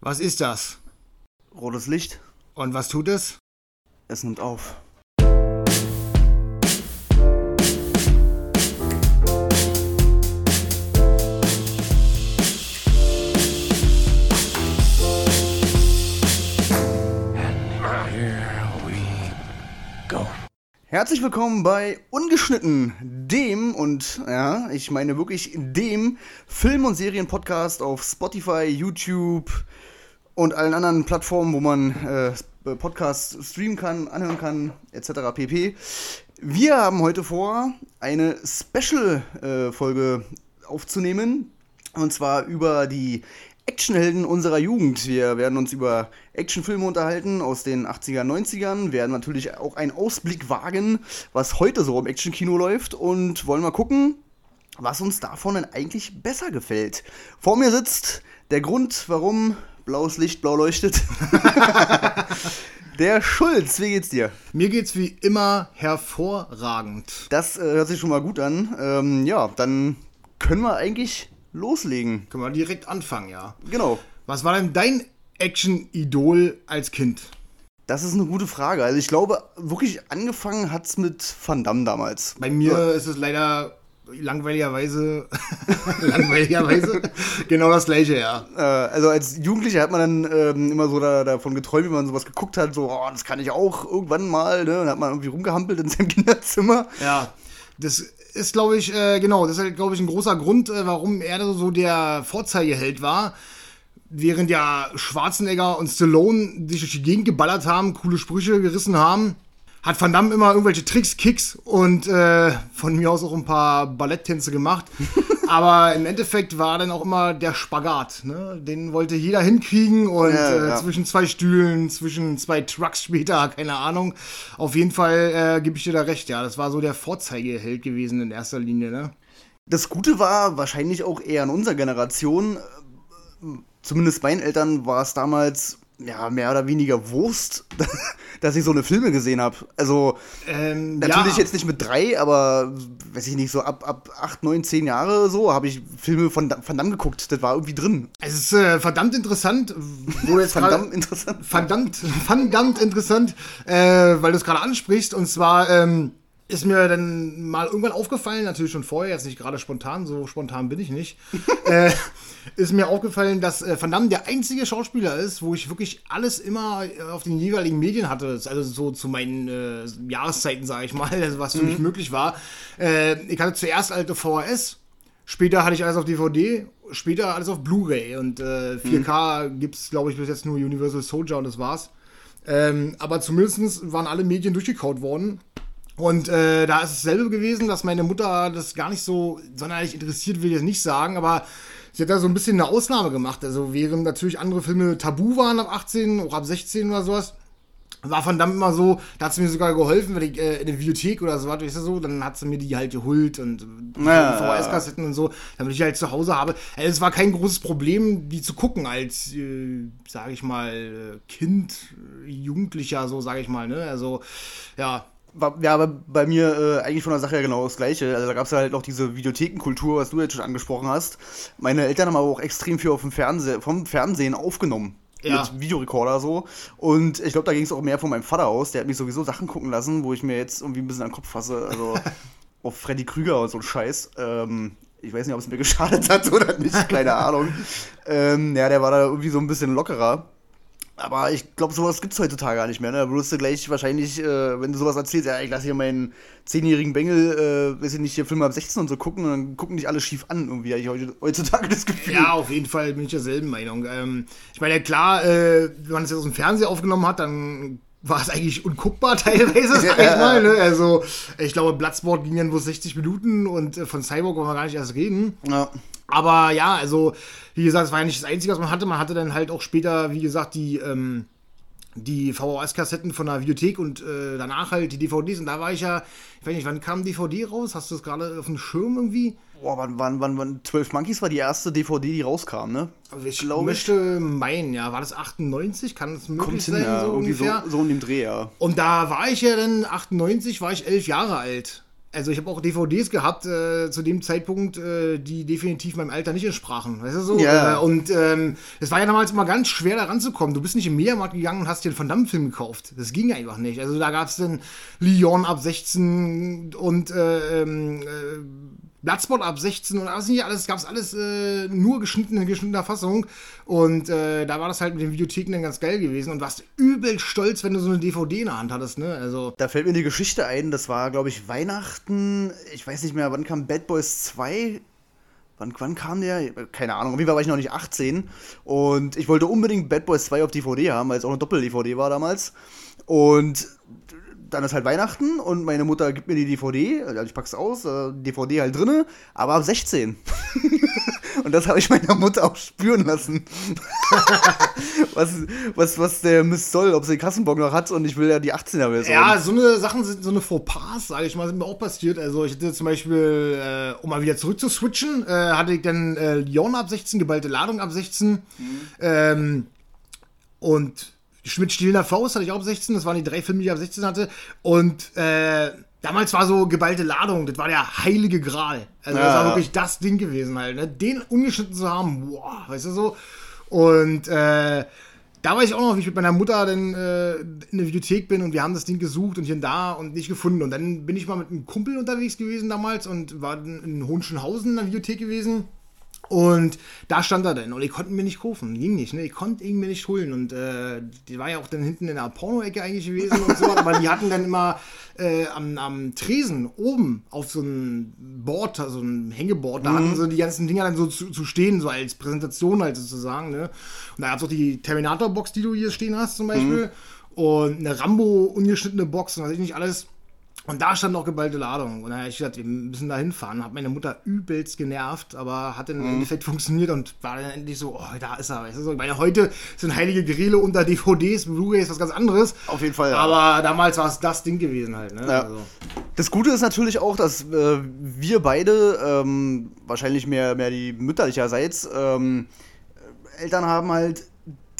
Was ist das? Rotes Licht. Und was tut es? Es nimmt auf. Herzlich willkommen bei Ungeschnitten, dem und ja, ich meine wirklich dem Film- und Serienpodcast auf Spotify, YouTube und allen anderen Plattformen, wo man äh, Podcasts streamen kann, anhören kann, etc. pp. Wir haben heute vor, eine Special-Folge äh, aufzunehmen. Und zwar über die Actionhelden unserer Jugend. Wir werden uns über Actionfilme unterhalten aus den 80er, 90ern, werden natürlich auch einen Ausblick wagen, was heute so im Actionkino läuft und wollen mal gucken, was uns davon denn eigentlich besser gefällt. Vor mir sitzt der Grund, warum blaues Licht blau leuchtet. der Schulz, wie geht's dir? Mir geht's wie immer hervorragend. Das äh, hört sich schon mal gut an. Ähm, ja, dann können wir eigentlich loslegen. Können wir direkt anfangen, ja. Genau. Was war denn dein Action-Idol als Kind? Das ist eine gute Frage. Also ich glaube, wirklich angefangen hat es mit Van Damme damals. Bei mir ja. ist es leider langweiligerweise, langweiligerweise genau das gleiche, ja. Äh, also als Jugendlicher hat man dann ähm, immer so da, davon geträumt, wie man sowas geguckt hat, so, oh, das kann ich auch irgendwann mal, ne? Und dann hat man irgendwie rumgehampelt in seinem Kinderzimmer. Ja, das ist, glaube ich, äh, genau, das ist, glaube ich, ein großer Grund, äh, warum er so der Vorzeigeheld war. Während ja Schwarzenegger und Stallone sich durch die Gegend geballert haben, coole Sprüche gerissen haben, hat Van Damme immer irgendwelche Tricks, Kicks und äh, von mir aus auch ein paar Balletttänze gemacht. Aber im Endeffekt war dann auch immer der Spagat. Ne? Den wollte jeder hinkriegen und ja, äh, ja. zwischen zwei Stühlen, zwischen zwei Trucks später, keine Ahnung. Auf jeden Fall äh, gebe ich dir da recht, ja. Das war so der Vorzeigeheld gewesen in erster Linie. Ne? Das Gute war wahrscheinlich auch eher in unserer Generation. Zumindest meinen Eltern war es damals ja, mehr oder weniger Wurst, dass ich so eine Filme gesehen habe. Also, ähm, natürlich ja. jetzt nicht mit drei, aber weiß ich nicht, so ab, ab acht, neun, zehn Jahre so habe ich Filme von Van Damme geguckt. Das war irgendwie drin. Es ist äh, verdammt interessant, wo jetzt verdammt interessant. Verdammt, verdammt interessant, äh, weil du es gerade ansprichst. Und zwar, ähm, ist mir dann mal irgendwann aufgefallen, natürlich schon vorher, jetzt nicht gerade spontan, so spontan bin ich nicht, äh, ist mir aufgefallen, dass äh, Van Damme der einzige Schauspieler ist, wo ich wirklich alles immer äh, auf den jeweiligen Medien hatte, also so zu meinen äh, Jahreszeiten, sage ich mal, also was für mhm. mich möglich war. Äh, ich hatte zuerst alte VHS, später hatte ich alles auf DVD, später alles auf Blu-ray und 4K mhm. gibt es, glaube ich, bis jetzt nur Universal Soldier und das war's. Ähm, aber zumindest waren alle Medien durchgekaut worden. Und äh, da ist es selbe gewesen, dass meine Mutter das gar nicht so sonderlich interessiert, will ich jetzt nicht sagen, aber sie hat da so ein bisschen eine Ausnahme gemacht. Also während natürlich andere Filme tabu waren ab 18, auch ab 16 oder sowas, war von dann immer so, da hat sie mir sogar geholfen, wenn ich äh, in der Bibliothek oder so, weißt du so, dann hat sie mir die halt geholt und ja, VHS-Kassetten und so, damit ich die halt zu Hause habe. Also, es war kein großes Problem, die zu gucken als, äh, sage ich mal, Kind, Jugendlicher, so sage ich mal, ne? Also, ja, war, ja, aber bei mir äh, eigentlich von der Sache ja genau das Gleiche. Also da gab es ja halt noch diese Videothekenkultur, was du jetzt schon angesprochen hast. Meine Eltern haben aber auch extrem viel auf dem Fernseh vom Fernsehen aufgenommen. Ja. Mit Videorekorder so. Und ich glaube, da ging es auch mehr von meinem Vater aus. Der hat mich sowieso Sachen gucken lassen, wo ich mir jetzt irgendwie ein bisschen an den Kopf fasse. Also auf Freddy Krüger und so ein Scheiß. Ähm, ich weiß nicht, ob es mir geschadet hat oder nicht, keine Ahnung. Ähm, ja, der war da irgendwie so ein bisschen lockerer. Aber ich glaube, sowas gibt es heutzutage gar nicht mehr. Ne? Da würdest du gleich wahrscheinlich, äh, wenn du sowas erzählst, ja, ich lasse hier meinen zehnjährigen Bengel, äh, weiß ich nicht, hier Filme ab 16 und so gucken und dann gucken dich alle schief an, irgendwie, habe ich heutzutage das Gefühl. Ja, auf jeden Fall bin ich derselben Meinung. Ähm, ich meine, ja, klar, äh, wenn man es jetzt aus dem Fernseher aufgenommen hat, dann war es eigentlich unguckbar teilweise, sag ich mal. Ne? Also, ich glaube, Bloodsport ging dann wohl 60 Minuten und äh, von Cyborg wollen wir gar nicht erst reden. Ja. Aber ja, also, wie gesagt, es war ja nicht das Einzige, was man hatte. Man hatte dann halt auch später, wie gesagt, die, ähm, die VHS-Kassetten von der Videothek und äh, danach halt die DVDs. Und da war ich ja, ich weiß nicht, wann kam DVD raus? Hast du das gerade auf dem Schirm irgendwie? Boah, wann, wann, wann, wann, 12 Monkeys war die erste DVD, die rauskam, ne? Also ich glaube. möchte meinen, ja. War das 98? Kann es möglich Kommt sein? Hin, ja, so ungefähr? So, so in dem Dreh, ja. Und da war ich ja dann, 98, war ich elf Jahre alt. Also ich habe auch DVDs gehabt äh, zu dem Zeitpunkt, äh, die definitiv meinem Alter nicht entsprachen. Weißt du so? Ja. Äh, und ähm, es war ja damals immer ganz schwer, da ranzukommen. Du bist nicht im Mediamarkt gegangen und hast dir einen Van Damme-Film gekauft. Das ging einfach nicht. Also da gab es dann Lyon ab 16 und äh, Bloodspot ab 16 und was nicht alles, gab es alles äh, nur in geschnittener Fassung. Und äh, da war das halt mit den Videotheken dann ganz geil gewesen und warst übel stolz, wenn du so eine DVD in der Hand hattest, ne? Also. Da fällt mir die Geschichte ein, das war, glaube ich, Weihnachten. Ich weiß nicht mehr, wann kam Bad Boys 2? Wann, wann kam der? Keine Ahnung. Auf jeden Fall war ich noch nicht 18. Und ich wollte unbedingt Bad Boys 2 auf DVD haben, weil es auch eine Doppel-DVD war damals. Und dann ist halt Weihnachten und meine Mutter gibt mir die DVD, also ich pack's aus, äh, DVD halt drinne, aber ab 16. und das habe ich meiner Mutter auch spüren lassen. was, was, was der Mist soll, ob sie den Kassenbock noch hat und ich will ja die 18er-Version. Ja, so eine Sachen sind so eine Fauxpas, sage ich mal, sind mir auch passiert. Also ich hatte zum Beispiel, äh, um mal wieder zurück zu switchen, äh, hatte ich dann äh, Lyon ab 16, geballte Ladung ab 16 ähm, und Schmidt Stiehlender Faust hatte ich auch ab 16, das waren die drei Filme, die ich ab 16 hatte und äh, Damals war so geballte Ladung, das war der heilige Gral. Also das Ja. war wirklich das Ding gewesen halt. Ne? Den ungeschnitten zu haben, boah, weißt du so. Und äh, da weiß ich auch noch, wie ich mit meiner Mutter dann äh, in der Videothek bin und wir haben das Ding gesucht und hier und da und nicht gefunden. Und dann bin ich mal mit einem Kumpel unterwegs gewesen damals und war in Hohenschönhausen in der Videothek gewesen. Und da stand er dann und ich konnte ihn mir nicht kaufen. Ging nicht, ne? Ich konnte ihn mir nicht holen. Und äh, die war ja auch dann hinten in der Porno-Ecke eigentlich gewesen und so. aber die hatten dann immer äh, am, am Tresen oben auf so einem Board, also ein Hängeboard, da hatten sie die ganzen Dinger dann so zu, zu stehen, so als Präsentation halt sozusagen, ne? Und da gab es auch die Terminator-Box, die du hier stehen hast zum Beispiel. Und eine Rambo ungeschnittene Box und weiß ich nicht alles. Und da stand noch geballte Ladung. Und dann habe ich gesagt, wir müssen da hinfahren. Hat meine Mutter übelst genervt, aber hat dann im Endeffekt funktioniert und war dann endlich so, oh, da ist er. Weißt du? Ich meine, heute sind heilige Grille unter DVDs, Blu-rays, was ganz anderes. Auf jeden Fall, ja. Aber damals war es das Ding gewesen halt. Ne? Ja. Also, Das Gute ist natürlich auch, dass äh, wir beide, ähm, wahrscheinlich mehr, mehr die mütterlicherseits, ähm, Eltern haben halt,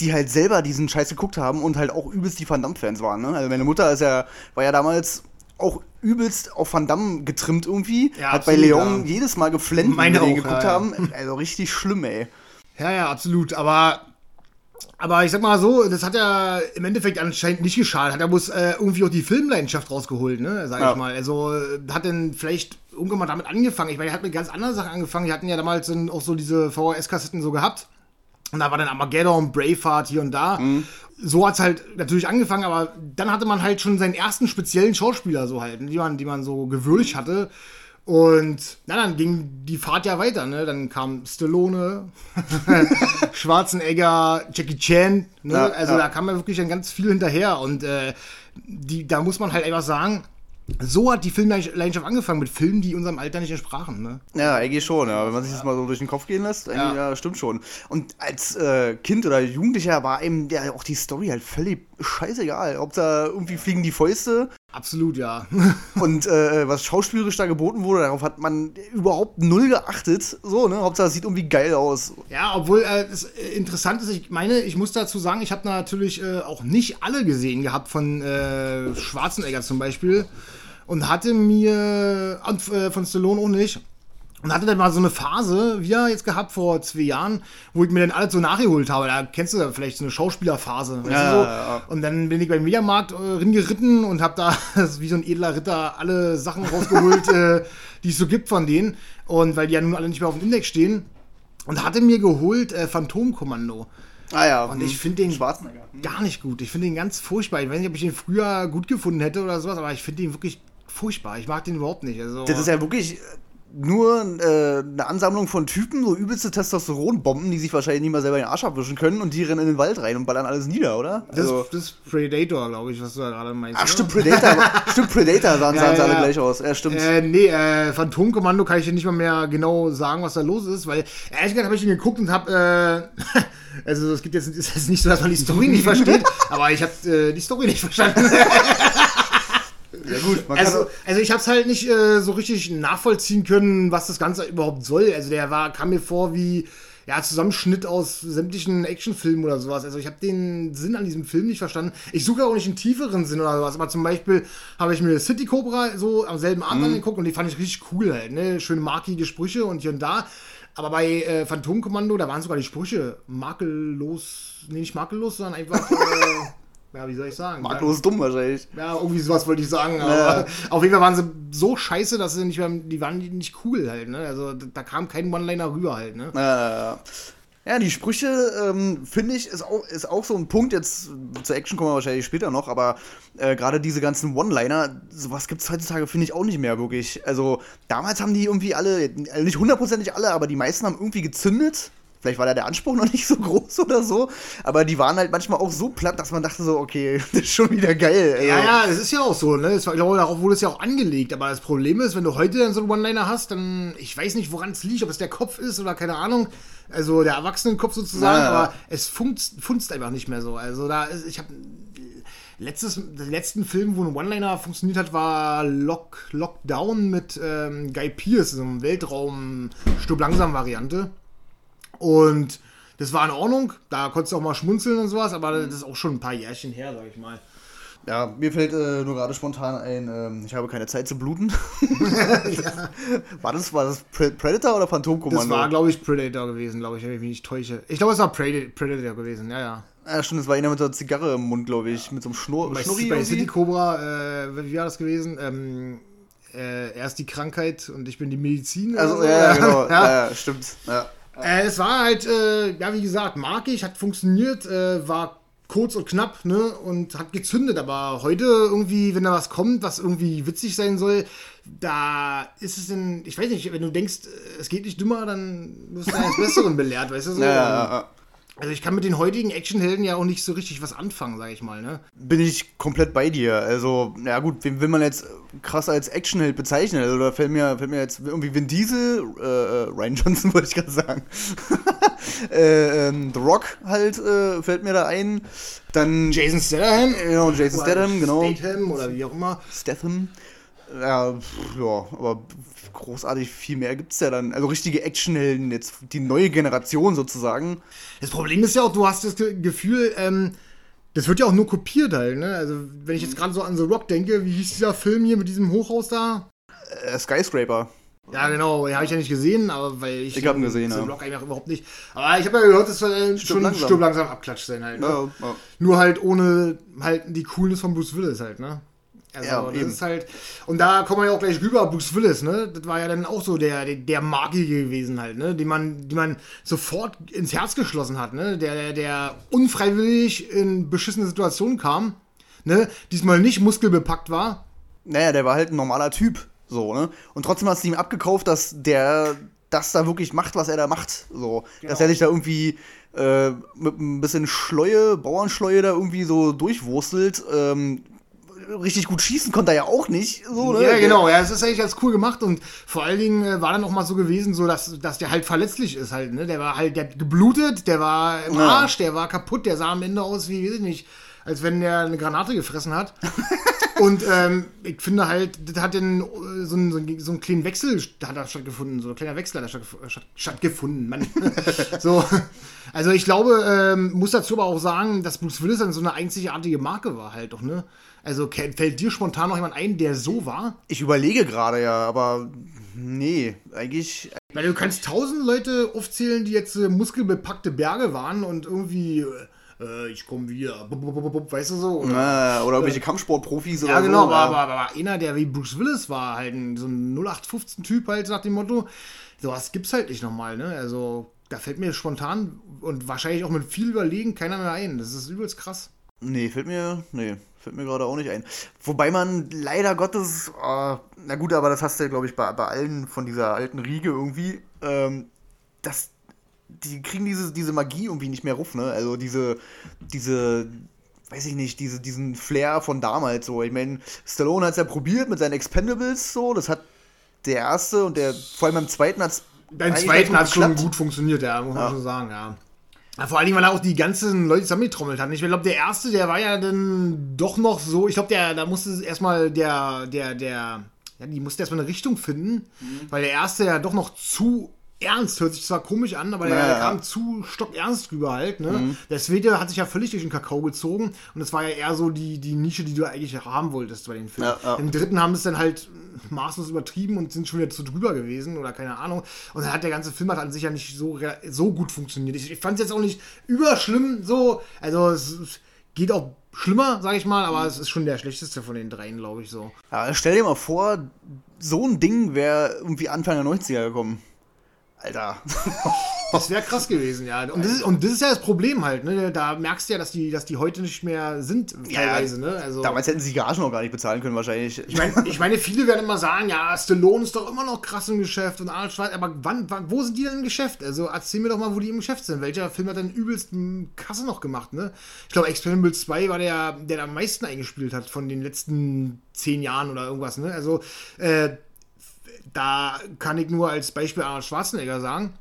die halt selber diesen Scheiß geguckt haben und halt auch übelst die Van Damme-Fans waren. Ne? Also meine Mutter ist ja, war ja damals auch übelst auf Van Damme getrimmt irgendwie. Ja, Hat bei Leon ja. jedes Mal geflennt, Meine wenn wir auch, geguckt ja, haben. Also richtig schlimm, ey. ja, ja, absolut. Aber, aber ich sag mal so, das hat ja im Endeffekt anscheinend nicht geschadet. Hat er bloß äh, irgendwie auch die Filmleidenschaft rausgeholt, ne? Sag ich mal. Also äh, hat dann vielleicht irgendwann mal damit angefangen. Ich meine, er hat mit ganz anderen Sachen angefangen. Die hatten ja damals dann auch so diese VHS-Kassetten so gehabt. Und da war dann Armageddon, Braveheart hier und da. So hat's halt natürlich angefangen, aber dann hatte man halt schon seinen ersten speziellen Schauspieler so halt, die man, die man so gewürdigt hatte. Und na, dann ging die Fahrt ja weiter, ne? Dann kam Stallone, Schwarzenegger, Jackie Chan, ne? Ja, also ja. da kam ja wirklich dann ganz viel hinterher. Und äh, die, da muss man halt einfach sagen, so hat die Filmleidenschaft angefangen mit Filmen, die unserem Alter nicht entsprachen, ne? Ja, eigentlich schon, ja. Wenn man sich das mal so durch den Kopf gehen lässt, ja. Ja. stimmt schon. Und als äh, Kind oder Jugendlicher war einem ja auch die Story halt völlig scheißegal. Ob da irgendwie fliegen die Fäuste Absolut, ja. und äh, was schauspielerisch da geboten wurde, darauf hat man überhaupt null geachtet. So, ne? Hauptsache, es sieht irgendwie geil aus. Ja, obwohl äh, es äh, interessant ist, ich meine, ich muss dazu sagen, ich habe natürlich äh, auch nicht alle gesehen gehabt von äh, Schwarzenegger zum Beispiel und hatte mir, und äh, von Stallone auch nicht, und hatte dann mal so eine Phase, wie er jetzt gehabt vor zwei Jahren, wo ich mir dann alles so nachgeholt habe. Da kennst du ja vielleicht so eine Schauspielerphase. Ja, ja, ja. Und dann bin ich beim Mediamarkt äh, ringeritten und habe da wie so ein edler Ritter alle Sachen rausgeholt, äh, die es so gibt von denen. Und weil die ja nun alle nicht mehr auf dem Index stehen. Und hatte mir geholt äh, Phantomkommando. Ah ja. Und ich finde den Schwarzenegger. gar nicht gut. Ich finde den ganz furchtbar. Ich weiß nicht, ob ich den früher gut gefunden hätte oder sowas, aber ich finde den wirklich furchtbar. Ich mag den überhaupt nicht. Also, Das ist ja wirklich nur äh, eine Ansammlung von Typen, so übelste Testosteronbomben, die sich wahrscheinlich nicht mal selber den Arsch abwischen können und die rennen in den Wald rein und ballern alles nieder, oder? das, Also- das ist Predator, glaube ich, was du da gerade meinst. Ach, stimmt, Predator. stimmt, Predator sahen, Ja, sahen sie ja, alle gleich aus. Ja, stimmt. Äh, nee, äh, Phantomkommando kann ich dir nicht mal mehr genau sagen, was da los ist, weil ehrlich gesagt habe ich ihn geguckt und habe, äh, also es gibt jetzt, ist jetzt nicht so, dass man die Story nicht versteht, aber ich habe äh, die Story nicht verstanden. Ja, gut. Man kann Also, also ich habe es halt nicht äh, so richtig nachvollziehen können, was das Ganze überhaupt soll. Also der war, kam mir vor wie, ja, Zusammenschnitt aus sämtlichen Actionfilmen oder sowas. Also ich habe den Sinn an diesem Film nicht verstanden. Ich suche auch nicht einen tieferen Sinn oder sowas. Aber zum Beispiel habe ich mir City Cobra so am selben Abend Mhm. angeguckt und die fand ich richtig cool halt. Ne? Schöne markige Sprüche und hier und da. Aber bei äh, Phantomkommando, da waren sogar die Sprüche makellos, nee, nicht makellos, sondern einfach, äh, ja, wie soll ich sagen? Marklos dumm wahrscheinlich. Ja, irgendwie sowas wollte ich sagen. Aber auf jeden Fall waren sie so scheiße, dass sie nicht mehr, die waren nicht cool halt, ne? Also da, kam kein One-Liner rüber halt, ne? Äh, ja, die Sprüche, ähm, finde ich, ist auch, ist auch so ein Punkt. Jetzt zur Action kommen wir wahrscheinlich später noch, aber äh, gerade diese ganzen One-Liner, sowas gibt es heutzutage, finde ich, auch nicht mehr wirklich. Also, damals haben die irgendwie alle, also nicht hundertprozentig alle, aber die meisten haben irgendwie gezündet. Vielleicht war da der Anspruch noch nicht so groß oder so, aber die waren halt manchmal auch so platt, dass man dachte so, okay, das ist schon wieder geil. Also, Ja, ja, das ist ja auch so, ne? Das ich glaube, darauf wurde es ja auch angelegt. Aber das Problem ist, wenn du heute dann so einen One-Liner hast, dann, ich weiß nicht, woran es liegt, ob es der Kopf ist oder keine Ahnung. Also der Erwachsenenkopf sozusagen, Ja, ja. aber es funzt, funzt einfach nicht mehr so. Also da ist, ich habe letztes, den letzten Film, wo ein One-Liner funktioniert hat, war Lock, Lockdown mit ähm, Guy Pearce, so einem Weltraum-Stub-Langsam-Variante. Und das war in Ordnung, da konntest du auch mal schmunzeln und sowas, aber das ist auch schon ein paar Jährchen her, sag ich mal. Ja, mir fällt äh, nur gerade spontan ein, ähm, ich habe keine Zeit zu bluten. War das, war das Pre- Predator oder Phantomkommando? Das war, glaube ich, Predator gewesen, glaube ich, wenn ich mich nicht täusche. Ich glaube, es war Predator, Predator gewesen, ja, ja. Ja, stimmt, das war einer mit der Zigarre im Mund, glaube ich, mit so einem Schnur Bei, Schnurri bei. City Cobra, äh, wie war das gewesen? Ähm, äh, er ist die Krankheit und ich bin die Medizin. Also, so. ja, ja, genau, ja. ja. ja, stimmt. Ja. Äh, es war halt, äh, ja, wie gesagt, markig, hat funktioniert, äh, war kurz und knapp, ne, und hat gezündet. Aber heute irgendwie, wenn da was kommt, was irgendwie witzig sein soll, da ist es denn, ich weiß nicht, wenn du denkst, äh, es geht nicht dümmer, dann wirst du eines Besseren belehrt, weißt du so? Ja, ja, ja. Also ich kann mit den heutigen Actionhelden ja auch nicht so richtig was anfangen, sag ich mal, ne? Bin ich komplett bei dir. Also, ja gut, wen will man jetzt krass als Actionheld bezeichnen? Also, da fällt mir, fällt mir jetzt irgendwie Vin Diesel, äh, äh, Ryan Johnson wollte ich gerade sagen. äh, ähm, The Rock halt äh, fällt mir da ein. Dann Jason Statham. Genau, Jason Statham, genau. Statham oder wie auch immer. Statham. Ja, pff, ja, aber großartig viel mehr gibt's ja dann. Also richtige Actionhelden, jetzt die neue Generation sozusagen. Das Problem ist ja auch, du hast das Ge Gefühl, ähm, das wird ja auch nur kopiert halt, ne? Also, wenn ich jetzt gerade so an The Rock denke, wie hieß dieser Film hier mit diesem Hochhaus da? Äh, Skyscraper. Ja, genau, den habe ich ja nicht gesehen, aber weil ich. Ich hab ihn gesehen, The ja. Rock einfach überhaupt nicht. Aber ich habe ja gehört, das soll äh, schon langsam. Sturm langsam abklatscht sein halt. Ne? Ja, ja. Nur halt ohne halt die Coolness von Bruce Willis halt, ne? Also, Ja, das eben. ist halt. Und da kommen wir ja auch gleich rüber, Bruce Willis, ne? Das war ja dann auch so der, der, der gewesen halt, ne? Den man, die man sofort ins Herz geschlossen hat, ne? Der, der, der unfreiwillig in beschissene Situationen kam, ne? Diesmal nicht muskelbepackt war. Naja, der war halt ein normaler Typ, so, ne? Und trotzdem hast du ihm abgekauft, dass der das da wirklich macht, was er da macht. So. Dass er sich da irgendwie äh, mit ein bisschen Schleue, Bauernschleue da irgendwie so durchwurstelt. Ähm, richtig gut schießen konnte er ja auch nicht. So, ne? Ja, genau, ja, es ist eigentlich ganz cool gemacht und vor allen Dingen äh, war dann auch mal so gewesen, so dass, dass der halt verletzlich ist halt, ne? Der war halt, der hat geblutet, der war im Ja. Arsch, der war kaputt, der sah am Ende aus wie, weiß ich nicht, als wenn der eine Granate gefressen hat. und ähm, ich finde halt, das hat den, äh, so einen, so einen, so einen kleinen Wechsel hat da stattgefunden, so ein kleiner Wechsel hat da stattgef- statt, stattgefunden, Mann. so, also ich glaube, ähm, muss dazu aber auch sagen, dass Bruce Willis dann so eine einzigartige Marke war halt doch, ne? Also fällt dir spontan noch jemand ein, der so war? Ich überlege gerade ja, aber nee, eigentlich. Weil du kannst tausend Leute aufzählen, die jetzt äh, muskelbepackte Berge waren und irgendwie, äh, äh, ich komme wieder, bup, bup, bup, weißt du so? Oder, Äh, oder irgendwelche Kampfsportprofis oder ja, so. genau, aber, ja. aber, aber einer, der wie Bruce Willis war, halt ein, so ein 0815-Typ halt nach dem Motto, sowas gibt's halt nicht nochmal, ne? Also, da fällt mir spontan und wahrscheinlich auch mit viel Überlegen keiner mehr ein. Das ist übelst krass. Nee, fällt mir, nee, fällt mir gerade auch nicht ein. Wobei man leider Gottes, äh, na gut, aber das hast du ja, glaube ich, bei, bei allen von dieser alten Riege irgendwie, ähm, das, die kriegen diese, diese Magie irgendwie nicht mehr ruf, ne? Also diese, diese, weiß ich nicht, diese, diesen Flair von damals so. Ich meine, Stallone hat es ja probiert mit seinen Expendables so, das hat der erste und der, vor allem beim zweiten hat es Beim zweiten hat schon gut funktioniert, ja, muss man schon sagen, ja. Vor allen Dingen, weil er auch die ganzen Leute zusammengetrommelt hat. Ich glaube, der erste, der war ja dann doch noch so, ich glaube, der, da musste erstmal der, der, der, ja, die musste erstmal eine Richtung finden, weil der erste ja doch noch zu ernst, hört sich zwar komisch an, aber der, Ja, der kam zu stockernst rüber halt. Ne? Der zweite hat sich ja völlig durch den Kakao gezogen und das war ja eher so die, die Nische, die du eigentlich haben wolltest bei den Filmen. Ja, ja. Im dritten haben es dann halt maßlos übertrieben und sind schon wieder zu drüber gewesen oder keine Ahnung. Und dann hat der ganze Film hat an sich ja nicht so, so gut funktioniert. Ich, ich fand es jetzt auch nicht überschlimm so. Also es, es geht auch schlimmer, sage ich mal, aber es ist schon der schlechteste von den dreien, glaube ich so. Ja, stell dir mal vor, so ein Ding wäre irgendwie Anfang der 90er gekommen. Alter. Das wäre krass gewesen, ja. Und das, ist, und das ist ja das Problem halt, ne? Da merkst du ja, dass die, dass die heute nicht mehr sind, teilweise, ne? Also, Damals hätten sie die Gagen noch gar nicht bezahlen können, wahrscheinlich. ich meine, ich meine, viele werden immer sagen, ja, Stallone ist doch immer noch krass im Geschäft und Arnold Schwarzenegger, aber wann, wann, wo sind die denn im Geschäft? Also erzähl mir doch mal, wo die im Geschäft sind. Welcher Film hat denn übelst Kasse noch gemacht, ne? Ich glaube, Expendables 2 war der, der am meisten eingespielt hat von den letzten zehn Jahren oder irgendwas, ne? Also, äh, da kann ich nur als Beispiel Arnold Schwarzenegger sagen,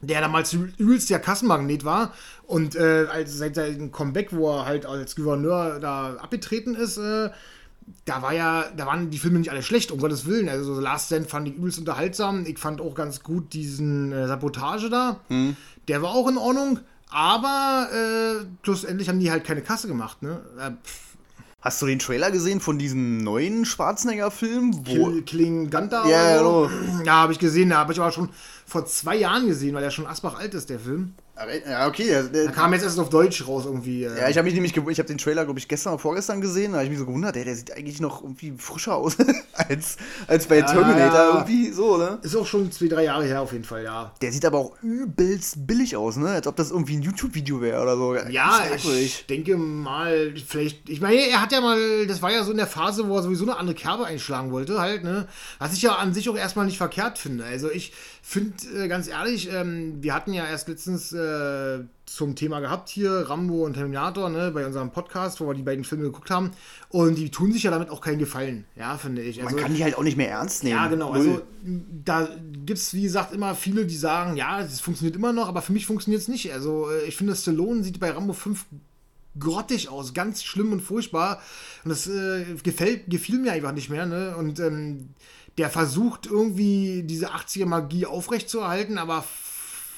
der damals übelst der Kassenmagnet war und äh, als seit seinem Comeback, wo er halt als Gouverneur da abgetreten ist, äh, da war ja, da waren die Filme nicht alle schlecht, um Gottes Willen. Also so Last Stand fand ich übelst unterhaltsam. Ich fand auch ganz gut diesen äh, Sabotage da. Der war auch in Ordnung, aber äh, schlussendlich haben die halt keine Kasse gemacht, ne? Äh, pff, Hast du den Trailer gesehen von diesem neuen Schwarzenegger-Film? Wo. Kill, Killing Gunther Ja, oder genau. Ja, habe ich gesehen. Da habe ich aber schon vor zwei Jahren gesehen, weil der schon Asbach alt ist, der Film. Ja, okay. Der, Der kam jetzt erst auf Deutsch raus irgendwie. äh. ja, ich habe mich nämlich, ich habe den Trailer, glaube ich, gestern oder vorgestern gesehen. Da habe ich mich so gewundert, der, der sieht eigentlich noch irgendwie frischer aus als, als bei Terminator ja. irgendwie so, ne? Ist auch schon zwei, drei Jahre her auf jeden Fall, ja. Der sieht aber auch übelst billig aus, ne? Als ob das irgendwie ein YouTube-Video wäre oder so. Ja, ich denke mal, vielleicht, ich meine, er hat ja mal, das war ja so in der Phase, wo er sowieso eine andere Kerbe einschlagen wollte, halt, ne? Was ich ja an sich auch erstmal nicht verkehrt finde. Also ich finde, äh, ganz ehrlich, ähm, wir hatten ja erst letztens äh, zum Thema gehabt hier, Rambo und Terminator, ne, bei unserem Podcast, wo wir die beiden Filme geguckt haben. Und die tun sich ja damit auch keinen Gefallen, ja, finde ich. Also, Man kann die halt auch nicht mehr ernst nehmen. Ja, genau. Null. Also da gibt es, wie gesagt, immer viele, die sagen, ja, das funktioniert immer noch, aber für mich funktioniert es nicht. Also äh, ich finde, Stallone sieht bei Rambo 5 grottig aus, ganz schlimm und furchtbar. Und das äh, gefällt, gefiel mir einfach nicht mehr. Ne? Und ähm, der versucht irgendwie diese 80er-Magie aufrechtzuerhalten, aber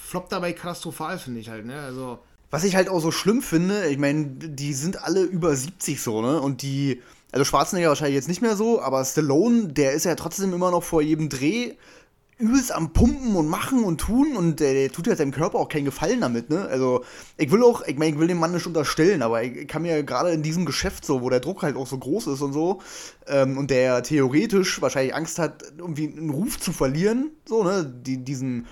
floppt dabei katastrophal, finde ich halt. Ne? Also Was ich halt auch so schlimm finde, ich meine, die sind alle über 70 so, ne? Und die, also Schwarzenegger wahrscheinlich jetzt nicht mehr so, aber Stallone, der ist ja trotzdem immer noch vor jedem Dreh übelst am Pumpen und machen und tun und der, der tut ja seinem Körper auch keinen Gefallen damit, ne? Also, ich will auch, ich meine, ich will dem Mann nicht unterstellen, aber ich kann mir gerade in diesem Geschäft so, wo der Druck halt auch so groß ist und so, ähm, und der theoretisch wahrscheinlich Angst hat, irgendwie einen Ruf zu verlieren, so, ne? Die, diesen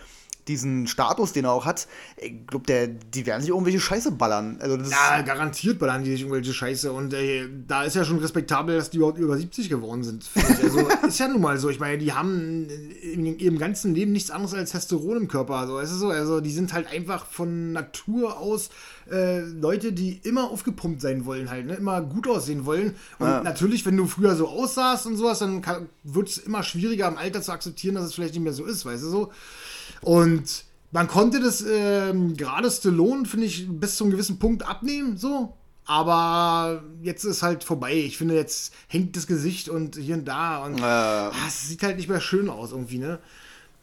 diesen Status, den er auch hat, ich glaube, der, die werden sich irgendwelche Scheiße ballern. Also das Ja, garantiert ballern die sich irgendwelche Scheiße. Und äh, da ist ja schon respektabel, dass die überhaupt über 70 geworden sind. Also ist ja nun mal so. Ich meine, die haben in ihrem ganzen Leben nichts anderes als Testosteron im Körper. Also, es ist so, also die sind halt einfach von Natur aus äh, Leute, die immer aufgepumpt sein wollen, halt, ne? immer gut aussehen wollen. Und Ja. natürlich, wenn du früher so aussahst und sowas, dann wird es immer schwieriger im Alter zu akzeptieren, dass es vielleicht nicht mehr so ist, weißt du so. Und man konnte das ähm, gerade Stallone, finde ich, bis zu einem gewissen Punkt abnehmen, so. Aber jetzt ist halt vorbei. Ich finde, jetzt hängt das Gesicht und hier und da und Äh. ah, es sieht halt nicht mehr schön aus irgendwie, ne?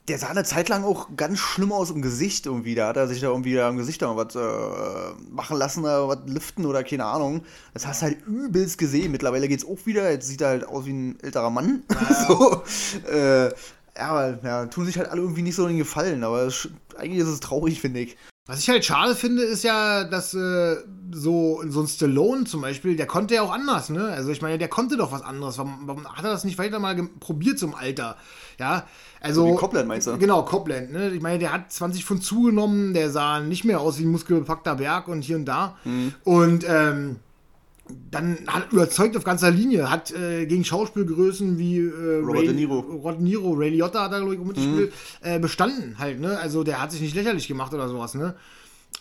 der sah eine Zeit lang auch ganz schlimm aus im Gesicht irgendwie. Da hat er sich da irgendwie da im Gesicht da was äh, machen lassen, oder was liften oder keine Ahnung. Das hast du halt übelst gesehen. Mittlerweile geht's auch wieder. Jetzt sieht er halt aus wie ein älterer Mann. so, äh, ja, aber ja, tun sich halt alle irgendwie nicht so den Gefallen. Aber es, eigentlich ist es traurig, finde ich. Was ich halt schade finde, ist ja, dass äh, so, so ein Stallone zum Beispiel, der konnte ja auch anders, ne? Also ich meine, der konnte doch was anderes. Warum, warum hat er das nicht weiter mal probiert zum Alter? Ja, also. So wie Copland, meinst du? Genau, Copland, ne? Ich meine, der hat 20 Pfund zugenommen, der sah nicht mehr aus wie ein muskelbepackter Berg und hier und da. Mhm. Und ähm, dann hat überzeugt auf ganzer Linie, hat äh, gegen Schauspielgrößen wie äh, Robert De Niro. De Niro, Ray Liotta hat da, glaube ich, Mhm. äh, bestanden halt, ne? Also der hat sich nicht lächerlich gemacht oder sowas, ne?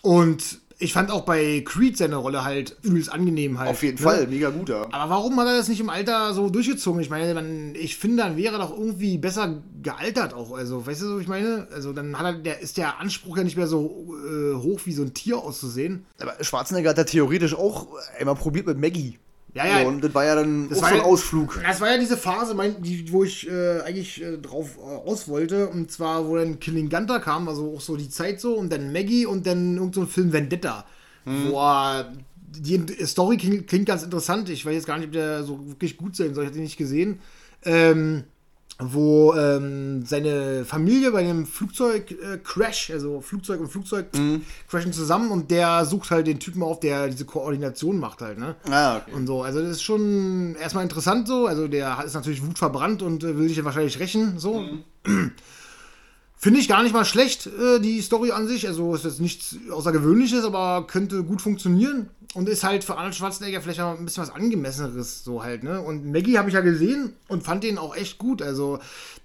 Und ich fand auch bei Creed seine Rolle halt übelst angenehm halt. Auf jeden ne? Fall, mega gut, ja. Aber warum hat er das nicht im Alter so durchgezogen? Ich meine, man, ich finde, dann wäre er doch irgendwie besser gealtert auch. Also, weißt du, was ich meine? Also, dann hat er, der, ist der Anspruch ja nicht mehr so äh, hoch wie so ein Tier auszusehen. Aber Schwarzenegger hat da theoretisch auch einmal probiert mit Maggie. Ja, ja. So, und das war ja dann Das auch war so ein ja- Ausflug. Das war ja diese Phase, mein, die, wo ich äh, eigentlich äh, drauf äh, raus wollte. Und zwar, wo dann Killing Gunter kam, also auch so die Zeit so. Und dann Maggie und dann irgend so Film Vendetta. Wo er, die Story klingt, klingt ganz interessant. Ich weiß jetzt gar nicht, ob der so wirklich gut sein soll. Ich habe den nicht gesehen. Ähm, wo ähm, seine Familie bei einem Flugzeug-Crash, äh, Crash, also Flugzeug und Flugzeug crashen zusammen und der sucht halt den Typen auf, der diese Koordination macht halt, ne? Ah, okay. Und so, also das ist schon erstmal interessant so. Also der ist natürlich wutverbrannt und äh, will sich ja wahrscheinlich rächen. So. Finde ich gar nicht mal schlecht, äh, die Story an sich. Also ist jetzt nichts Außergewöhnliches, aber könnte gut funktionieren. Und ist halt für Arnold Schwarzenegger vielleicht auch ein bisschen was Angemesseneres, so halt, ne? Und Maggie habe ich ja gesehen und fand den auch echt gut. Also,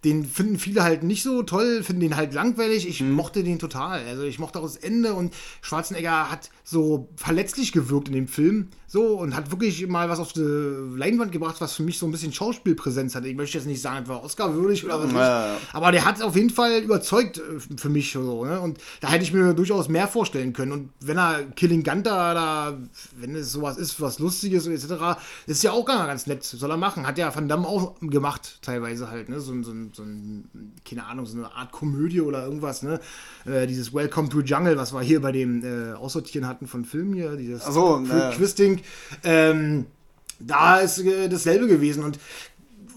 den finden viele halt nicht so toll, finden den halt langweilig. Ich mochte den total. Also, ich mochte auch das Ende und Schwarzenegger hat so verletzlich gewirkt in dem Film. So, und hat wirklich mal was auf die Leinwand gebracht, was für mich so ein bisschen Schauspielpräsenz hatte. Ich möchte jetzt nicht sagen, etwa Oscar-würdig oder was. Ja. Aber der hat auf jeden Fall überzeugt äh, für mich so, ne? Und da hätte ich mir durchaus mehr vorstellen können. Und wenn er Killing Gunter da, wenn es sowas ist, was Lustiges etc., ist ja auch gar ganz nett. Soll er machen. Hat ja Van Damme auch gemacht, teilweise halt, ne? So, so, so ein, keine Ahnung, so eine Art Komödie oder irgendwas, ne? Äh, dieses Welcome to Jungle, was wir hier bei dem äh, Aussortieren hatten von Filmen hier, dieses so. Quisting. Ähm, da ist äh, dasselbe gewesen. Und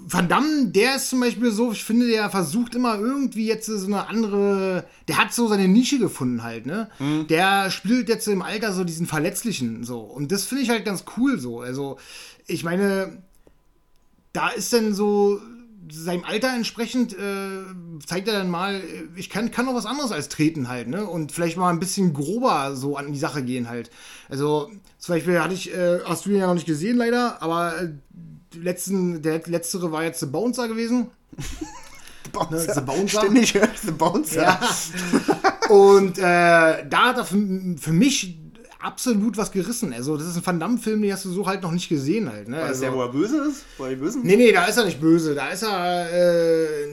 Van Damme, der ist zum Beispiel so, ich finde, der versucht immer irgendwie jetzt so eine andere, der hat so seine Nische gefunden halt, ne? Der spielt jetzt im Alter so diesen Verletzlichen so. Und das finde ich halt ganz cool so. Also, ich meine, da ist dann so seinem Alter entsprechend äh, zeigt er dann mal, ich kann, kann noch was anderes als treten halt, ne? Und vielleicht mal ein bisschen grober so an die Sache gehen halt. Also, zum Beispiel hatte ich, äh, hast du ihn ja noch nicht gesehen leider, aber äh, letzten, der letztere war jetzt The Bouncer gewesen. Ne, The Bouncer. Ständig hört The Bouncer. Ja. Und äh, da hat er für, für mich absolut was gerissen. Also, das ist ein Van Damme-Film, den hast du so halt noch nicht gesehen halt. Ne? Ist Also, der, wo er böse ist? Wo er die Bösen? Nee, nee, da ist er nicht böse. Da ist er äh,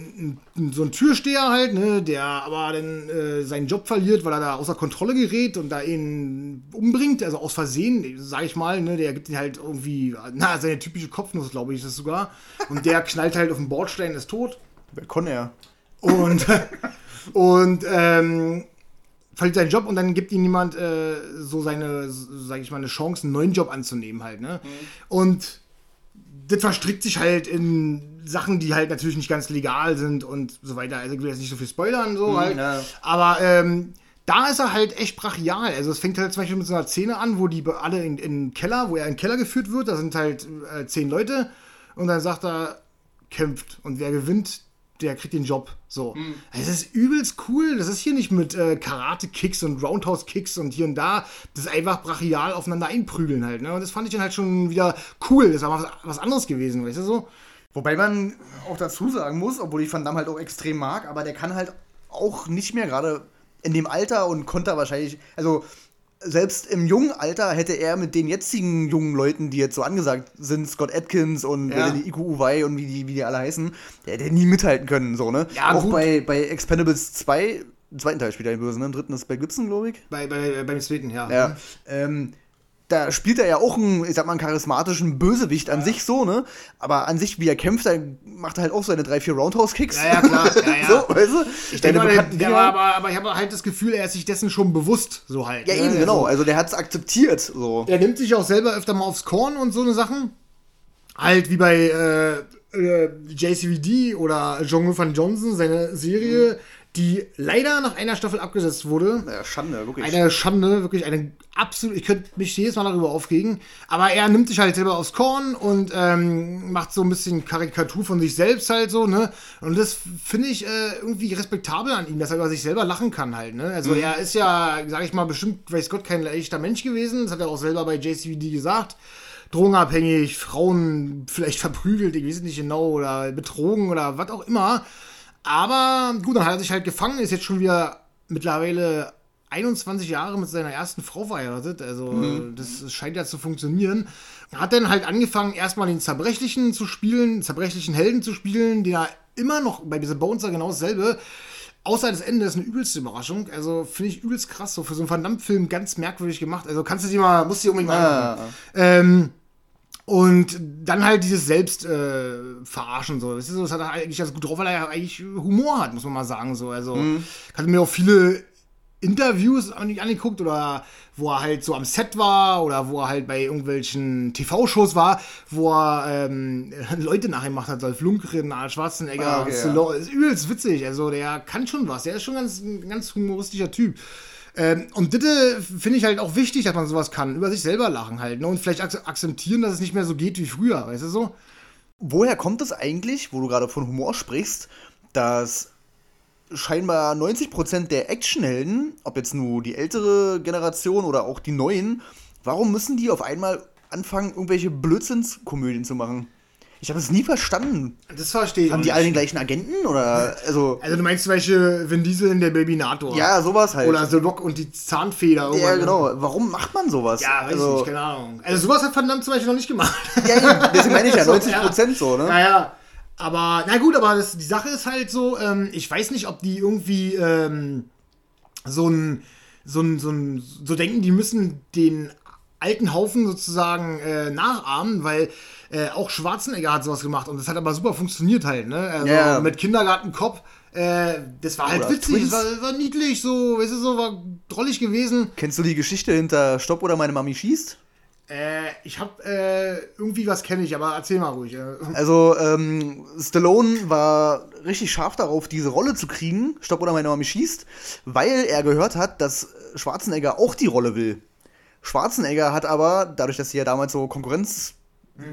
so ein Türsteher halt, ne, der aber dann äh, seinen Job verliert, weil er da außer Kontrolle gerät und da ihn umbringt, also aus Versehen, sag ich mal, ne, der gibt ihn halt irgendwie, na, seine typische Kopfnuss, glaube ich, ist es sogar. Und der knallt halt auf den Bordstein, ist tot. Wer kann er? Und, und ähm, verliert seinen Job und dann gibt ihm jemand äh, so seine, sage ich mal, eine Chance, einen neuen Job anzunehmen halt. Ne? Und das verstrickt sich halt in Sachen, die halt natürlich nicht ganz legal sind und so weiter. Also ich will jetzt nicht so viel spoilern, so halt. ja. Aber ähm, da ist er halt echt brachial. Also es fängt halt zum Beispiel mit so einer Szene an, wo die alle in, in den Keller, wo er in den Keller geführt wird, da sind halt äh, zehn Leute und dann sagt er, kämpft und wer gewinnt, der kriegt den Job. So. Es ist übelst cool. Das ist hier nicht mit äh, Karate-Kicks und Roundhouse-Kicks und hier und da. Das ist einfach brachial aufeinander einprügeln halt. Ne? Und das fand ich dann halt schon wieder cool. Das war was, was anderes gewesen, weißt du so? Wobei man auch dazu sagen muss, obwohl ich Van Damme halt auch extrem mag, aber der kann halt auch nicht mehr gerade in dem Alter und konnte wahrscheinlich, also selbst im jungen Alter hätte er mit den jetzigen jungen Leuten, die jetzt so angesagt sind, Scott Atkins und Ja. die Iku Uwei und wie die, wie die alle heißen, der hätte nie mithalten können, so, ne? Ja, auch gut. bei, bei Expendables 2, im zweiten Teil spielt er den Bösen, ne? Im dritten ist Bell Gibson, glaube ich. Bei, bei, beim zweiten, ja. Ja. Ähm, da spielt er ja auch einen, ich sag mal, einen charismatischen Bösewicht an sich so, ne? Aber an sich, wie er kämpft, da macht er halt auch seine drei, vier Roundhouse-Kicks. Ja, ja, klar. Ja, ja. so, weißt du? Ich denke mal, der, war, aber, aber ich habe halt das Gefühl, er ist sich dessen schon bewusst, so halt. ja, ne? eben, genau. Also, Also der hat's akzeptiert, so. er nimmt sich auch selber öfter mal aufs Korn und so eine Sachen. Halt wie bei äh, äh, JCVD oder Jean van Johnson, seine Serie, die leider nach einer Staffel abgesetzt wurde. Ja, Schande, wirklich. Eine Schande, wirklich eine absolut. Ich könnte mich jedes Mal darüber aufregen. Aber er nimmt sich halt selber aufs Korn und ähm, macht so ein bisschen Karikatur von sich selbst halt so, ne? Und das finde ich äh, irgendwie respektabel an ihm, dass er über sich selber lachen kann halt, ne? Also er ist ja, sag ich mal, bestimmt, weiß Gott, kein leichter Mensch gewesen. Das hat er auch selber bei JCVD gesagt. Drogenabhängig, Frauen vielleicht verprügelt, ich weiß nicht genau, oder betrogen oder was auch immer. Aber gut, dann hat er sich halt gefangen, ist jetzt schon wieder mittlerweile 21 Jahre mit seiner ersten Frau verheiratet. Also das scheint ja zu funktionieren. Hat dann halt angefangen, erstmal den Zerbrechlichen zu spielen, den zerbrechlichen Helden zu spielen, den er immer noch bei dieser Bones genau dasselbe. Außer das Ende ist eine übelste Überraschung. Also finde ich übelst krass. So für so einen Van Damme-Film ganz merkwürdig gemacht. Also kannst du dir mal, musst du dir unbedingt mal Ah. Ähm, Und dann halt dieses Selbst äh, verarschen so. Das, ist so, das hat er eigentlich ganz gut drauf, weil er ja eigentlich Humor hat, muss man mal sagen. So. Also Mhm. ich hatte mir auch viele Interviews an- angeguckt oder wo er halt so am Set war oder wo er halt bei irgendwelchen TV-Shows war, wo er ähm, Leute nachgemacht hat, Dolph Lundgren, Arnold Schwarzenegger, Ah, okay, Stallone. Ist übelst witzig. Also der kann schon was. Der ist schon ganz, ein ganz humoristischer Typ. Ähm, und das finde ich halt auch wichtig, dass man sowas kann. Über sich selber lachen halt. Ne? Und vielleicht ak akzeptieren, dass es nicht mehr so geht wie früher. Weißt du so? Woher kommt es eigentlich, wo du gerade von Humor sprichst, dass scheinbar 90% der Actionhelden, ob jetzt nur die ältere Generation oder auch die neuen, warum müssen die auf einmal anfangen, irgendwelche Blödsinnskomödien zu machen? Ich habe es nie verstanden. Das verstehe ich. Haben die alle den gleichen Agenten oder also Also du meinst zum Beispiel Vin Diesel in der Babynator. ja sowas halt. Oder The Rock und die Zahnfeder. ja genau. Warum macht man sowas? Ja, weiß also, ich nicht, keine Ahnung. Also sowas hat Van Damme zum Beispiel noch nicht gemacht. Ja, eben, deswegen meine ich ja So, 90 Prozent so, ne? Naja, aber, na gut, aber das, die Sache ist halt so, ähm, ich weiß nicht, ob die irgendwie ähm, so ein, so ein, so ein, so denken, die müssen den alten Haufen sozusagen äh, nachahmen, weil äh, auch Schwarzenegger hat sowas gemacht und das hat aber super funktioniert halt, ne? Also Ja. mit Kindergartenkopf, äh, das war halt Oder witzig, das war, war niedlich, so, weißt du, so, war drollig gewesen. Kennst du die Geschichte hinter Stopp oder meine Mami schießt? Äh, ich hab, äh, irgendwie was kenne ich, aber erzähl mal ruhig. Also, ähm, Stallone war richtig scharf darauf, diese Rolle zu kriegen, Stopp oder meine Mami schießt, weil er gehört hat, dass Schwarzenegger auch die Rolle will. Schwarzenegger hat aber, dadurch, dass sie ja damals so Konkurrenz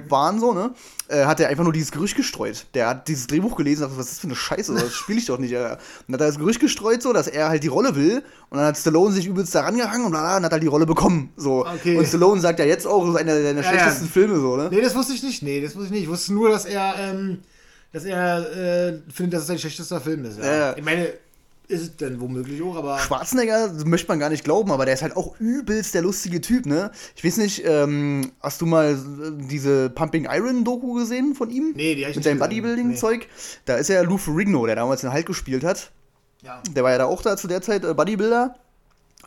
waren, so, ne, äh, hat er einfach nur dieses Gerücht gestreut. Der hat dieses Drehbuch gelesen und dachte, was ist das für eine Scheiße, das spiele ich doch nicht. Alter. Und dann hat er das Gerücht gestreut, so, dass er halt die Rolle will. Und dann hat Stallone sich übelst daran gehangen und, bla, und hat halt die Rolle bekommen. So. Okay. Und Stallone sagt ja jetzt auch, das ist einer seiner Ja, schlechtesten ja. Filme, so, ne? Nee, das wusste ich nicht. Nee, das wusste ich nicht. Ich wusste nur, dass er, ähm, dass er äh, findet, dass es sein schlechtester Film ist. Ja. Ich meine, ist es denn womöglich auch, aber. Schwarzenegger das möchte man gar nicht glauben, aber der ist halt auch übelst der lustige Typ, ne? Ich weiß nicht, ähm, hast du mal äh, diese Pumping Iron Doku gesehen von ihm? Nee, die hab ich Mit seinem. Bodybuilding-Zeug? Da ist ja Lou Ferrigno, der damals den Hulk gespielt hat. Ja. Der war ja da auch da zu der Zeit äh, Bodybuilder.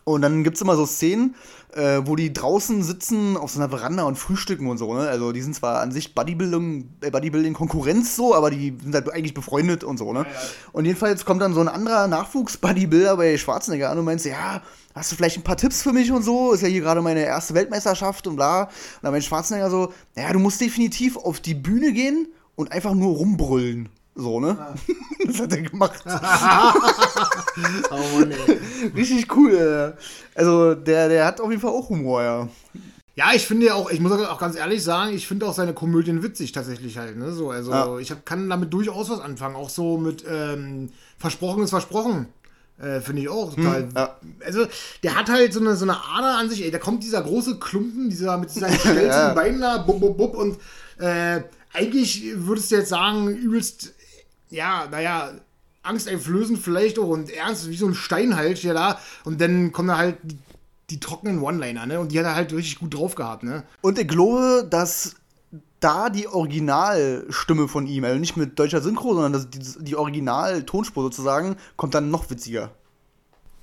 Und dann gibt es immer so Szenen, äh, wo die draußen sitzen auf so einer Veranda und frühstücken und so, ne? Also die sind zwar an sich Bodybuilding, äh, Bodybuilding Konkurrenz so, aber die sind halt eigentlich befreundet und so, ne? ja. Und jedenfalls kommt dann so ein anderer Nachwuchs-Bodybuilder bei Schwarzenegger an und meint ja, hast du vielleicht ein paar Tipps für mich und so? Ist ja hier gerade meine erste Weltmeisterschaft und bla. Und dann meint Schwarzenegger so, naja, du musst definitiv auf die Bühne gehen und einfach nur rumbrüllen. So, ne? das hat er gemacht. Oh Mann. Richtig cool. Äh. Also, der, der hat auf jeden Fall auch Humor, ja. Ja, ich finde ja auch, ich muss auch ganz ehrlich sagen, ich finde auch seine Komödien witzig tatsächlich halt, ne? So, also Ja. ich hab, kann damit durchaus was anfangen. Auch so mit ähm, Versprochen ist versprochen. Äh, finde ich auch total. ja. Also, der hat halt so eine, so eine Ader an sich, ey, da kommt dieser große Klumpen, dieser mit seinen stelzen Ja. Beinen da, bub, bub, bub, und äh, eigentlich würdest du jetzt sagen, übelst, ja, naja, angsteinflößend vielleicht auch und ernst, wie so ein Stein halt, der da, und dann kommen da halt die, die trockenen One-Liner, ne? Und die hat er halt richtig gut drauf gehabt, ne? Und ich glaube, dass da die Originalstimme von ihm, also nicht mit deutscher Synchro, sondern das, die, die Original-Tonspur sozusagen, kommt dann noch witziger.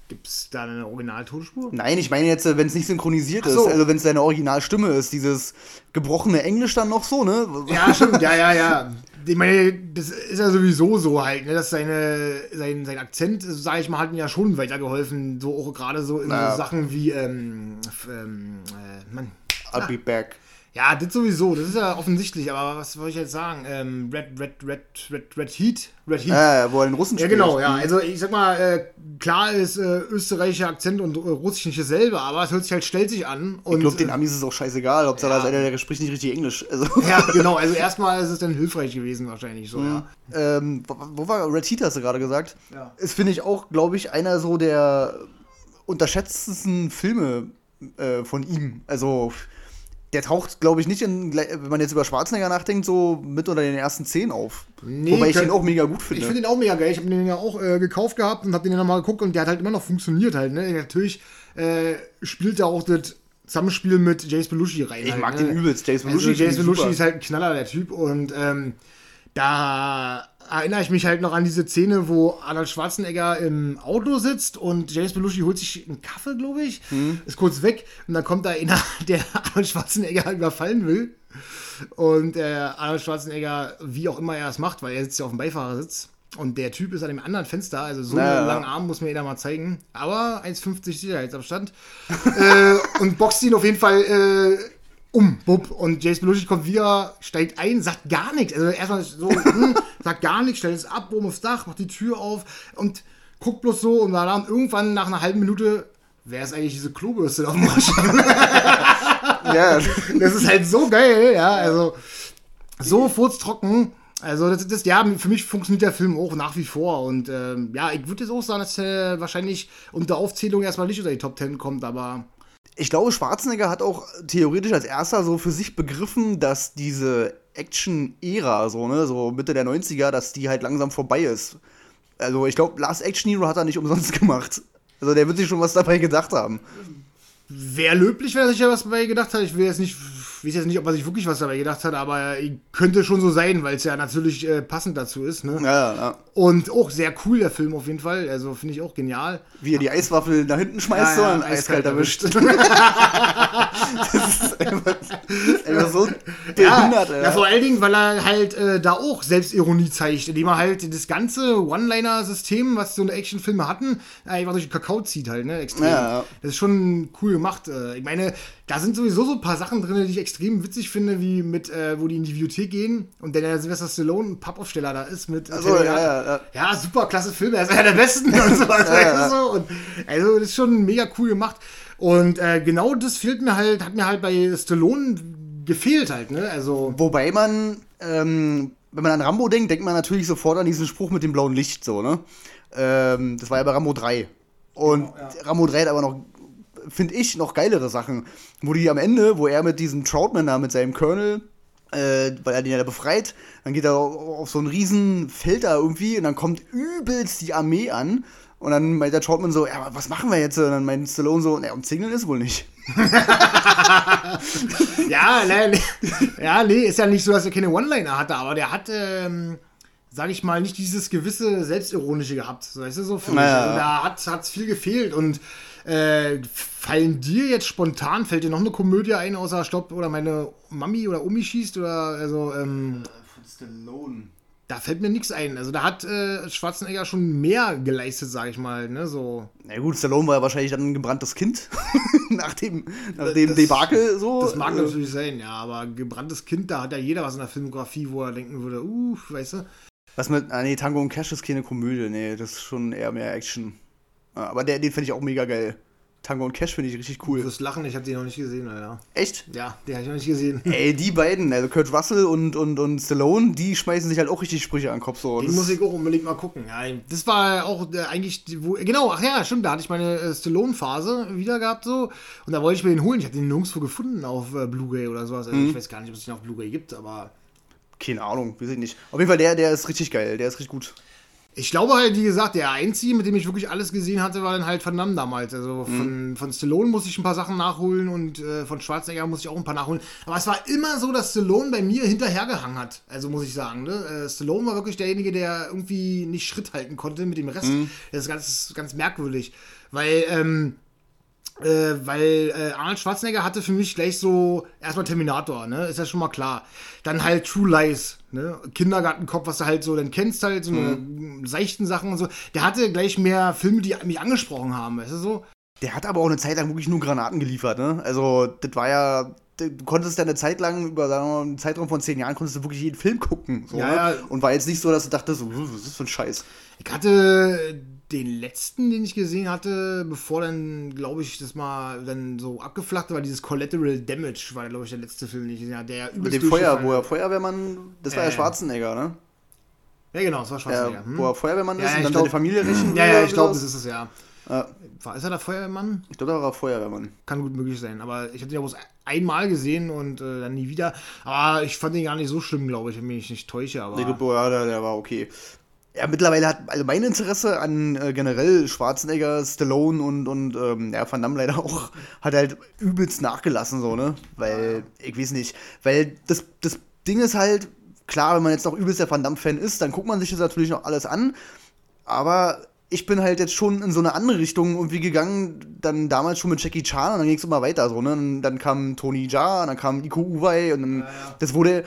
Gibt's da eine Originaltonspur? Nein, ich meine jetzt, wenn es nicht synchronisiert so. ist, also wenn es seine Originalstimme ist, dieses gebrochene Englisch dann noch so, ne? Ja, stimmt, ja, ja, ja. Ich meine, das ist ja sowieso so halt, ne, dass seine, sein, sein Akzent, sage ich mal, hat ihm ja schon weitergeholfen. So auch gerade so in Ja. so Sachen wie, ähm, ähm, äh, Mann. I'll be back. Ja, das sowieso, das ist ja offensichtlich, aber was wollte ich jetzt sagen? Ähm, Red, Red, Red, Red, Red Heat? Red Heat. Äh, wo er den Russen Ja, spielt. genau, ja. Also ich sag mal, äh, klar ist äh, österreichischer Akzent und äh, russisch nicht dasselbe, aber es hört sich halt stellt sich an. Und, Ich glaube, den äh, Amis ist auch scheißegal, Hauptsache Ja. da einer, der spricht nicht richtig Englisch. Also, ja, genau, also erstmal ist es dann hilfreich gewesen wahrscheinlich so, ja. ähm, wo, wo war Red Heat, hast du gerade gesagt? Ja. Ist, finde ich, auch, glaube ich, einer so der unterschätztesten Filme äh, von ihm. Also, der taucht, glaube ich, nicht in, wenn man jetzt über Schwarzenegger nachdenkt, so mit unter den ersten zehn auf. Nee, Wobei ich den auch mega gut Ich finde. finde den auch mega geil. Ich habe den ja auch äh, gekauft gehabt und habe den ja nochmal geguckt und der hat halt immer noch funktioniert halt. Ne? Natürlich äh, spielt da auch das Zusammenspiel mit Jace Belushi rein. ich halt, mag ne? den übelst. Jace Also Belushi. Jace finde ich Belushi ist halt ein Knaller, der Typ. Und ähm, da erinnere ich mich halt noch an diese Szene, wo Arnold Schwarzenegger im Auto sitzt und James Belushi holt sich einen Kaffee, glaube ich, Mhm. ist kurz weg und dann kommt da einer, der Arnold Schwarzenegger überfallen will. Und äh, Arnold Schwarzenegger, wie auch immer er es macht, weil er sitzt ja auf dem Beifahrersitz. Und der Typ ist an dem anderen Fenster, also so Ja, einen langen Arm muss mir jeder mal zeigen. Aber 1,50 Sicherheitsabstand. äh, und boxt ihn auf jeden Fall äh, um, bub. Und Jace Belushi kommt wieder, steigt ein, sagt gar nichts. Also erstmal so, hm, sagt gar nichts, stellt es ab, oben aufs Dach, macht die Tür auf und guckt bloß so. Und dann irgendwann nach einer halben Minute, wer ist eigentlich diese Klobürste auf dem Maschinen? ja, Das ist halt so geil, ja. Also so furztrocken. Also das, das, ja, für mich funktioniert der Film auch nach wie vor. Und ähm, ja, ich würde jetzt auch sagen, dass er wahrscheinlich unter Aufzählung erstmal nicht unter die Top 10 kommt, aber ich glaube, Schwarzenegger hat auch theoretisch als erster so für sich begriffen, dass diese Action-Ära, so, ne, so Mitte der 90er, dass die halt langsam vorbei ist. Also ich glaube, Last Action Hero hat er nicht umsonst gemacht. Also der wird sich schon was dabei gedacht haben. wäre löblich, wenn er sich ja was dabei gedacht hat. Ich will jetzt nicht, weiß jetzt nicht, ob er sich wirklich was dabei gedacht hat, aber könnte schon so sein, weil es ja natürlich äh, passend dazu ist. Ne? Ja, ja. Und auch sehr cool, der Film auf jeden Fall. Also finde ich auch genial. Wie er die Eiswaffel nach hinten schmeißt so und eiskalt erwischt. das ist einfach, einfach so Ja, behindert, ey. ja, vor allen Dingen, weil er halt äh, da auch Selbstironie zeigt, indem er halt das ganze One-Liner-System, was so eine Actionfilme hatten, einfach durch den Kakao zieht halt, ne? Extrem. Ja, ja. Das ist schon cool gemacht. Äh, Ich meine, da sind sowieso so ein paar Sachen drin, die ich extrem witzig finde, wie mit, äh, wo die in die Bibliothek gehen und dann der Sylvester Stallone ein Pappaufsteller da ist mit. Ach so, ja, ja, ja. Ja, super klasse Film, er ist einer der besten und so. Also, Ja, ja. so. Und, also das ist schon mega cool gemacht. Und äh, genau das fehlt mir halt, hat mir halt bei Stallone gefehlt halt, ne? Also. Wobei man, ähm, wenn man an Rambo denkt, denkt man natürlich sofort an diesen Spruch mit dem blauen Licht, so, ne? Ähm, das war ja bei Rambo 3. Und Genau, ja. Rambo 3 hat aber noch, finde ich, noch geilere Sachen. Wo die am Ende, wo er mit diesem Troutman da, mit seinem Colonel, äh, weil er den ja da befreit, dann geht er auf so einen riesen Feld da irgendwie und dann kommt übelst die Armee an. Und dann meint der Troutman so, ja, was machen wir jetzt? Und dann meint Stallone so, naja, umzingeln ist wohl nicht. Ja, ne, ne, ja, nee, ist ja nicht so, dass er keine One-Liner hatte, aber der hat, ähm, sag ich mal, nicht dieses gewisse Selbstironische gehabt. So, weißt du, so für mich. Ja. Also, da hat hat's viel gefehlt und äh, fallen dir jetzt spontan, fällt dir noch eine Komödie ein, außer Stopp oder meine Mami oder Omi schießt oder also, ähm, Von Stallone. da fällt mir nichts ein. Also da hat äh, Schwarzenegger schon mehr geleistet, sag ich mal, ne, so. Na gut, Stallone war ja wahrscheinlich dann ein gebranntes Kind. nach dem, nach dem Debakel so. Das mag Äh, natürlich sein, ja, aber gebranntes Kind, da hat ja jeder was in der Filmografie, wo er denken würde, uh, weißt du. Was mit. Ah, nee, Tango und Cash ist keine Komödie. Nee, das ist schon eher mehr Action. Aber der, den finde ich auch mega geil. Tango und Cash finde ich richtig Du cool. wirst lachen, ich habe den noch nicht gesehen, Alter. Echt? Ja, den habe ich noch nicht gesehen. Ey, die beiden, also Kurt Russell und, und, und Stallone, die schmeißen sich halt auch richtig Sprüche an den Kopf. So. Das- muss ich auch unbedingt mal gucken. Ja, das war auch äh, eigentlich, die- wo, genau, ach ja, stimmt, da hatte ich meine äh, Stallone-Phase wieder gehabt so. Und da wollte ich mir den holen. Ich habe den nirgendwo gefunden auf äh, Blu-ray oder sowas. Also Mhm. ich weiß gar nicht, ob es den auf Blu-ray gibt, aber Keine Ahnung, weiß ich nicht. Auf jeden Fall, der, der ist richtig geil, der ist richtig gut. Ich glaube halt, wie gesagt, der einzige, mit dem ich wirklich alles gesehen hatte, war dann halt Van Damme damals. Also von, von Stallone muss ich ein paar Sachen nachholen und äh, von Schwarzenegger muss ich auch ein paar nachholen. Aber es war immer so, dass Stallone bei mir hinterhergehangen hat. Also muss ich sagen. Ne? Äh, Stallone war wirklich derjenige, der irgendwie nicht Schritt halten konnte mit dem Rest. Das ist ganz, ganz merkwürdig. Weil, ähm, äh, weil äh, Arnold Schwarzenegger hatte für mich gleich so erstmal Terminator, ne? Ist ja schon mal klar. Dann halt True Lies, ne? Kindergartenkopf, was du halt so dann kennst, halt so eine seichten Sachen und so. Der hatte gleich mehr Filme, die mich angesprochen haben, weißt du so? Der hat aber auch eine Zeit lang wirklich nur Granaten geliefert, ne? Also, das war ja. Du konntest ja eine Zeit lang, über sagen wir mal, einen Zeitraum von zehn Jahren, konntest du wirklich jeden Film gucken. So, Ja, ne? Und war jetzt nicht so, dass du dachtest, so, was ist das für ein Scheiß? Ich hatte den letzten, den ich gesehen hatte, bevor dann, glaube ich, das mal dann so abgeflacht war, dieses Collateral Damage, war, glaube ich, der letzte Film, den ich gesehen habe, der Mit dem Feuer, wo er. Feuerwehrmann, das war Äh. ja Schwarzenegger, ne? Ja, genau, das war Schwarzenegger. hm? wo er Feuerwehrmann Ja, ist ja, und dann glaub- seine Familie rächen Ja, ja, ich glaube, das ist es ja. Ja, War, ist er der Feuerwehrmann? ich glaube, da war er Feuerwehrmann. Kann gut möglich sein. Aber ich hatte ihn ja bloß einmal gesehen und äh, dann nie wieder. Aber ich fand ihn gar nicht so schlimm, glaube ich, wenn ich mich nicht täusche. Aber glaube, ja, der, der war okay. Ja, mittlerweile hat also mein Interesse an äh, generell Schwarzenegger, Stallone und, und ähm, ja, Van Damme leider auch, hat halt übelst nachgelassen, so, ne? Weil, ich weiß nicht, weil das, das Ding ist halt, klar, wenn man jetzt noch übelst der Van Damme-Fan ist, dann guckt man sich das natürlich noch alles an, aber ich bin halt jetzt schon in so eine andere Richtung irgendwie gegangen, dann damals schon mit Jackie Chan und dann ging es immer weiter so, ne? Und dann kam Tony Jaa, dann kam Iko Uwei und dann, Ja, ja. das wurde,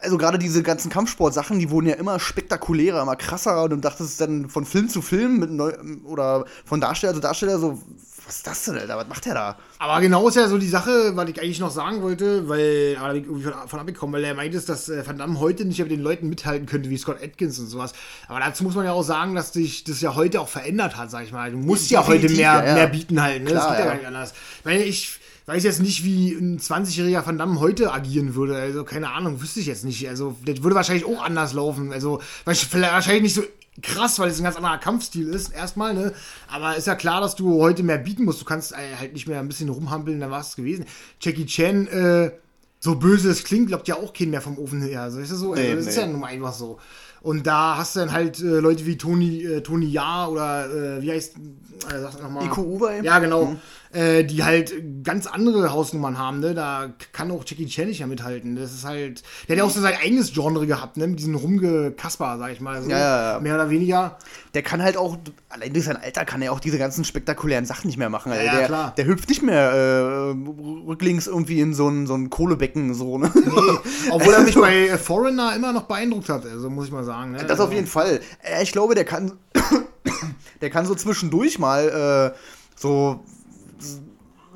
also gerade diese ganzen Kampfsportsachen, die wurden ja immer spektakulärer, immer krasser und du dachtest dann von Film zu Film mit neu, oder von Darsteller zu Darsteller so, was ist das denn, Alter, was macht der da? Aber genau ist ja so die Sache, was ich eigentlich noch sagen wollte, weil aber ich irgendwie von, von abgekommen, weil er meinte, dass äh, Van Damme heute nicht mehr mit den Leuten mithalten könnte, wie Scott Atkins und sowas. Aber dazu muss man ja auch sagen, dass sich das ja heute auch verändert hat, sag ich mal. Du musst ja heute Definitiv, mehr, ja, ja. mehr bieten halt, ne? das Klar, geht ja, ja. gar nicht anders. Weil ich weiß jetzt nicht, wie ein 20-jähriger Van Damme heute agieren würde. Also, keine Ahnung, wüsste ich jetzt nicht. Also, das würde wahrscheinlich auch anders laufen. Also, wahrscheinlich nicht so krass, weil es ein ganz anderer Kampfstil ist, erstmal, ne? Aber ist ja klar, dass du heute mehr bieten musst. Du kannst äh, halt nicht mehr ein bisschen rumhampeln, dann war es gewesen. Jackie Chan, äh, so böse es klingt, glaubt ja auch keinen mehr vom Ofen her. Also, ist das so? Also, Nee, das ist nee. ja nun mal einfach so. Und da hast du dann halt äh, Leute wie Tony, äh, Tony Ja oder äh, wie heißt, äh, sag nochmal. Iko Uwei? Ja, genau. Äh, die halt ganz andere Hausnummern haben, ne? Da kann auch Jackie Chan nicht mehr mithalten. Das ist halt. Der hat ja auch so sein eigenes Genre gehabt, ne? Mit diesen Rumgekasper, sag ich mal. So, Ja, ja, ja. Mehr oder weniger. Der kann halt auch, allein durch sein Alter kann er auch diese ganzen spektakulären Sachen nicht mehr machen. Also Ja, ja, der, klar. der hüpft nicht mehr äh, rücklings irgendwie in so ein, so ein Kohlebecken, so, ne? Nee, obwohl er mich bei äh, Foreigner immer noch beeindruckt hat, also muss ich mal sagen. Ne? Das auf jeden Fall. Äh, Ich glaube, der kann, der kann so zwischendurch mal äh, so,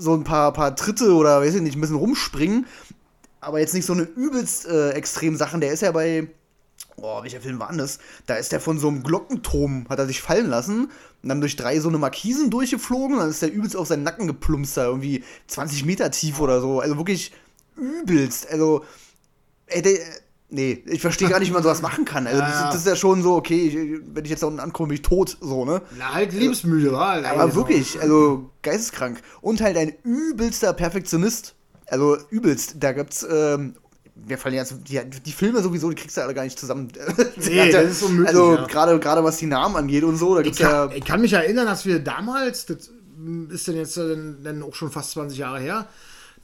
so ein paar, paar Tritte oder weiß ich nicht, ein bisschen rumspringen. Aber jetzt nicht so eine übelst äh, extrem Sachen. Der ist ja bei, oh, welcher Film war denn das? Da ist der von so einem Glockenturm, hat er sich fallen lassen und dann durch drei so eine Markisen durchgeflogen dann ist der übelst auf seinen Nacken geplumpst, da irgendwie 20 Meter tief oder so. Also wirklich übelst. Also, ey, der, nee, ich verstehe gar nicht, wie man sowas machen kann. Also, Ja, das, ja. das ist ja schon so, okay, ich, wenn ich jetzt da unten ankomme, bin ich tot, so, ne? Na, halt lebensmüde, war. halt Aber wirklich, also geisteskrank. Und halt ein übelster Perfektionist. Also übelst. Da gibt's, ähm, wir fallen jetzt, die, die Filme sowieso, die kriegst du alle gar nicht zusammen. Nee, das ist unmöglich, Also ja. gerade gerade was die Namen angeht und so, da Ich gibt's ja. kann, ich kann mich erinnern, dass wir damals, das ist denn jetzt äh, dann auch schon fast 20 Jahre her,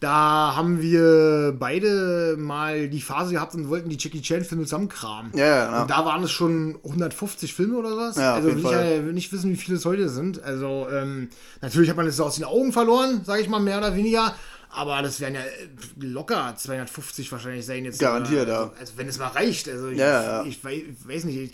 da haben wir beide mal die Phase gehabt und wollten die Jackie Chan-Filme zusammenkramen. Ja, ja, ja. Und da waren es schon 150 Filme oder was. Ja, also will ich ja nicht wissen, wie viele es heute sind. Also ähm, natürlich hat man es aus den Augen verloren, sage ich mal, mehr oder weniger. Aber das werden ja äh, locker 250 wahrscheinlich sein jetzt. Garantiert, also, ja. Also wenn es mal reicht. Also ich, Ja, ja, ich, wei- weiß nicht. Ich,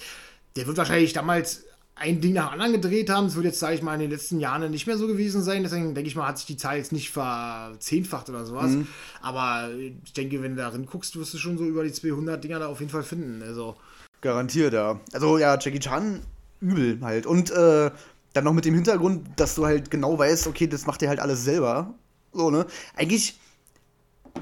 der wird wahrscheinlich damals ein Ding nach dem anderen gedreht haben. Das wird jetzt, sage ich mal, in den letzten Jahren nicht mehr so gewesen sein. Deswegen denke ich mal, hat sich die Zahl jetzt nicht verzehnfacht oder sowas. Mhm. Aber ich denke, wenn du darin guckst, wirst du schon so über die 200 Dinger da auf jeden Fall finden. Also Garantiert, ja. Also ja, Jackie Chan übel halt. Und äh, dann noch mit dem Hintergrund, dass du halt genau weißt, okay, das macht er halt alles selber. So, ne? Eigentlich,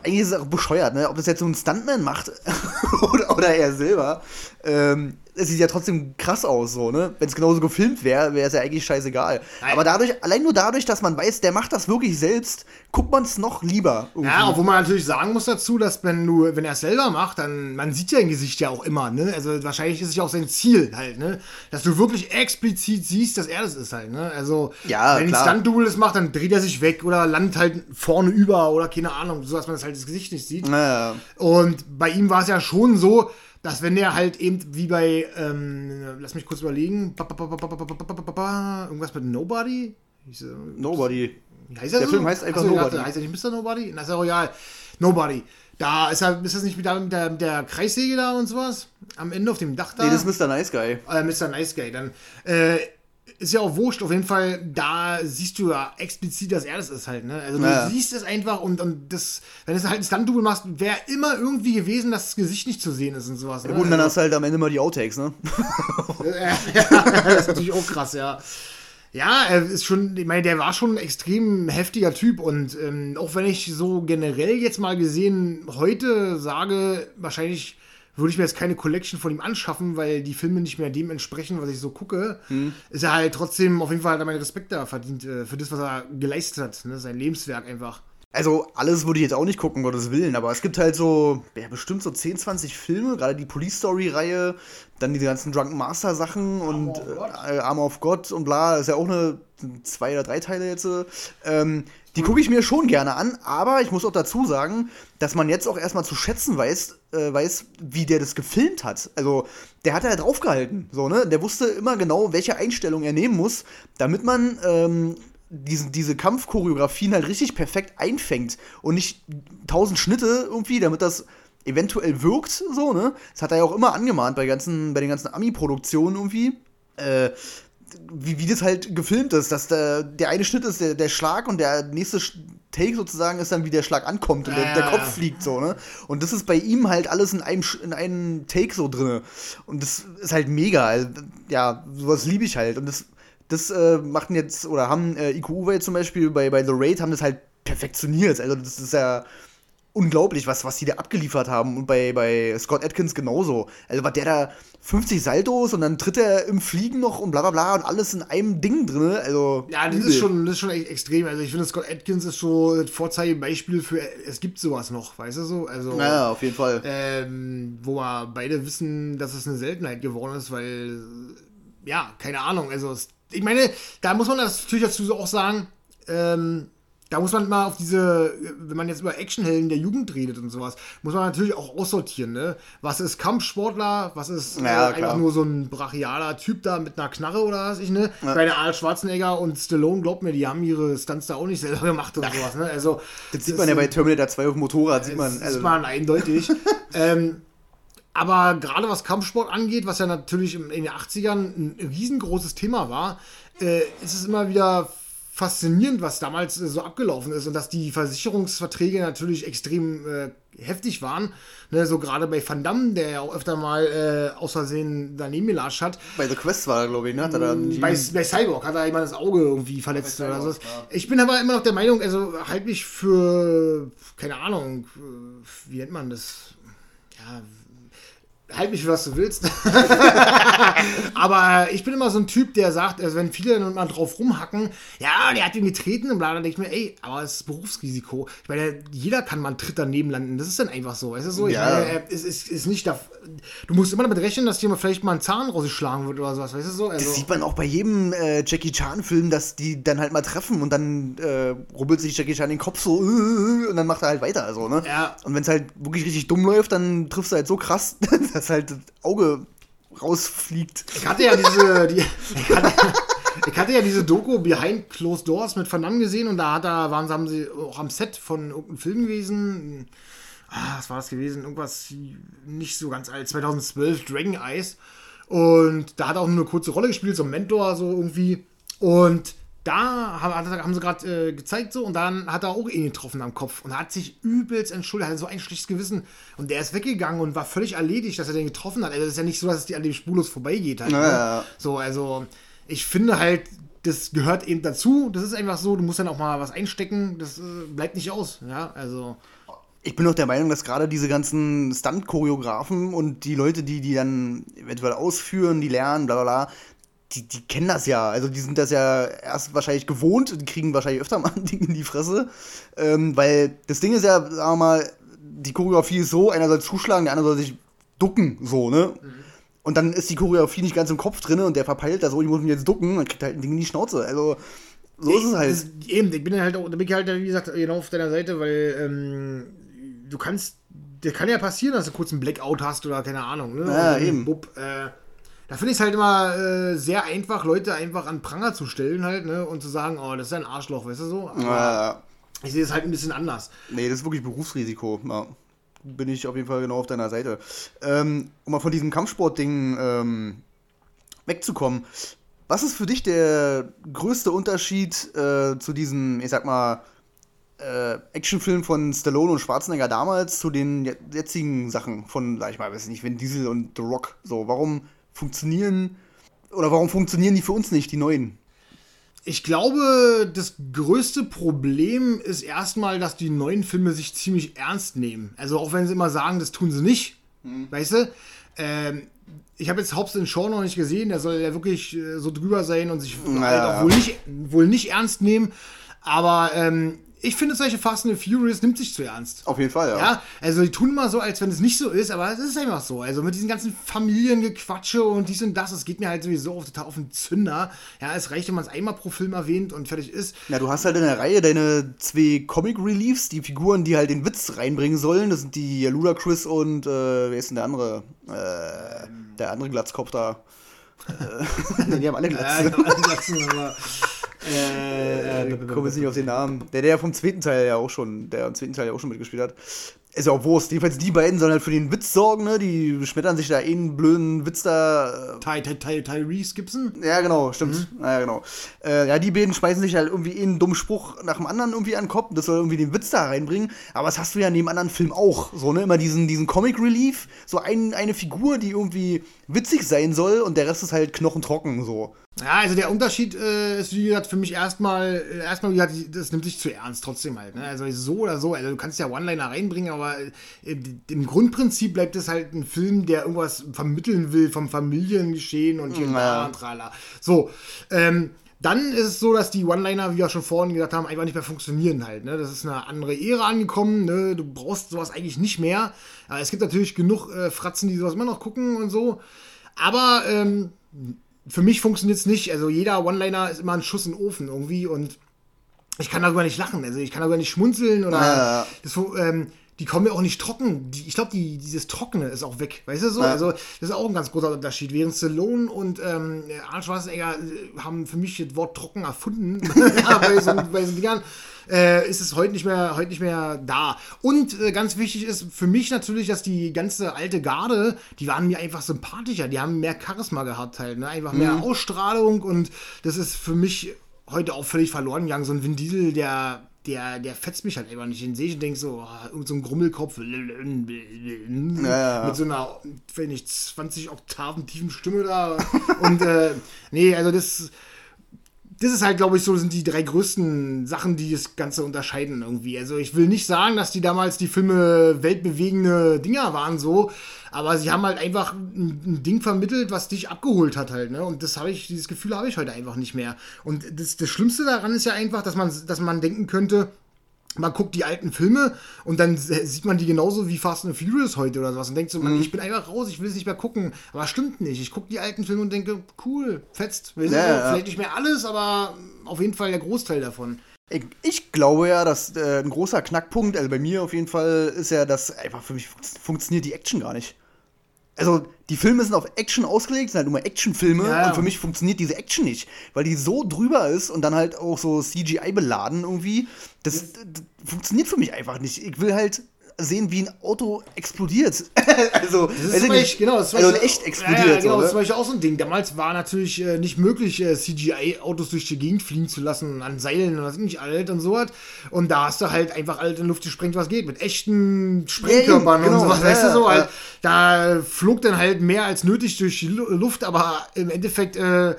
eigentlich ist es auch bescheuert, ne? Ob das jetzt so ein Stuntman macht oder, oder er selber. Ähm, es sieht ja trotzdem krass aus, so, ne? Wenn es genauso gefilmt wäre, wäre es ja eigentlich scheißegal. Nein. Aber dadurch, allein nur dadurch, dass man weiß, der macht das wirklich selbst, guckt man es noch lieber. irgendwie. Ja, obwohl man natürlich sagen muss dazu, dass wenn du, wenn er es selber macht, dann man sieht ja ein Gesicht ja auch immer, ne? Also wahrscheinlich ist es ja auch sein Ziel halt, ne? Dass du wirklich explizit siehst, dass er das ist halt, ne? Also Ja, wenn klar. ein Stunt-Double das macht, dann dreht er sich weg oder landet halt vorne über oder keine Ahnung, so dass man das halt das Gesicht nicht sieht. Naja. Und bei ihm war es ja schon so, dass wenn der halt eben wie bei, ähm, lass mich kurz überlegen, irgendwas mit Nobody? Hieß, Nobody. Heißt der so? Film heißt einfach Achso, Nobody. Dachte, heißt er nicht Mr. Nobody? Na, ist ja royal. Nobody. Da ist, er, ist das nicht mit der, mit, der, mit der Kreissäge da und sowas? Am Ende auf dem Dach da? Nee, das ist Mr. Nice Guy. Äh, Mr. Nice Guy. Dann, äh, ist ja auch wurscht. Auf jeden Fall, da siehst du ja explizit, dass er das ist halt. Ne? Also du Ja. siehst es einfach und, und das, wenn du halt ein Stunt-Double machst, wäre immer irgendwie gewesen, dass das Gesicht nicht zu sehen ist und sowas. Ne? Gut, und dann hast du halt am Ende mal die Outtakes, ne? ja, das ist natürlich auch krass, ja. Ja, er ist schon, ich meine, der war schon ein extrem heftiger Typ und ähm, auch wenn ich so generell jetzt mal gesehen heute sage, wahrscheinlich würde ich mir jetzt keine Collection von ihm anschaffen, weil die Filme nicht mehr dem entsprechen, was ich so gucke, ist er halt trotzdem auf jeden Fall hat er meinen Respekt da verdient äh, für das, was er geleistet hat, ne? sein Lebenswerk einfach. Also, alles würde ich jetzt auch nicht gucken, Gottes Willen, aber es gibt halt so, ja, bestimmt so 10, 20 Filme, gerade die Police Story-Reihe, dann diese ganzen Drunken Master-Sachen und of God. äh, Armor of God und bla, ist ja auch eine zwei oder drei Teile jetzt. äh, Ähm, Die gucke ich mir schon gerne an, aber ich muss auch dazu sagen, dass man jetzt auch erstmal zu schätzen weiß, äh, weiß, wie der das gefilmt hat. Also, der hat ja draufgehalten, so, ne? Der wusste immer genau, welche Einstellung er nehmen muss, damit man ähm, diesen, diese Kampfchoreografien halt richtig perfekt einfängt und nicht tausend Schnitte irgendwie, damit das eventuell wirkt, so, ne? Das hat er ja auch immer angemahnt bei, ganzen, bei den ganzen Ami-Produktionen irgendwie. Äh, wie, wie das halt gefilmt ist, dass der, der eine Schnitt ist der, der Schlag und der nächste Take sozusagen ist dann, wie der Schlag ankommt und der, der Kopf fliegt so, ne? Und das ist bei ihm halt alles in einem, in einem Take so drin. Und das ist halt mega. Also, ja, sowas liebe ich halt. Und das, das äh, machten jetzt, oder haben äh, IQ Uwe zum Beispiel bei, bei The Raid haben das halt perfektioniert. Also das ist ja unglaublich, was, was die da abgeliefert haben. Und bei, bei Scott Atkins genauso. Also war der da 50 Saltos und dann tritt er im Fliegen noch und bla bla bla und alles in einem Ding drin. Also, ja, das ist, schon, das ist schon echt extrem. Also ich finde, Scott Atkins ist so ein Vorzeigebeispiel für, es gibt sowas noch, weißt du so? Also, ja, auf jeden Fall. Ähm, wo wir beide wissen, dass es eine Seltenheit geworden ist, weil, ja, keine Ahnung. Also ich meine, da muss man das natürlich dazu auch sagen, ähm, da muss man mal auf diese, wenn man jetzt über Actionhelden der Jugend redet und sowas, muss man natürlich auch aussortieren, ne? Was ist Kampfsportler, was ist ja, äh, einfach nur so ein brachialer Typ da mit einer Knarre oder was ich, ne? Ja. Bei der Arnold Schwarzenegger und Stallone, glaubt mir, die haben ihre Stunts da auch nicht selber gemacht und sowas, ne? Also, das sieht man ja bei Terminator 2 auf dem Motorrad, sieht man. Also. sieht man eindeutig. ähm, aber gerade was Kampfsport angeht, was ja natürlich in den 80ern ein riesengroßes Thema war, äh, ist es immer wieder faszinierend, was damals äh, so abgelaufen ist und dass die Versicherungsverträge natürlich extrem äh, heftig waren. Ne, so gerade bei Van Damme, der ja auch öfter mal äh, aus Versehen daneben gelatscht hat. Bei The Quest war er, glaube ich, ne? Hat er dann bei, bei Cyborg hat er jemand das Auge irgendwie verletzt Cyborg, oder so. Ja. Ich bin aber immer noch der Meinung, also halt mich für, keine Ahnung, wie nennt man das? Ja, halt mich, was du willst. Aber ich bin immer so ein Typ, der sagt, also wenn viele dann mal drauf rumhacken, ja, der hat ihn getreten und bla, dann denke ich mir, ey, aber es ist Berufsrisiko. Ich meine, jeder kann mal einen Tritt daneben landen. Das ist dann einfach so. Weißt du so? Ja. Ich meine, es ist, ist nicht da. Du musst immer damit rechnen, dass dir vielleicht mal ein Zahn rausgeschlagen wird oder sowas. Weißt du so? Also, das sieht man auch bei jedem äh, Jackie Chan-Film, dass die dann halt mal treffen und dann äh, rubbelt sich Jackie Chan den Kopf so äh, und dann macht er halt weiter. Also, ne? Ja. Und wenn es halt wirklich richtig dumm läuft, dann triffst du halt so krass, dass halt das Auge rausfliegt. Ich hatte ja diese. Die, ich, hatte, ich, hatte, ja diese Doku Behind Closed Doors mit Van Damme gesehen und da hat er, waren, haben sie auch am Set von irgendeinem Film gewesen. Ah, was war das gewesen? Irgendwas nicht so ganz alt. 2012, Dragon Eyes. Und da hat er auch nur eine kurze Rolle gespielt, so ein Mentor, so irgendwie. Und da haben, haben sie gerade äh, gezeigt so und dann hat er auch ihn getroffen am Kopf und hat sich übelst entschuldigt, hatte so ein schlechtes Gewissen und der ist weggegangen und war völlig erledigt, dass er den getroffen hat. Also es ist ja nicht so, dass es die an dem spurlos vorbeigeht halt. Ne? So, also ich finde halt, das gehört eben dazu. Das ist einfach so, du musst dann auch mal was einstecken, das äh, bleibt nicht aus. Ja, also. Ich bin auch der Meinung, dass gerade diese ganzen Stunt-Choreografen und die Leute, die die dann eventuell ausführen, die lernen, bla bla bla, die, die kennen das ja. Also die sind das ja erst wahrscheinlich gewohnt, die kriegen wahrscheinlich öfter mal ein Ding in die Fresse. Ähm, weil das Ding ist ja, sagen wir mal, die Choreografie ist so, einer soll zuschlagen, der andere soll sich ducken, so, ne? Mhm. Und dann ist die Choreografie nicht ganz im Kopf drin und der verpeilt da so, ich muss mich jetzt ducken, dann kriegt halt ein Ding in die Schnauze. Also, so ist es halt. Das, eben, ich bin halt auch, da bin ich halt, wie gesagt, genau auf deiner Seite, weil ähm, du kannst, der kann ja passieren, dass du kurz einen Blackout hast oder keine Ahnung, ne? Ja, eben. Bub, äh, da finde ich es halt immer äh, sehr einfach, Leute einfach an Pranger zu stellen halt, ne? Und zu sagen, oh, das ist ein Arschloch, weißt du so? Aber ja. Ich sehe es halt ein bisschen anders. Nee, das ist wirklich Berufsrisiko. Ja. Bin ich auf jeden Fall genau auf deiner Seite. Ähm, um mal von diesem Kampfsport-Ding ähm, wegzukommen. Was ist für dich der größte Unterschied äh, zu diesem, ich sag mal, äh, Actionfilm von Stallone und Schwarzenegger damals zu den jetzigen Sachen von, sag ich mal, weiß nicht, Vin Diesel und The Rock? So, warum funktionieren oder warum funktionieren die für uns nicht, die neuen? Ich glaube, das größte Problem ist erstmal, dass die neuen Filme sich ziemlich ernst nehmen. Also auch wenn sie immer sagen, das tun sie nicht, hm. weißt du? Ähm, ich habe jetzt Hobbs in Shaw noch nicht gesehen, der soll ja wirklich äh, so drüber sein und sich naja. halt auch wohl nicht, wohl nicht ernst nehmen. Aber ähm, ich finde, solche Fast and Furious nimmt sich zu ernst. Auf jeden Fall, ja. Ja, also die tun immer so, als wenn es nicht so ist, aber es ist einfach so. Also mit diesen ganzen Familiengequatsche und dies und das, es geht mir halt sowieso auf, auf den Zünder. Ja, es reicht, wenn man es einmal pro Film erwähnt und fertig ist. Ja, du hast halt in der Reihe deine zwei Comic Reliefs, die Figuren, die halt den Witz reinbringen sollen. Das sind die Ludacris und, äh, wer ist denn der andere? Äh, der andere Glatzkopf da. Äh, nee, die haben alle Glatzen. Ja, alle Glatzen, aber. Äh, Äh, komme jetzt nicht auf den Namen. Der, der vom zweiten Teil ja auch schon, der im zweiten Teil ja auch schon mitgespielt hat. Ist ja auch Wurst. Jedenfalls die beiden sollen halt für den Witz sorgen, ne? Die schmettern sich da einen blöden Witz da. Ty, Ty, Ty, Tyrese Gibson? Äh, ja, genau, stimmt. Ja, genau. Äh, ja, die beiden schmeißen sich halt irgendwie einen dummen Spruch nach dem anderen irgendwie an den Kopf. Das soll irgendwie den Witz da reinbringen. Aber das hast du ja in dem anderen Film auch. So, ne? Immer diesen, diesen Comic Relief. So ein, eine Figur, die irgendwie witzig sein soll und der Rest ist halt knochentrocken, so. Ja, also der Unterschied äh, ist, wie gesagt, für mich erstmal, äh, erstmal, wie gesagt, das nimmt sich zu ernst trotzdem halt. Ne? Also so oder so, also du kannst ja One-Liner reinbringen, aber äh, im Grundprinzip bleibt es halt ein Film, der irgendwas vermitteln will vom Familiengeschehen und hier da und trala. So, ähm, dann ist es so, dass die One-Liner, wie wir schon vorhin gesagt haben, einfach nicht mehr funktionieren halt. Ne? Das ist eine andere Ära angekommen. Ne? Du brauchst sowas eigentlich nicht mehr. Aber es gibt natürlich genug äh, Fratzen, die sowas immer noch gucken und so. Aber ähm, für mich funktioniert es nicht. Also jeder One-Liner ist immer ein Schuss in den Ofen irgendwie und ich kann darüber nicht lachen. Also ich kann darüber nicht schmunzeln oder Ja. das, ähm, die kommen ja auch nicht trocken. Die, ich glaube, die, dieses Trockene ist auch weg. Weißt du so? Ja. Also, das ist auch ein ganz großer Unterschied. Während Stallone und ähm, Arnold Schwarzenegger äh, haben für mich das Wort trocken erfunden. bei, so, bei so Dingern äh, ist es heute nicht mehr, heute nicht mehr da. Und äh, ganz wichtig ist für mich natürlich, dass die ganze alte Garde, die waren mir einfach sympathischer. Die haben mehr Charisma gehabt halt. Ne? Einfach mehr Ausstrahlung und das ist für mich heute auch völlig verloren gegangen. So ein Vin Diesel, der der, der fetzt mich halt einfach nicht. Den sehe ich und denke so, oh, irgend so ein Grummelkopf ja. mit so einer, wenn ich 20 Oktaven tiefen Stimme da. und äh, nee, also das, das ist halt, glaube ich, so sind die drei größten Sachen, die das Ganze unterscheiden irgendwie. Also ich will nicht sagen, dass die damals die Filme weltbewegende Dinger waren so, aber sie haben halt einfach ein, ein Ding vermittelt, was dich abgeholt hat halt, ne? Und das habe ich, dieses Gefühl habe ich heute einfach nicht mehr. Und das, das Schlimmste daran ist ja einfach, dass man, dass man denken könnte, man guckt die alten Filme und dann sieht man die genauso wie Fast and Furious heute oder sowas und denkt so, man, ich bin einfach raus, ich will es nicht mehr gucken. Aber stimmt nicht. Ich gucke die alten Filme und denke, cool, fetzt. Ja, ja. Vielleicht nicht mehr alles, aber auf jeden Fall der Großteil davon. Ich, ich glaube ja, dass äh, ein großer Knackpunkt, also bei mir auf jeden Fall, ist ja, dass einfach für mich fun funktioniert die Action gar nicht. Also, die Filme sind auf Action ausgelegt, sind halt immer Actionfilme ja. und für mich funktioniert diese Action nicht, weil die so drüber ist und dann halt auch so CGI beladen irgendwie. Das, das funktioniert für mich einfach nicht. Ich will halt sehen, wie ein Auto explodiert. also, Das ist nicht. Genau, das also echt explodiert. Ja, genau, so, das ist zum ne? Auch so ein Ding. Damals war natürlich äh, nicht möglich, äh, CGI-Autos durch die Gegend fliegen zu lassen und an Seilen und was nicht alt und so was. Und da hast du halt einfach alt in Luft gesprengt, was geht. Mit echten Sprengkörpern Ja, eben, und genau, sowas. weißt ja, du so? Halt, da flog dann halt mehr als nötig durch die Lu- Luft, aber im Endeffekt äh,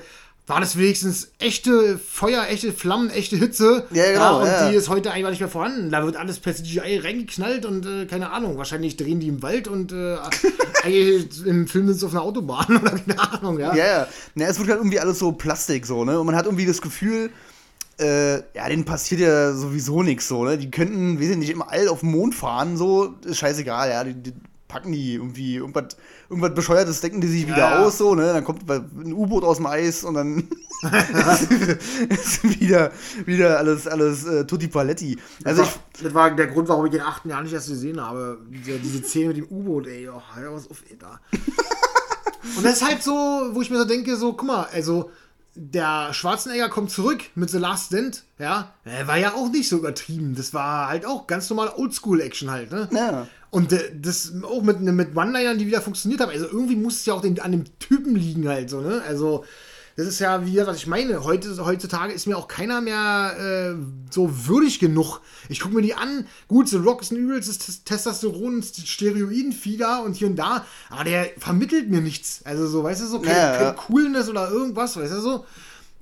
war das wenigstens echte Feuer, echte Flammen, echte Hitze. Ja, genau, und ja. die ist heute einfach nicht mehr vorhanden. Da wird alles per CGI reingeknallt und äh, keine Ahnung. Wahrscheinlich drehen die im Wald und äh, eigentlich im Film sind sie auf einer Autobahn oder keine Ahnung, ja. Ja, ja. Na, es wird halt irgendwie alles so Plastik so, ne? Und man hat irgendwie das Gefühl, äh, ja, denen passiert ja sowieso nichts so, ne? Die könnten, weiß ich nicht, im All auf den Mond fahren, so, ist scheißegal, ja. Die, die packen die irgendwie irgendwas, irgendwas Bescheuertes, decken die sich wieder Ja. aus, so, ne? Dann kommt ein U-Boot aus dem Eis und dann ist wieder, wieder alles, alles äh, tutti paletti. Also ich, das war der Grund, warum ich den achten Jahr nicht erst gesehen habe. Diese, diese Szene mit dem U-Boot, ey, oh, was auf, ey, da. Und das ist halt so, wo ich mir so denke, so, guck mal, also der Schwarzenegger kommt zurück mit The Last Stand, ja, er war ja auch nicht so übertrieben. Das war halt auch ganz normal Oldschool-Action halt, ne? Ja. Und äh, das auch mit, mit One-Linern, die wieder funktioniert haben. Also irgendwie muss es ja auch den, an dem Typen liegen halt so, ne? Also das ist ja wieder, was ich meine. Heute, heutzutage ist mir auch keiner mehr äh, so würdig genug. Ich gucke mir die an. Gut, The Rock ist ein übelstes Tes- Testosteron, Steroidenfieder und hier und da. Aber der vermittelt mir nichts. Also so, weißt du, so kein, Ja, ja. kein Coolness oder irgendwas, weißt du so.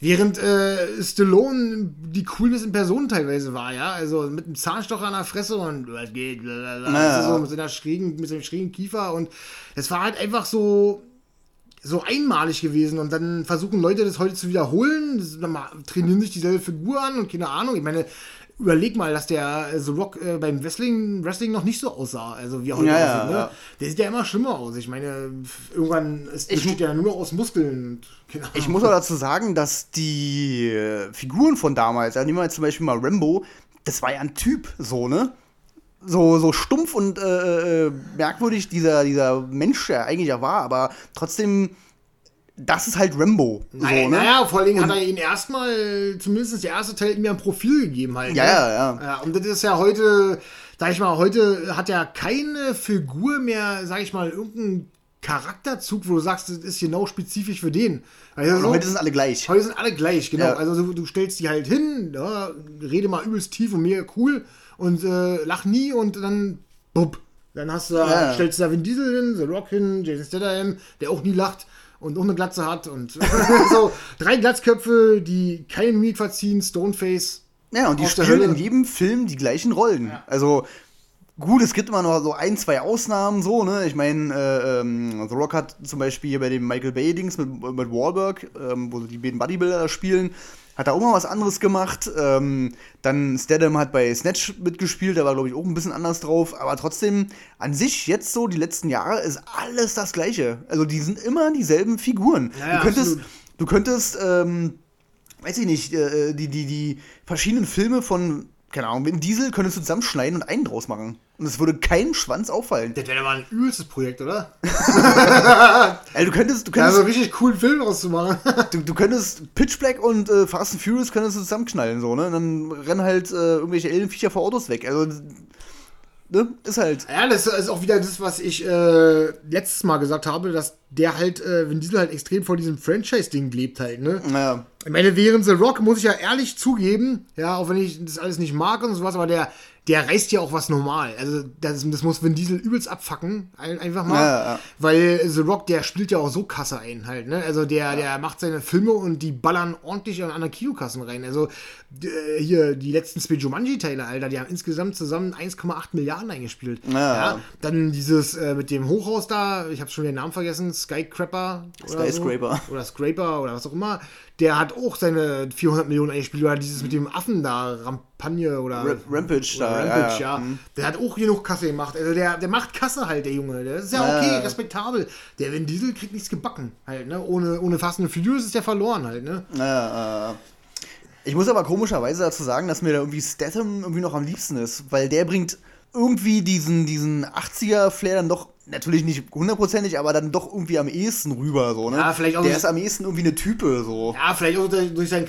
Während äh, Stallone die Coolness in Person teilweise war, ja. Also mit einem Zahnstocher an der Fresse und was geht, blablabla, Ja. weißt du, so mit seiner schrägen, mit seinem schrägen Kiefer und es war halt einfach so so einmalig gewesen und dann versuchen Leute das heute zu wiederholen, das, trainieren sich dieselbe Figur an und keine Ahnung. Ich meine, überleg mal, dass der äh, The Rock äh, beim Wrestling, Wrestling noch nicht so aussah, also wie er heute Ja, aussieht. ne? ja. Der sieht ja immer schlimmer aus. Ich meine, irgendwann ist, Ich- besteht ja nur aus Muskeln. Ich muss auch dazu sagen, dass die äh, Figuren von damals, ja, nehmen wir jetzt zum Beispiel mal Rambo, das war ja ein Typ, so, ne? So, so stumpf und äh, äh, merkwürdig dieser, dieser Mensch, der eigentlich ja war, aber trotzdem, das ist halt Rambo. So, Naja, ne? naja, vor allen Dingen hat er ihn erstmal, zumindest der erste Teil, mir ein Profil gegeben halt. Ja, ne? ja, ja. ja. Und das ist ja heute, sag ich mal, heute hat ja keine Figur mehr, sag ich mal, irgendeinen Charakterzug, wo du sagst, das ist genau spezifisch für den. Also so- heute sind alle gleich. Heute sind alle gleich, genau. Ja. Also du, du stellst die halt hin, ja, rede mal übelst tief und mega cool und äh, lach nie und dann bupp. Dann hast du da, Ja. stellst du da Vin Diesel hin, The Rock hin, Jason Statham, der auch nie lacht und auch eine Glatze hat und so drei Glatzköpfe, die keine Mimik verziehen, Stoneface. Ja, und die spielen in jedem Film die gleichen Rollen. Also, gut, es gibt immer noch so ein, zwei Ausnahmen, so, ne? Ich meine, äh, ähm, The Rock hat zum Beispiel bei dem Michael Bay-Dings mit, mit Wahlberg, ähm, wo die beiden Bodybuilder spielen, hat er auch mal was anderes gemacht. Ähm, dann Statham hat bei Snatch mitgespielt, da war, glaube ich, auch ein bisschen anders drauf. Aber trotzdem, an sich, jetzt so, die letzten Jahre, ist alles das Gleiche. Also, die sind immer dieselben Figuren. Ja, ja, du könntest, absolut. du könntest, ähm, weiß ich nicht, äh, die, die, die verschiedenen Filme von, keine Ahnung, Vin Diesel könntest du zusammenschneiden und einen draus machen. Und es würde keinem Schwanz auffallen. Das wäre mal ein übelstes Projekt, oder? Also du könntest, du Ja, könntest, so einen richtig coolen Film rauszumachen. du, du könntest Pitch Black und äh, Fast and Furious könntest du zusammenknallen, so, ne? Und dann rennen halt äh, irgendwelche Alienviecher vor Autos weg. Also, ne? Ist halt. Ja, das ist auch wieder das, was ich äh, letztes Mal gesagt habe, dass der halt, äh, wenn Diesel halt extrem von diesem Franchise-Ding lebt halt, ne? Naja. Ich meine, während The Rock muss ich ja ehrlich zugeben, ja, auch wenn ich das alles nicht mag und sowas, aber der, der reißt ja auch was normal. Also, das, das muss Vin Diesel übelst abfacken, ein, einfach mal. Ja, ja. Weil The Rock, der spielt ja auch so Kasse ein halt, ne? Also, der, der macht seine Filme und die ballern ordentlich an andere Kinokassen rein. Also, äh, hier, die letzten zwei Jumanji-Teile, Alter, die haben insgesamt zusammen 1,8 Milliarden eingespielt. Ja. Dann dieses äh, mit dem Hochhaus da, ich habe schon den Namen vergessen, Skycrapper. Oder Skyscraper. So, oder Scraper oder was auch immer. Der hat auch seine 400 Millionen eingespielt. Oder dieses mit dem Affen da, Rampagne oder. Ra- Rampage oder da, Rampage, ja, ja. Mhm. Der hat auch genug Kasse gemacht. Also der, der macht Kasse halt, der Junge. Das ist ja okay, ja. respektabel. Der Vin Diesel kriegt nichts gebacken halt, ne? Ohne, ohne Fast and Furious ist der verloren halt, ne? Naja, äh, ich muss aber komischerweise dazu sagen, dass mir da irgendwie Statham irgendwie noch am liebsten ist, weil der bringt irgendwie diesen, diesen 80er-Flair dann doch, natürlich nicht hundertprozentig, aber dann doch irgendwie am ehesten rüber, so, ne? Ja, vielleicht auch Der ist am ehesten irgendwie eine Type, so. Ja, vielleicht auch durch durch sein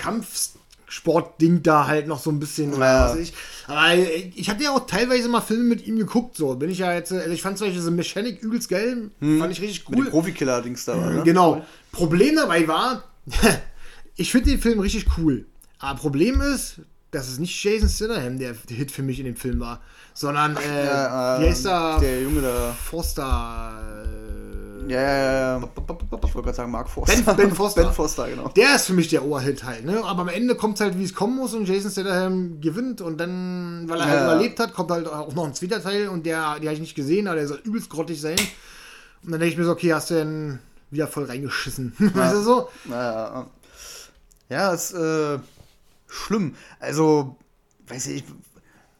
Kampfsportding da halt noch so ein bisschen oder was weiß ich. Aber äh, ich hatte ja auch teilweise mal Filme mit ihm geguckt, so. Bin ich ja jetzt, äh, also ich fand zum Beispiel so Mechanic übelst geil, fand ich richtig Mit dem cool. Profikiller-Dings da, ne? Genau. Problem dabei war, ich finde den Film richtig cool. Aber Problem ist, dass es nicht Jason Statham, der der Hit für mich in dem Film war, sondern, äh, Ja, wie heißt er? Der Junge da. Forster. Äh, Ja, ja, ja. Ich wollte gerade sagen, Mark Forster. Ben- Ben Foster. Ben Foster, genau. Der ist für mich der Oberhit halt, ne? Aber am Ende kommt es halt, wie es kommen muss und Jason Statham gewinnt und dann, weil er halt Ja. überlebt hat, kommt halt auch noch ein zweiter Teil und der, den habe ich nicht gesehen, aber der soll übelst grottig sein. Und dann denke ich mir so, okay, hast du denn wieder voll reingeschissen. weißt du so? Naja, ja, ist äh, schlimm. Also, weiß ich,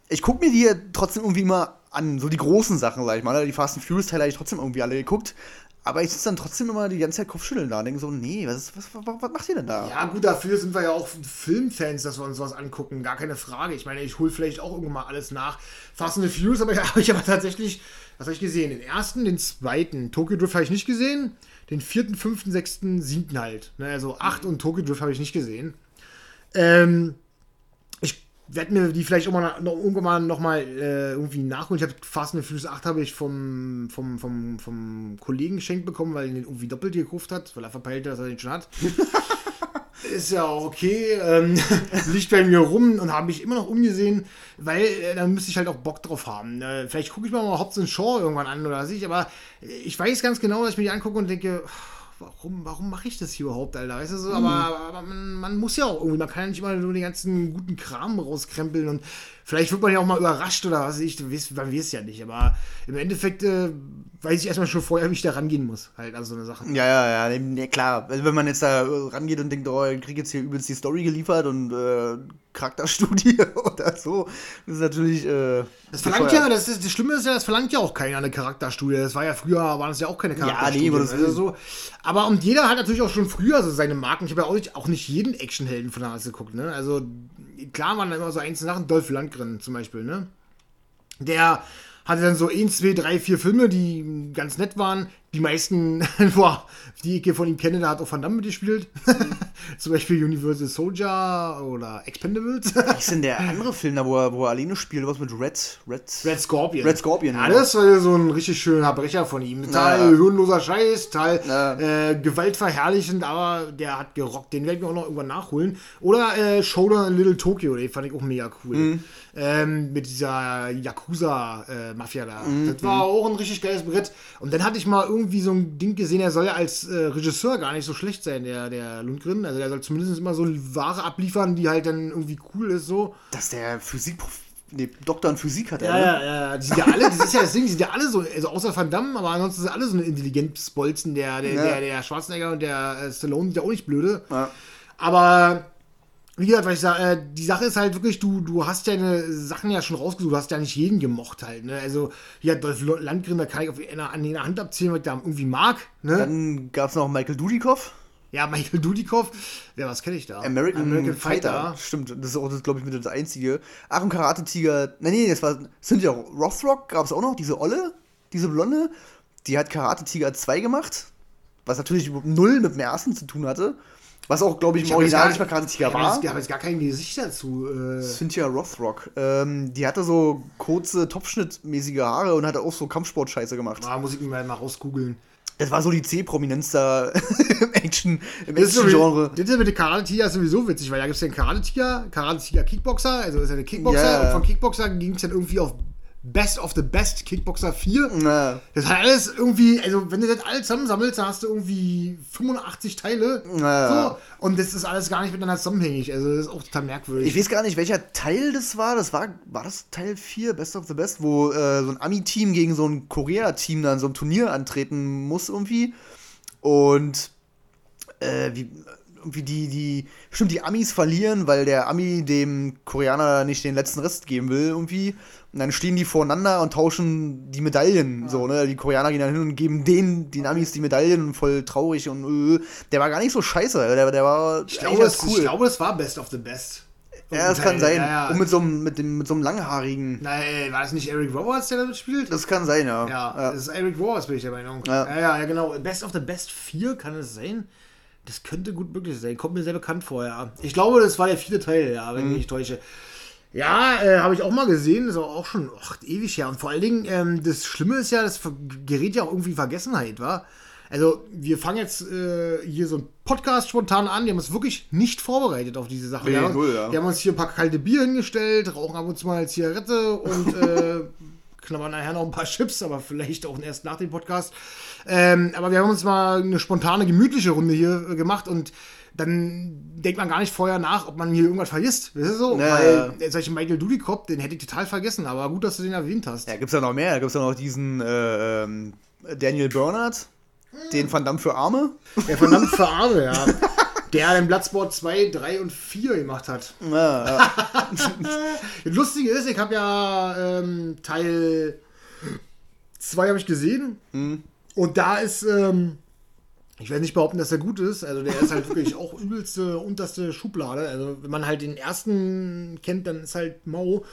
ich gucke mir die ja trotzdem irgendwie immer an, so die großen Sachen, sag ich mal. ne? Die Fast and Furious Teile habe ich trotzdem irgendwie alle geguckt. Aber ich sitze dann trotzdem immer die ganze Zeit Kopfschütteln da und denke so, nee, was, was, was, was macht ihr denn da? Ja, gut, dafür sind wir ja auch Filmfans, dass wir uns sowas angucken. Gar keine Frage. Ich meine, ich hole vielleicht auch irgendwann mal alles nach. Fast and the Furious habe ich, hab ich aber tatsächlich, was habe ich gesehen? Den ersten, den zweiten. Tokyo Drift habe ich nicht gesehen. Den vierten, fünften, sechsten, siebten halt. Ne, also acht und Tokyo Drift habe ich nicht gesehen. Ähm, werde mir die vielleicht auch mal noch, irgendwann noch mal äh, irgendwie nachholen. Ich habe Fast and Furious 8 habe ich vom, vom, vom, vom Kollegen geschenkt bekommen, weil er den irgendwie doppelt gekauft hat, weil er verpeilt hat, dass er den schon hat. Ist ja auch okay. Ähm, liegt bei mir rum und habe mich immer noch umgesehen, weil äh, dann müsste ich halt auch Bock drauf haben. Äh, vielleicht gucke ich mir mal Hobbs Shaw irgendwann an oder was ich, aber ich weiß ganz genau, dass ich mir die angucke und denke, warum, warum mache ich das hier überhaupt, Alter? Weißt du so, aber, aber man, man muss ja auch irgendwie, man kann ja nicht immer nur den ganzen guten Kram rauskrempeln und Vielleicht wird man ja auch mal überrascht oder was weiß ich, man weiß es ja nicht. Aber im Endeffekt äh, weiß ich erstmal schon vorher, wie ich da rangehen muss. Halt, also so eine Sache. Ja, ja, ja, nee, klar. Also wenn man jetzt da rangeht und denkt, oh, ich krieg jetzt hier übelst die Story geliefert und äh, Charakterstudie oder so, das ist natürlich. Äh, Das verlangt ja, das, ist, das Schlimme ist ja, das verlangt ja auch keiner eine Charakterstudie. Das war ja früher, waren das ja auch keine Charakterstudie. nee, aber das- also so. Aber und jeder hat natürlich auch schon früher so seine Marken. Ich habe ja auch nicht, auch nicht jeden Actionhelden von damals geguckt, ne? Also klar waren da immer so einzelne Sachen, Dolph Lundgren zum Beispiel, ne? Der hatte dann so 1, 2, 3, 4 Filme, die ganz nett waren. Die meisten, boah, die ich von ihm kenne, da hat auch Van Damme mitgespielt. zum Beispiel Universal Soldier oder Expendables. Was ist denn der andere Film da, wo er, wo er alleine spielt? Was mit Red? Red? Red Scorpion. Red Scorpion, Ja, genau. das war ja so ein richtig schöner Brecher von ihm. Ja. hirnloser Scheiß, total Ja. äh, gewaltverherrlichend, aber der hat gerockt. Den werden wir auch noch irgendwann nachholen. Oder äh, Shoulder in Little Tokyo, den fand ich auch mega cool. Mhm. Ähm, mit dieser Yakuza-Mafia da. Mhm. Das war auch ein richtig geiles Brett. Und dann hatte ich mal irgendwie so ein Ding gesehen, er soll ja als äh, Regisseur gar nicht so schlecht sein, der, der Lundgren. Also der soll zumindest immer so Ware abliefern, die halt dann irgendwie cool ist so. Dass der Physik. Nee, Doktor in Physik hat er, Ja, ne? ja, ja, die sind ja alle, das ist ja das Ding, die sind ja alle so, also außer Van Damme, aber ansonsten sind alle so eine Intelligenzbolzen, der, der, Ja. der, der Schwarzenegger und der äh, Stallone sind ja auch nicht blöde. Ja. Aber wie gesagt, weil ich sage, äh, die Sache ist halt wirklich, du, du hast deine Sachen ja schon rausgesucht, du hast ja nicht jeden gemocht halt, ne? Also, hier Dolph Landgren, da kann ich auf einer, an einer Hand abzählen, was ich da irgendwie mag, ne? Dann gab es noch Michael Dudikoff, ja, Michael Dudikoff, ja, was kenne ich da? American, Fighter. Stimmt, das ist auch, glaube ich, mit das Einzige. Ach, und Karate Tiger. Nein, nee, das war Cynthia Rothrock, gab es auch noch, diese Olle, diese Blonde. Die hat Karate Tiger 2 gemacht, was natürlich null mit dem ersten zu tun hatte. Was auch, glaube ich, im Ich Original gar- nicht mal Karate Tiger ich hab war. Ich habe jetzt gar kein Gesicht dazu. Äh, Cynthia Rothrock. Ähm, die hatte so kurze, topschnittmäßige Haare und hatte auch so Kampfsport-Scheiße gemacht. ah, muss ich mir mal rausgoogeln. Das war so die C-Prominenz da im Action, im Das ist Action-Genre. Das ist mit dem Karate Tiger sowieso witzig, weil da gibt es den Karate Tiger, Karate Tiger Kickboxer, also das ist ja der Kickboxer Ja. und von Kickboxer ging es dann irgendwie auf Best of the Best Kickboxer 4. Na, Das hat alles irgendwie, also wenn du das alles zusammensammelst, dann hast du irgendwie 85 Teile. Ja. So, und das ist alles gar nicht miteinander zusammenhängig. Also das ist auch total merkwürdig. Ich weiß gar nicht, welcher Teil das war. Das war, war das Teil 4, Best of the Best, wo äh, so ein Ami-Team gegen so ein Korea-Team dann so ein Turnier antreten muss irgendwie. Und äh, wie, irgendwie die, die, stimmt, die Amis verlieren, weil der Ami dem Koreaner nicht den letzten Rest geben will irgendwie. Und dann stehen die voreinander und tauschen die Medaillen. So, ne? Die Koreaner gehen dann hin und geben denen, den Amis, die Medaillen voll traurig und äh, der war gar nicht so scheiße. Der, der war ich, glaube, ganz es, ich glaube, es war Best of the Best. ja, das kann sein. Ja, ja. Und mit so einem, mit dem, mit so einem langhaarigen. Nein, war das nicht Eric Roberts, der damit spielt? Das kann sein, ja. Ja, das ist Eric Roberts, bin ich der Meinung. Ja. Ja. ja, ja, genau. Best of the Best 4 kann es sein. Das könnte gut möglich sein. Kommt mir sehr bekannt vor, ja. Ich glaube, das war der vierte Teil, ja, wenn ich mich täusche. Ja, äh, habe ich auch mal gesehen. Das ist aber auch schon ach, ewig her. Und vor allen Dingen, ähm, das Schlimme ist ja, das gerät ja auch irgendwie in Vergessenheit, wa? Also, wir fangen jetzt äh, hier so einen Podcast spontan an. Die haben uns wirklich nicht vorbereitet auf diese Sache. Nee, ja. null, ja. Die haben uns hier ein paar kalte Bier hingestellt, rauchen ab und zu mal eine Zigarette und äh, knabbern nachher noch ein paar Chips, aber vielleicht auch erst nach dem Podcast. Ähm, aber wir haben uns mal eine spontane, gemütliche Runde hier äh, gemacht und dann denkt man gar nicht vorher nach, ob man hier irgendwas vergisst. Weißt du so? Ja, Weil äh, solche Michael Dudikoff, den hätte ich total vergessen, aber gut, dass du den erwähnt hast. Ja, gibt's ja noch mehr. Da gibt's ja noch diesen äh, ähm, Daniel Bernard, den Van Damme für Arme. Der verdammt für Arme, ja. Der den Bloodsport 2, 3 und 4 gemacht hat. Ja, ja. Das Lustige ist, ich habe ja ähm, Teil 2 habe ich gesehen. Und da ist, ähm, ich werde nicht behaupten, dass er gut ist. Also der ist halt wirklich auch übelste, unterste Schublade. Also wenn man halt den ersten kennt, dann ist halt mau.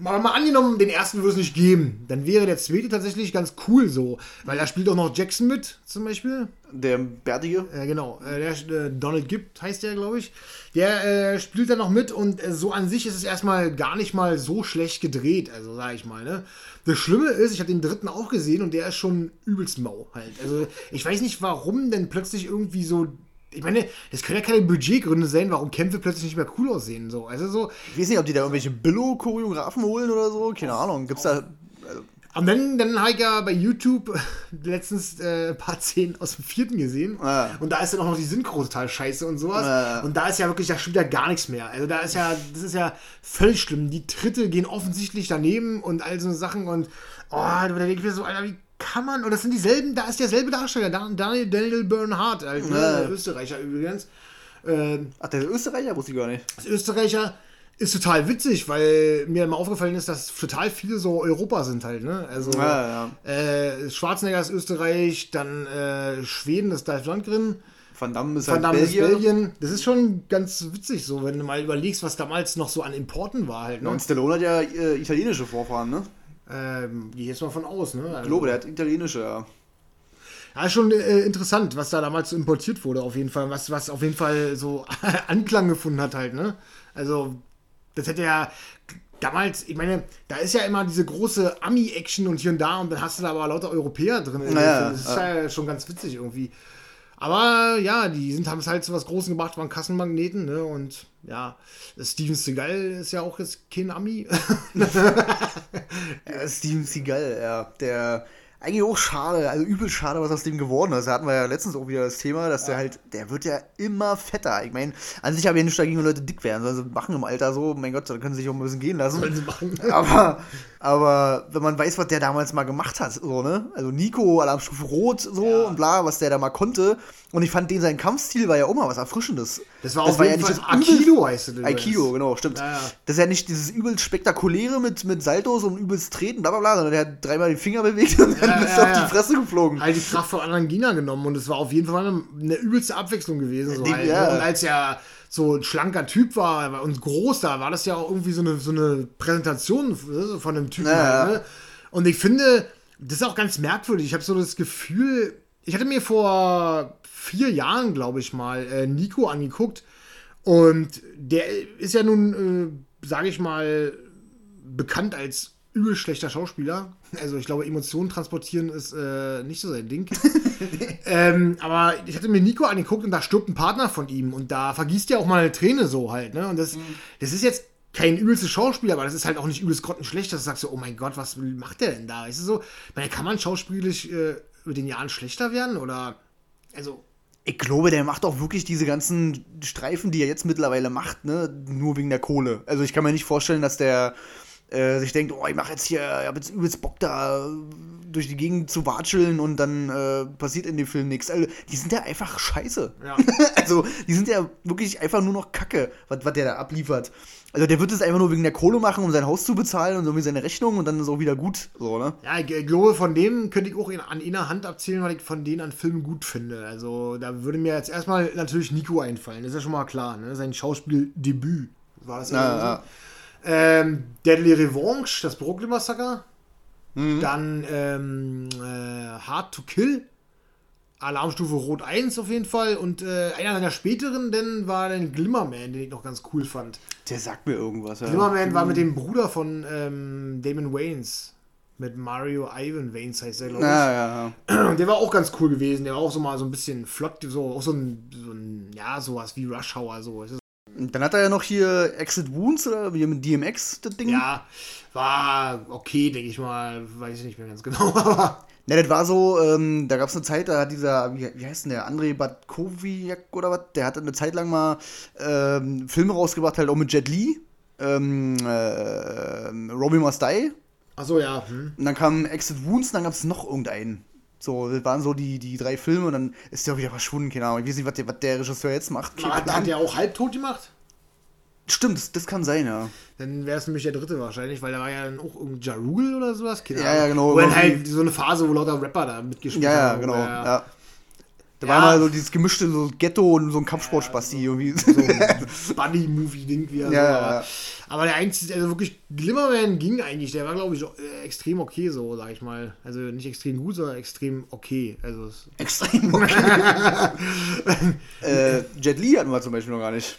Mal, mal angenommen, den ersten würde es nicht geben. Dann wäre der zweite tatsächlich ganz cool so. Weil da spielt auch noch Jackson mit, zum Beispiel. Der Bärtige. Äh, genau, äh, der äh, Donald Gibb heißt der, glaube ich. Der äh, spielt da noch mit und äh, so an sich ist es erstmal gar nicht mal so schlecht gedreht, also sage ich mal. Ne? Das Schlimme ist, ich habe den dritten auch gesehen und der ist schon übelst mau halt. Also ich weiß nicht, warum denn plötzlich irgendwie so. Ich meine, das können ja keine Budgetgründe sein, warum Kämpfe plötzlich nicht mehr cool aussehen. So. Also so, Ich weiß nicht, ob die da irgendwelche Billo-Choreografen holen oder so. Keine Ahnung. Gibt's da. Und dann, dann habe ich ja bei YouTube letztens äh, ein paar Szenen aus dem vierten gesehen. Ja. Und da ist dann auch noch die Synchro total scheiße und sowas. Ja. Und da ist ja wirklich, da stimmt ja gar nichts mehr. Also da ist ja, das ist ja völlig schlimm. Die Tritte gehen offensichtlich daneben und all so Sachen. Und oh, da denke ich mir so, Alter, wie kann man? Und das sind dieselben, da ist derselbe Darsteller, Dan- Daniel, Daniel Bernhardt, halt, ne? Ja. Österreicher übrigens. Äh, Ach, der ist Österreicher wusste ich gar nicht. als Österreicher ist total witzig, weil mir mal aufgefallen ist, dass total viele so Europa sind halt, ne? Also Ja, Äh, Schwarzenegger ist Österreich, dann äh, Schweden ist Dolph Lundgren, Van Damme ist Van halt Damme ist Belgier. Belgien. Das ist schon ganz witzig so, wenn du mal überlegst, was damals noch so an Importen war halt, ne? Und Stallone hat ja äh, italienische Vorfahren, ne? Ähm, gehe jetzt mal von aus, ne? Also, Ich glaube, der hat italienische, ja. Ja, schon äh, interessant, was da damals importiert wurde, auf jeden Fall. Was, was auf jeden Fall so Anklang gefunden hat, halt, ne? Also, das hätte ja damals, ich meine, da ist ja immer diese große Ami-Action und hier und da und dann hast du da aber lauter Europäer drin. Naja, das ist ja schon ganz witzig irgendwie. Aber ja, die sind, haben es halt zu was Großem gemacht, waren Kassenmagneten, ne? Und ja, Steven Seagal ist ja auch jetzt kein Ami. Steven Seagal, ja. Der eigentlich auch schade, also übel schade, was aus dem geworden ist. Da hatten wir ja letztens auch wieder das Thema, dass der halt, der wird ja immer fetter. Ich meine, an sich habe ich ja nichts dagegen, wenn Leute dick werden. Also machen im Alter so, mein Gott, da können sie sich auch ein bisschen gehen lassen. Sollen sie machen. Aber, aber wenn man weiß, was der damals mal gemacht hat, so, ne? Also Nico, Alarmstufe Rot, so Ja. und bla, was der da mal konnte. Und ich fand den, sein Kampfstil war ja auch mal was Erfrischendes. Das war auf jeden Fall übel- Aikido heißt es. Aikido, genau, stimmt. Ja, ja. Das ist ja nicht dieses übelst spektakuläre mit, mit Saltos und übelst Treten, bla bla bla, sondern der hat dreimal den Finger bewegt und dann Ja, bist ja, auf ja. die Fresse geflogen. halt die Kraft von anderen China genommen und es war auf jeden Fall eine, eine übelste Abwechslung gewesen. So halt, ja. ne? Und als er so ein schlanker Typ war und groß, da war das ja auch irgendwie so eine, so eine Präsentation von einem Typen. Ja, halt, ja. ne? Und ich finde, das ist auch ganz merkwürdig. Ich habe so das Gefühl, ich hatte mir vor vier Jahren, glaube ich mal, äh, Nico angeguckt und der ist ja nun, äh, sage ich mal, bekannt als übel schlechter Schauspieler. Also ich glaube, Emotionen transportieren ist äh, nicht so sein Ding. ähm, aber ich hatte mir Nico angeguckt und da stirbt ein Partner von ihm und da vergießt ja auch mal eine Träne so halt. Ne? Und das, das ist jetzt kein übelstes Schauspieler, aber das ist halt auch nicht übelst grottenschlecht, dass du sagst so, oh mein Gott, was macht der denn da? Ist es so? Meine, kann man schauspielerisch äh, mit den Jahren schlechter werden? Oder also. Ich glaube, der macht auch wirklich diese ganzen Streifen, die er jetzt mittlerweile macht, ne, nur wegen der Kohle. Also ich kann mir nicht vorstellen, dass der äh, sich denkt, oh, ich mache jetzt hier, ich hab jetzt übelst Bock da durch die Gegend zu watscheln und dann äh, passiert in dem Film nichts. Also, die sind ja einfach scheiße. Ja. also, die sind ja wirklich einfach nur noch Kacke, was was der da abliefert. Also, der wird es einfach nur wegen der Kohle machen, um sein Haus zu bezahlen und so wie seine Rechnung und dann ist auch wieder gut. So, ne? Ja, ich glaube, von dem könnte ich auch in, an einer Hand abzählen, weil ich von denen an Filmen gut finde. Also, da würde mir jetzt erstmal natürlich Nico einfallen. Das ist ja schon mal klar, ne? Sein Schauspieldebüt war das Ja, so. ja. Ähm, Deadly Revanche, das Brooklyn Massaker. Mhm. Dann ähm, äh, Hard to Kill. Alarmstufe Rot 1 auf jeden Fall. Und äh, einer seiner späteren, denn war dann Glimmerman, den ich noch ganz cool fand. Der sagt mir irgendwas. Ja. Glimmerman war mit dem Bruder von ähm, Damon Waynes. Mit Mario Ivan Waynes heißt der, glaube ich. Ja, ja, ja. Der war auch ganz cool gewesen. Der war auch so mal so ein bisschen flott, so, auch so ein, so ein ja, sowas wie Rush Hour. So. Dann hat er ja noch hier Exit Wounds oder wie mit DMX das Ding. ja, war okay, denke ich mal. Weiß ich nicht mehr ganz genau. Ne, das war so, ähm, da gab es eine Zeit, da hat dieser, wie, wie heißt denn der, André Batkowiak oder was, der hat eine Zeit lang mal ähm, Filme rausgebracht, halt auch mit Jet Li, ähm, äh, Robbie Must Die, achso, ja. Hm. und dann kam Exit Wounds und dann gab es noch irgendeinen. So, das waren so die, die drei Filme und dann ist der auch wieder verschwunden, keine Ahnung. Ich weiß nicht, was der, was der Regisseur jetzt macht. Aber Hat, hat der auch halbtot gemacht? Stimmt, das, das kann sein, ja. Dann wäre es nämlich der dritte wahrscheinlich, weil da war ja dann auch irgendein Ja Rule oder sowas. Keine Ja, Ahnung. ja, genau. Wo dann halt so eine Phase, wo lauter Rapper da mitgespielt Ja, ja, haben. genau. Ja. Ja. Da Ja. war mal so dieses gemischte so Ghetto und so ein Kampfsportspasti irgendwie. So ein Buddy-Movie-Ding wie er Ja, so. ja, Aber, der einzige, also wirklich, Glimmerman ging eigentlich. Der war, glaube ich, äh, extrem okay, so, sag ich mal. Also nicht extrem gut, sondern extrem okay. Also Extrem okay. äh, Jet Li hatten wir zum Beispiel noch gar nicht.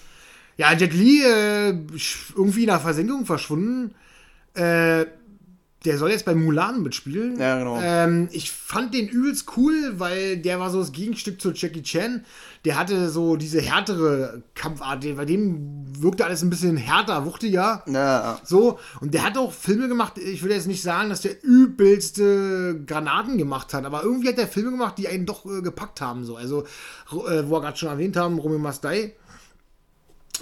Ja, Jet Li äh, irgendwie in der Versenkung verschwunden. Äh, der soll jetzt bei Mulan mitspielen. Ja, genau. Ähm, ich fand den übelst cool, weil der war so das Gegenstück zu Jackie Chan. Der hatte so diese härtere Kampfart. Bei dem wirkte alles ein bisschen härter, wuchtiger. Ja, So, und der hat auch Filme gemacht, ich würde jetzt nicht sagen, dass der übelste Granaten gemacht hat, aber irgendwie hat der Filme gemacht, die einen doch äh, gepackt haben. So. Also, äh, wo wir gerade schon erwähnt haben, Romeo Mastai,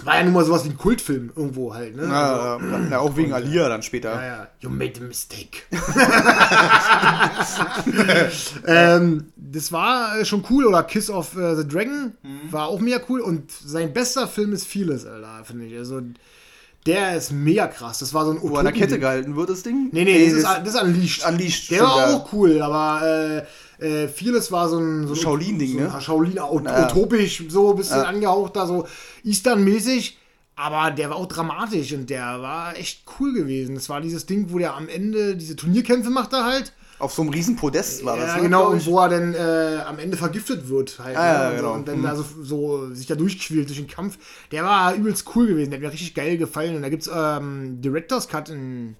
war ja nun mal sowas wie ein Kultfilm irgendwo halt. Ne? Also, ja, ja, ja, auch wegen Alia dann später. ja, ja. You made a mistake. ähm, das war äh, schon cool. Oder Kiss of äh, the Dragon war auch mega cool. Und sein bester Film ist vieles, Alter, finde ich. Also, der ist mega krass. Das war so ein Wo an der Kette gehalten wird, das Ding? Nee, nee, das, ist, das ist Unleashed. Unleashed, Der war ja. auch cool, aber äh, äh, vieles war so ein, so Shaolin-Ding, so ne? Shaolin, ut Ja. utopisch, so ein bisschen Ja. angehaucht, da so Eastern-mäßig. Aber der war auch dramatisch und der war echt cool gewesen. Das war dieses Ding, wo der am Ende diese Turnierkämpfe macht er halt. Auf so einem riesen Podest war das. ja, ne, genau, und wo er dann äh, am Ende vergiftet wird halt. Ah, ja, ne? genau. Und dann da so, so sich da durchquält durch den Kampf. Der war übelst cool gewesen, der hat mir richtig geil gefallen. Und da gibt's ähm, Director's Cut in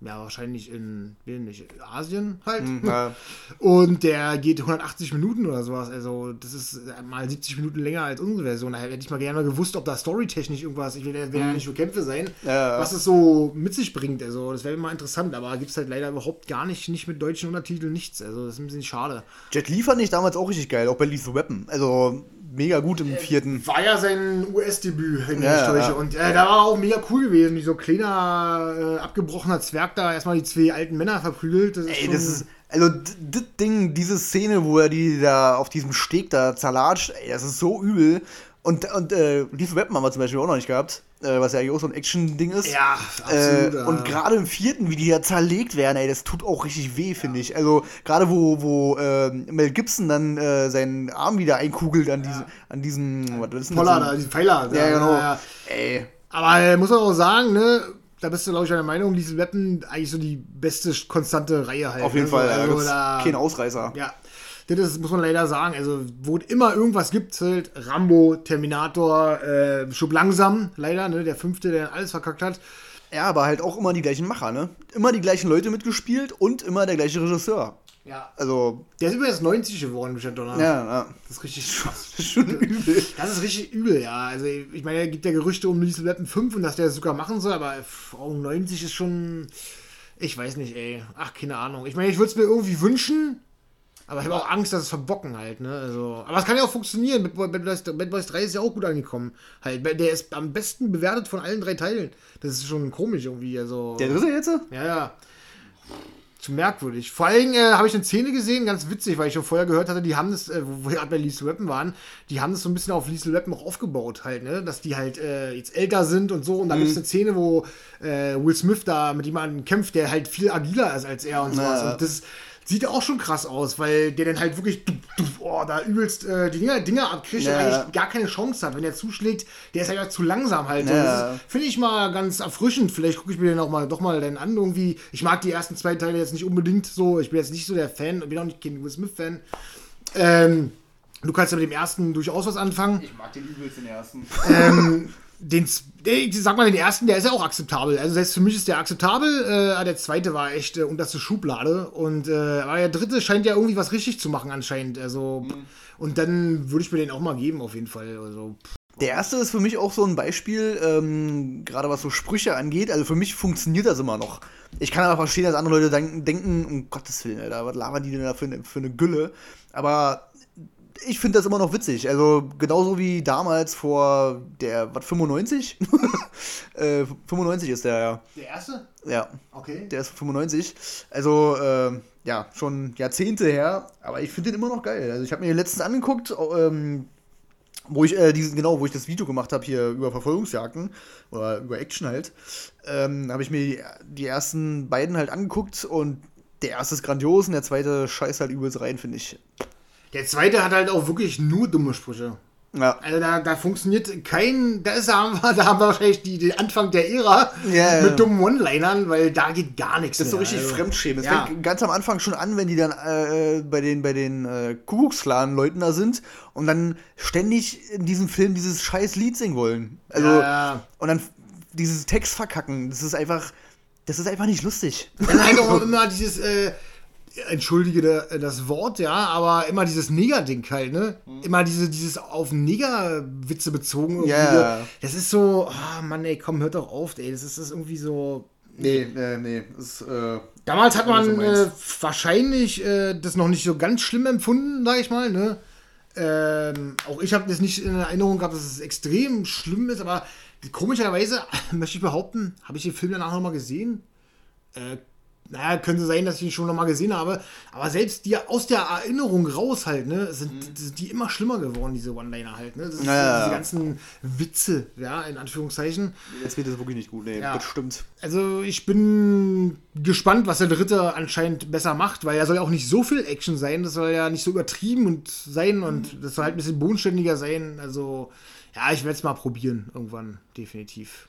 ja, wahrscheinlich in, nicht, Asien halt. Ja. Und der geht 180 Minuten oder sowas. Also, das ist mal 70 Minuten länger als unsere Version. Da hätte ich mal gerne mal gewusst, ob da storytechnisch irgendwas, ich will ja ja nicht nur Kämpfe sein, Ja. was es so mit sich bringt. Also, das wäre mal interessant, aber gibt es halt leider überhaupt gar nicht, nicht mit deutschen Untertiteln, nichts. Also, das ist ein bisschen schade. Jet Li fand ich damals auch richtig geil, auch bei Lethal Weapon. Also mega gut im vierten. War ja sein US-Debüt, wenn ich Ja, täusche. ja. Und äh, da war auch mega cool gewesen, wie so ein kleiner, äh, abgebrochener Zwerg da erstmal die zwei alten Männer verprügelt. Das ist Ey, das ist. Also, das Ding, diese Szene, wo er die da auf diesem Steg da zerlatscht, ey, das ist so übel. Und, und äh, Lethal Weapon haben wir zum Beispiel auch noch nicht gehabt, äh, was ja eigentlich auch so ein Action-Ding ist. Ja, Äh, absolut. ja. und gerade im vierten, wie die da zerlegt werden, ey, das tut auch richtig weh, finde ich. Also gerade wo, wo ähm, Mel Gibson dann äh, seinen Arm wieder einkugelt an, diese, an diesem, was ist denn das? Poller da, die Pfeiler. Ja, genau. ja. Ey, Aber äh, muss man auch sagen, ne, da bist du, glaube ich, einer Meinung, diese Weapon eigentlich so die beste konstante Reihe halt. auf jeden also, Fall, Also, gibt's da, kein Ausreißer. ja. Das ist, muss man leider sagen. Also, wo es immer irgendwas gibt, halt Rambo, Terminator, äh, Schub langsam, leider, ne, der fünfte, der alles verkackt hat. Ja, aber halt auch immer die gleichen Macher, ne? Immer die gleichen Leute mitgespielt und immer der gleiche Regisseur. Ja. Also, Der ist übrigens 90 geworden, Michel Donner. ja, ja. Das ist richtig krass. Das ist schon übel. Das ist richtig übel, ja. Also, ich meine, es gibt ja Gerüchte um Lethal Weapon 5 und dass der das sogar machen soll, aber auch 90 ist schon. Ich weiß nicht, ey. Ach, keine Ahnung. Ich meine, ich würde es mir irgendwie wünschen, aber ich habe auch Angst, dass es verbocken halt, ne? Also, aber es kann ja auch funktionieren. Bad Boy- Bad Boys, Bad Boys 3 ist ja auch gut angekommen. Halt, der ist am besten bewertet von allen drei Teilen. Das ist schon komisch irgendwie. Also, Der dritte jetzt? ja, ja. Zu merkwürdig. Vor allem äh, habe ich eine Szene gesehen, ganz witzig, weil ich schon vorher gehört hatte, die haben das, äh, wo wir gerade bei Lethal Weapon waren, die haben das so ein bisschen auf Lethal Weapon auch aufgebaut halt, ne? Dass die halt äh, jetzt älter sind und so. Und da gibt es eine Szene, wo äh, Will Smith da mit jemandem kämpft, der halt viel agiler ist als er und sowas. Ja. Und das sieht auch schon krass aus, weil der dann halt wirklich du, du, oh, da übelst äh, die Dinger, Dinger abkriegt Ja. und eigentlich gar keine Chance hat. Wenn er zuschlägt, der ist ja zu langsam halt. Ja. Das ist, Finde ich mal ganz erfrischend. Vielleicht gucke ich mir den auch mal doch mal dann an. Irgendwie. Ich mag die ersten zwei Teile jetzt nicht unbedingt so. Ich bin jetzt nicht so der Fan. Bin auch nicht kein Will Smith-Fan. Ähm, du kannst ja mit dem ersten durchaus was anfangen. Ich mag den übelst den ersten. Ähm, den, ich sag mal, den ersten, der ist ja auch akzeptabel. Also selbst für mich ist der akzeptabel. Äh, der zweite war echt äh, unterste Schublade. Und äh, aber der dritte scheint ja irgendwie was richtig zu machen anscheinend. Also und dann würde ich mir den auch mal geben auf jeden Fall. Also Der erste ist für mich auch so ein Beispiel, ähm, gerade was so Sprüche angeht. Also für mich funktioniert das immer noch. Ich kann aber verstehen, dass andere Leute denken, um Gottes Willen, Alter, was labern die denn da für für eine Gülle? Aber ich finde das immer noch witzig. Also genauso wie damals vor der, was, 95? äh, 95 ist der, ja. der erste? Ja, Okay. der ist 95. Also, ähm, ja, schon Jahrzehnte her. Aber ich finde den immer noch geil. Also ich habe mir den letztens angeguckt, ähm, wo ich äh, diesen, genau, wo ich das Video gemacht habe hier über Verfolgungsjagden oder über Action halt, ähm, habe ich mir die, die ersten beiden halt angeguckt und der erste ist grandios und der zweite scheißt halt übelst rein, finde ich. Der zweite hat halt auch wirklich nur dumme Sprüche. Ja. Also da, da funktioniert kein, da ist da haben wir, da haben wir wahrscheinlich die, den Anfang der Ära ja. mit dummen One-Linern, weil da geht gar nichts. Das ist so richtig Also, Fremdschämen. Das Ja. fängt ganz am Anfang schon an, wenn die dann äh, bei den, bei den äh, Kuckucksklan-Leuten da sind und dann ständig in diesem Film dieses scheiß Lied singen wollen. Also, Ja, ja. und dann dieses Text verkacken. Das ist einfach. Das ist einfach nicht lustig. Dann halt auch immer dieses, äh, entschuldige da- das Wort, ja, aber immer dieses Neger-Ding halt, ne? Immer diese, dieses auf Neger-Witze bezogen. irgendwie. Ja. Das ist so, ah Mann, ey, komm, hört doch auf, ey. Das ist, das ist irgendwie so. Nee, nee, nee. Das, äh, Damals hat man äh, meinst. wahrscheinlich äh, das noch nicht so ganz schlimm empfunden, sag ich mal, ne? Ähm, auch ich habe das nicht in Erinnerung gehabt, dass es extrem schlimm ist, aber komischerweise möchte ich behaupten, habe ich den Film danach nochmal gesehen? Naja, könnte sein, dass ich ihn schon nochmal gesehen habe, aber selbst die aus der Erinnerung raus halt, ne, sind, sind die immer schlimmer geworden, diese One-Liner halt, ne? Das ist, Ja, ja, diese ganzen Witze, ja, in Anführungszeichen. jetzt wird es wirklich nicht gut. Nee, Ja. das stimmt. Also ich bin gespannt, was der dritte anscheinend besser macht, weil er soll ja auch nicht so viel Action sein, das soll ja nicht so übertrieben und sein und das soll halt ein bisschen bodenständiger sein. Also ja, ich werde es mal probieren irgendwann, definitiv.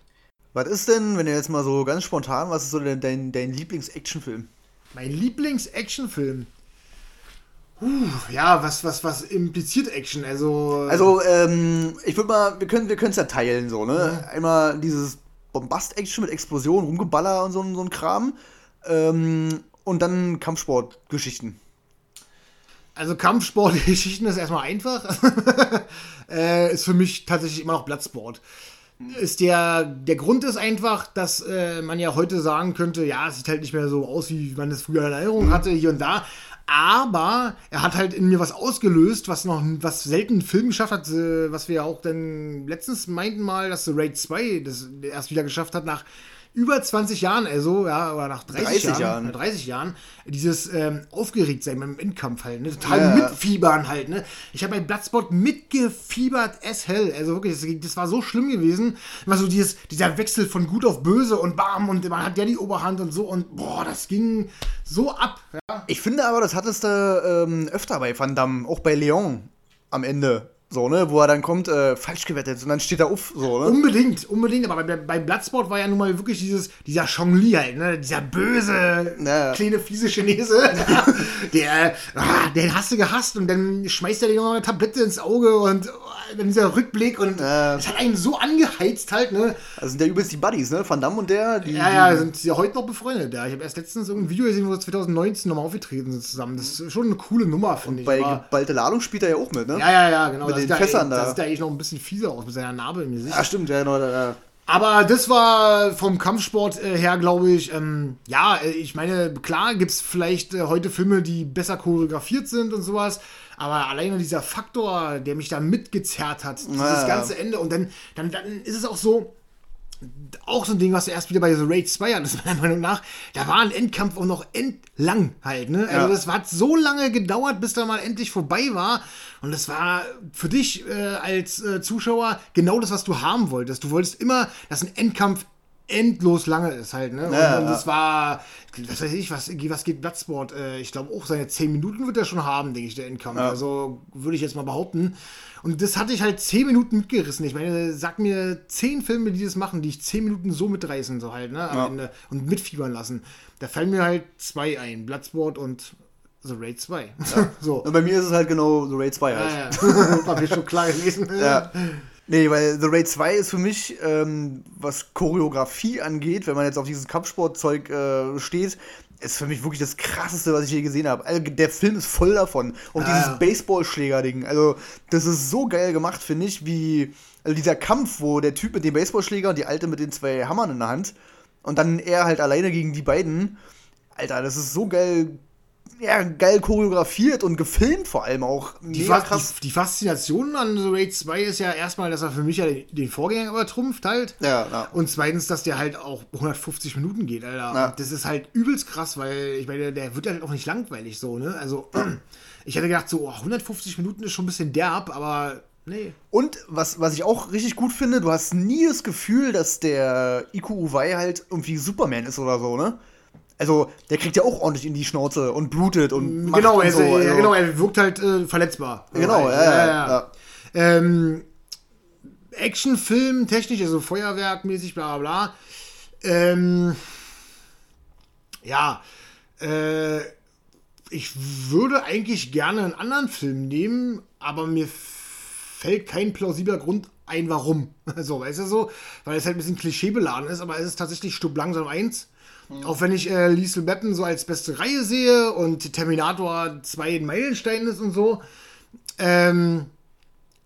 Was ist denn, wenn du jetzt mal so ganz spontan, was ist so dein, dein, dein Lieblings-Actionfilm? Mein Lieblings-Actionfilm. Ja, was, was, was impliziert Action? Also, Also, ähm, ich würde mal, wir können wir es ja teilen, so, ne? Einmal dieses Bombast-Action mit Explosionen, Rumgeballer und so, ein- so ein Kram. Ähm, und dann Kampfsportgeschichten. Also Kampfsportgeschichten ist erstmal einfach. äh, ist für mich tatsächlich immer noch Bloodsport. Ist der, der Grund ist einfach, dass äh, man ja heute sagen könnte, ja, es sieht halt nicht mehr so aus, wie man es früher in Erinnerung hatte, hier und da. Aber er hat halt in mir was ausgelöst, was noch was selten ein Film geschafft hat, äh, was wir ja auch dann letztens meinten mal, dass The Raid 2 das erst wieder geschafft hat nach über 20 Jahren, also, ja, oder nach 30, 30 Jahren, Jahren. nach 30 Jahren, dieses ähm, aufgeregt sein beim Endkampf halt, ne? total Ja. mitfiebern halt, ne? Ich habe bei Bloodsport mitgefiebert as hell, also wirklich, das, das war so schlimm gewesen, immer so dieses, dieser Wechsel von gut auf böse und bam und man hat ja die Oberhand und so und boah, das ging so ab, ja. Ich finde aber, das hattest du ähm, öfter bei Van Damme, auch bei Leon am Ende. So, ne? Wo er dann kommt, äh, falsch gewettet und dann steht er auf, so, ne? Unbedingt, unbedingt, aber bei, bei Bloodsport war ja nun mal wirklich dieses, dieser Chong-Li halt, ne? dieser böse, Ja. kleine, fiese Chinese, der, ah, den hast du gehasst und dann schmeißt er dir noch eine Tablette ins Auge und oh, dann dieser Rückblick und Ja. es hat einen so angeheizt halt, ne? Also sind ja übelst die Buddies, ne? Van Damme und der, die. Ja, ja, die, sind ja heute noch befreundet. Ja. Ich habe erst letztens irgendein Video gesehen, wo sie 2019 nochmal aufgetreten sind zusammen. Das ist schon eine coole Nummer, finde ich. bei geballte Ladung spielt er ja auch mit, ne? ja, ja, ja, genau. Mit das den Fässern da, da. Das sieht da eigentlich noch ein bisschen fieser aus mit seiner Narbe im Gesicht. Ah, stimmt, ja, genau. Da, Aber das war vom Kampfsport äh, her, glaube ich, ähm, ja, äh, ich meine, klar gibt es vielleicht äh, heute Filme, die besser choreografiert sind und sowas, aber alleine dieser Faktor, der mich da mitgezerrt hat, dieses Ja. ganze Ende und dann, dann, dann ist es auch so, auch so ein Ding, was du erst wieder bei The Raid 2 hattest, meiner Meinung nach, da war ein Endkampf auch noch endlang halt, ne? Also Ja. das hat so lange gedauert, bis da mal endlich vorbei war. Und das war für dich äh, als äh, Zuschauer genau das, was du haben wolltest. Du wolltest immer, dass ein Endkampf endlos lange ist halt, ne? Und, Ja, ja. das war, was weiß ich, was, was geht Bloodsport? Äh, ich glaube auch seine 10 Minuten wird er schon haben, denke ich, der Endkampf. Ja. Also würde ich jetzt mal behaupten. Und das hatte ich halt 10 Minuten mitgerissen. Ich meine, sag mir 10 Filme, die das machen, die ich 10 Minuten so mitreißen, so halt, ne? Am. Ende und mitfiebern lassen. Da fallen mir halt zwei ein: Bloodsport und The Raid 2. so. Und bei mir ist es halt genau The Raid 2 halt. Ja, ja. War mir schon klar gewesen. Ja. Nee, weil The Raid 2 ist für mich, ähm, was Choreografie angeht, wenn man jetzt auf dieses Kampfsportzeug äh, steht, ist für mich wirklich das krasseste, was ich je gesehen habe. Also, der Film ist voll davon. Und Ja, dieses. Baseballschläger-Ding. Also, das ist so geil gemacht, finde ich, wie also dieser Kampf, wo der Typ mit dem Baseballschläger und die Alte mit den zwei Hammern in der Hand und dann er halt alleine gegen die beiden. Alter, das ist so geil. Ja, geil choreografiert und gefilmt vor allem auch. Die, Fa die, die Faszination an The Raid 2 ist ja erstmal, dass er für mich ja den, den Vorgänger übertrumpft halt. Ja, ja. Und zweitens, dass der halt auch 150 Minuten geht, Alter. Ja. Das ist halt übelst krass, weil ich meine, der wird halt auch nicht langweilig so, ne? Also, ich hätte gedacht, so oh, 150 Minuten ist schon ein bisschen derb, aber nee. Und was, was ich auch richtig gut finde, du hast nie das Gefühl, dass der Iku Uwei halt irgendwie Superman ist oder so, ne? Also, der kriegt ja auch ordentlich in die Schnauze und blutet und macht Genau, und also, so. ja, also- genau, er wirkt halt äh, verletzbar. Genau, halt, ja, ja, ja. Ähm, Actionfilm, technisch, also Feuerwerkmäßig, bla bla bla. Ähm, ja, äh, ich würde eigentlich gerne einen anderen Film nehmen, aber mir fällt kein plausibler Grund ein Warum. So, weißt du so? Weil es halt ein bisschen klischeebeladen ist, aber es ist tatsächlich Stub langsam Auch wenn ich äh, Liesel Beppen so als beste Reihe sehe und Terminator 2 ein Meilenstein ist und so, ähm,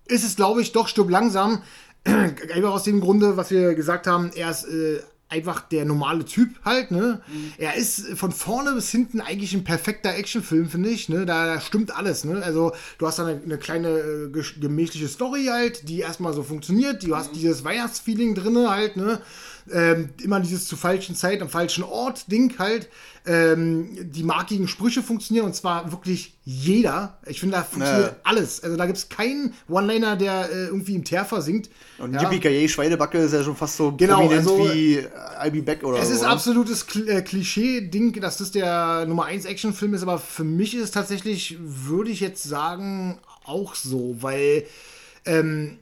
ist es, glaube ich, doch Stub langsam. Einfach aus dem Grunde, was wir gesagt haben, er ist äh, einfach der normale Typ halt, ne? Mhm. Er ist von vorne bis hinten eigentlich ein perfekter Actionfilm, finde ich, ne? Da stimmt alles, ne? Also, du hast da eine, eine kleine äh, gemächliche Story halt, die erstmal so funktioniert. Du hast mhm. dieses Weihnachtsfeeling drin halt, ne? Ähm, immer dieses zu falschen Zeit am falschen Ort Ding halt. Ähm, die markigen Sprüche funktionieren und zwar wirklich jeder. Ich finde, da funktioniert ja. alles. Also da gibt es keinen One-Liner, der äh, irgendwie im Teer versinkt. Und ja. Yippie Schweinebacke ist ja schon fast so genau, prominent also, wie I'll Be Back oder Es so, ist oder? absolutes äh, Klischee-Ding, dass das der Nummer 1 Actionfilm ist, aber für mich ist es tatsächlich, würde ich jetzt sagen, auch so, weil ähm,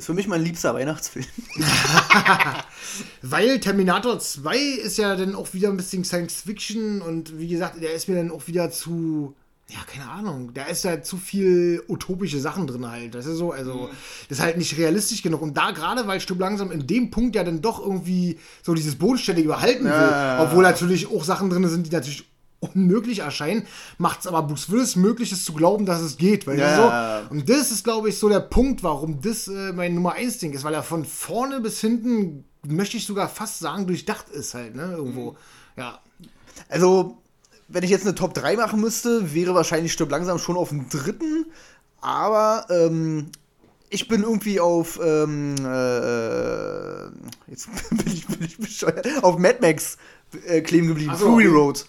ist für mich mein liebster Weihnachtsfilm. Weil Terminator 2 ist ja dann auch wieder ein bisschen Science Fiction und wie gesagt, der ist mir dann auch wieder zu. Ja, keine Ahnung. Da ist ja zu viel utopische Sachen drin halt. Das ist so, also, mhm. das ist halt nicht realistisch genug. Und da gerade, weil Stub langsam in dem Punkt ja dann doch irgendwie so dieses Bodenständige überhalten will, ja. obwohl natürlich auch Sachen drin sind, die natürlich unmöglich erscheinen, macht es aber Bruce Willis möglich, es zu glauben, dass es geht. Weil ja. so, und das ist, glaube ich, so der Punkt, warum das äh, mein Nummer 1 Ding ist, weil er von vorne bis hinten, möchte ich sogar fast sagen, durchdacht ist halt, ne, irgendwo. Mhm. Ja. Also, wenn ich jetzt eine Top 3 machen müsste, wäre wahrscheinlich Stirb langsam schon auf dem dritten, aber ähm, ich bin irgendwie auf ähm, äh, jetzt bin ich, bin ich bescheuert, auf Mad Max äh, kleben geblieben, so, Fury. Road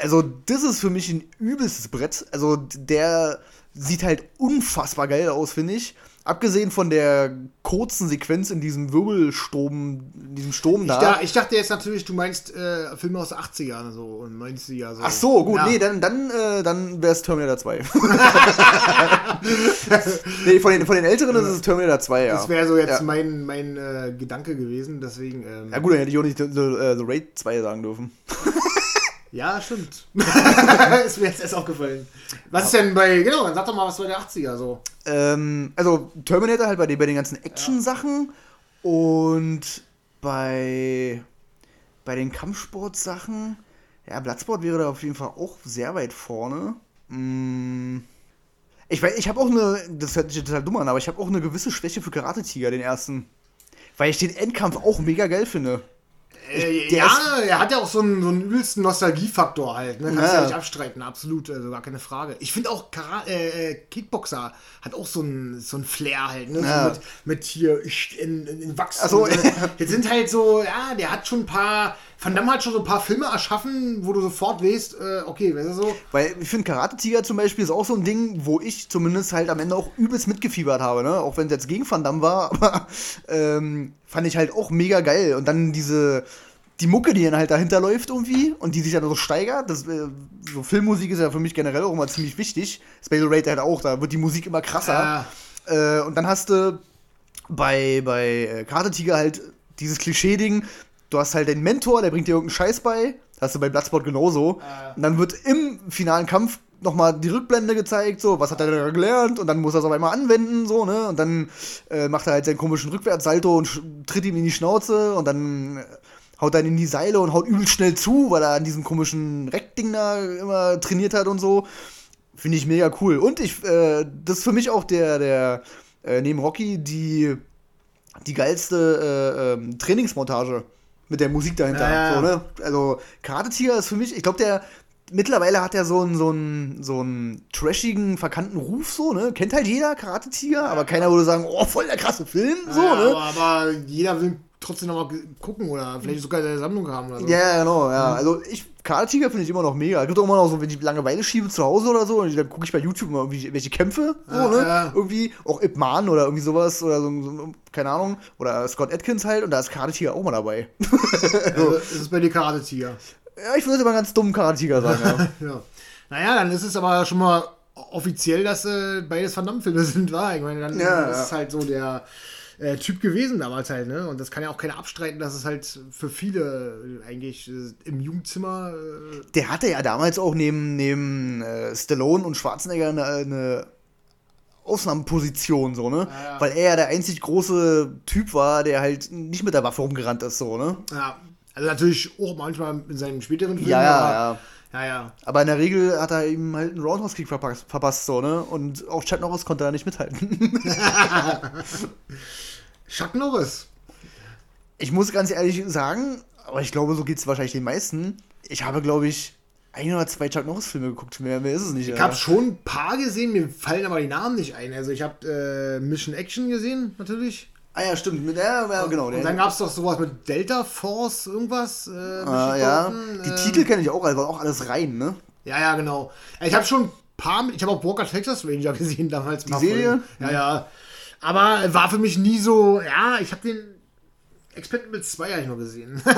also das ist für mich ein übelstes Brett. Also der sieht halt unfassbar geil aus, finde ich. Abgesehen von der kurzen Sequenz in diesem Wirbelsturm, in diesem Sturm da. Ich, da, ich dachte jetzt natürlich, du meinst äh, Filme aus 80ern so und 90er so. Ach so, gut, ja. nee, dann, dann, äh, dann wäre es Terminator 2. nee, von den, von den älteren ist es Terminator 2, ja. Das wäre so jetzt ja. mein, mein äh, Gedanke gewesen, deswegen. Ähm, ja gut, dann hätte ich auch nicht The, The, äh, The Raid 2 sagen dürfen. Ja, stimmt. ist mir jetzt erst aufgefallen. Was ist denn bei, genau, dann sag doch mal, was bei der 80er so. Ähm, also Terminator halt bei den, bei den ganzen Action-Sachen ja. und bei, bei den Kampfsport-Sachen, ja, Bloodsport wäre da auf jeden Fall auch sehr weit vorne. Mm. Ich weiß, ich habe auch eine, das hört sich total dumm an, aber ich habe auch eine gewisse Schwäche für Karate-Tiger, den ersten. Weil ich den Endkampf auch mega geil finde. Äh, ja, er hat ja auch so einen, so einen übelsten Nostalgiefaktor halt. Ne? Kannst ja. ja nicht abstreiten, absolut, also gar keine Frage. Ich finde auch Kara äh, äh, Kickboxer hat auch so einen so Flair halt, ne? Ja. So mit, mit, hier in, in Wachs. So, Jetzt sind halt so, ja, der hat schon ein paar Van Damme hat schon so ein paar Filme erschaffen, wo du sofort weißt, äh, okay, weißt du so. Weil ich finde, Karate Tiger zum Beispiel ist auch so ein Ding, wo ich zumindest halt am Ende auch übelst mitgefiebert habe, ne? Auch wenn es jetzt gegen Van Damme war, aber ähm, fand ich halt auch mega geil. Und dann diese, die Mucke, die dann halt dahinter läuft irgendwie und die sich dann so steigert. Das, äh, so Filmmusik ist ja für mich generell auch immer ziemlich wichtig. Space Rate halt auch, da wird die Musik immer krasser. Ja. Äh, und dann hast du bei, bei äh, Karate Tiger halt dieses Klischee-Ding, du hast halt den Mentor, der bringt dir irgendeinen Scheiß bei. Das hast du bei Bloodsport genauso. Äh. Und dann wird im finalen Kampf nochmal die Rückblende gezeigt, so, was hat er da gelernt und dann muss er es auf einmal anwenden, so, ne? Und dann äh, macht er halt seinen komischen Rückwärtssalto und tritt ihm in die Schnauze und dann äh, haut dann in die Seile und haut übel schnell zu, weil er an diesem komischen Reckding da immer trainiert hat und so. Finde ich mega cool. Und ich, äh, das ist für mich auch der, der, äh, neben Rocky, die, die geilste äh, ähm, Trainingsmontage mit der Musik dahinter. Ja. So, ne? Also Karate Tiger ist für mich, ich glaube, der mittlerweile hat er so einen so einen so einen trashigen, verkannten Ruf so, ne? Kennt halt jeder Karate Tiger, aber keiner würde sagen, oh, voll der krasse Film, so, ja, ne? Aber, aber, jeder will trotzdem noch mal gucken oder vielleicht sogar in der Sammlung haben oder so. Ja, genau, ja. Mhm. Also ich Karate Tiger finde ich immer noch mega. Es gibt auch immer noch so, wenn ich Langeweile schiebe zu Hause oder so, und dann gucke ich bei YouTube mal irgendwie welche Kämpfe, so, ja, ne? Ja. Irgendwie, auch Ip Man oder irgendwie sowas oder so, so, keine Ahnung. Oder Scott Atkins halt und da ist Karate Tiger auch mal dabei. also, ist es bei dir Karate Tiger? Ja, ich würde mal ganz dumm Karate Tiger sagen, ja. ja. Naja, dann ist es aber schon mal offiziell, dass äh, beides Van Damme-Filme sind, war. Ich meine, dann ja, ist es halt so der äh, Typ gewesen damals halt, ne? Und das kann ja auch keiner abstreiten, dass es halt für viele eigentlich äh, im Jugendzimmer. Äh Der hatte ja damals auch neben, neben äh, Stallone und Schwarzenegger eine, eine Ausnahmeposition, so, ne? Ja, ja. Weil er ja der einzig große Typ war, der halt nicht mit der Waffe rumgerannt ist, so, ne? Ja, also natürlich auch manchmal in seinen späteren Filmen. Ja, ja, aber, ja. Ja, ja. Aber in der Regel hat er ihm halt einen Roundhouse-Kick verpasst, verpasst, so, ne? Und auch Chuck Norris konnte da nicht mithalten. Chuck Norris. ich muss ganz ehrlich sagen, aber ich glaube, so geht es wahrscheinlich den meisten. Ich habe, glaube ich, ein oder zwei Chuck Norris-Filme geguckt. Mehr, mehr ist es nicht. Ich habe schon ein paar gesehen, mir fallen aber die Namen nicht ein. Also ich habe äh, Mission Action gesehen, natürlich. Ah ja, stimmt. Mit der, ja, genau. Und dann gab es doch sowas mit Delta Force, irgendwas. Äh, ah, ja. Die äh, Titel kenne ich auch, also auch alles rein, ne? Ja, ja, genau. Ich habe schon ein paar, ich habe auch Walker Texas Ranger gesehen damals. Die Serie? Ja, ja. Aber war für mich nie so, ja, ich habe den Expendables 2 habe ich noch gesehen.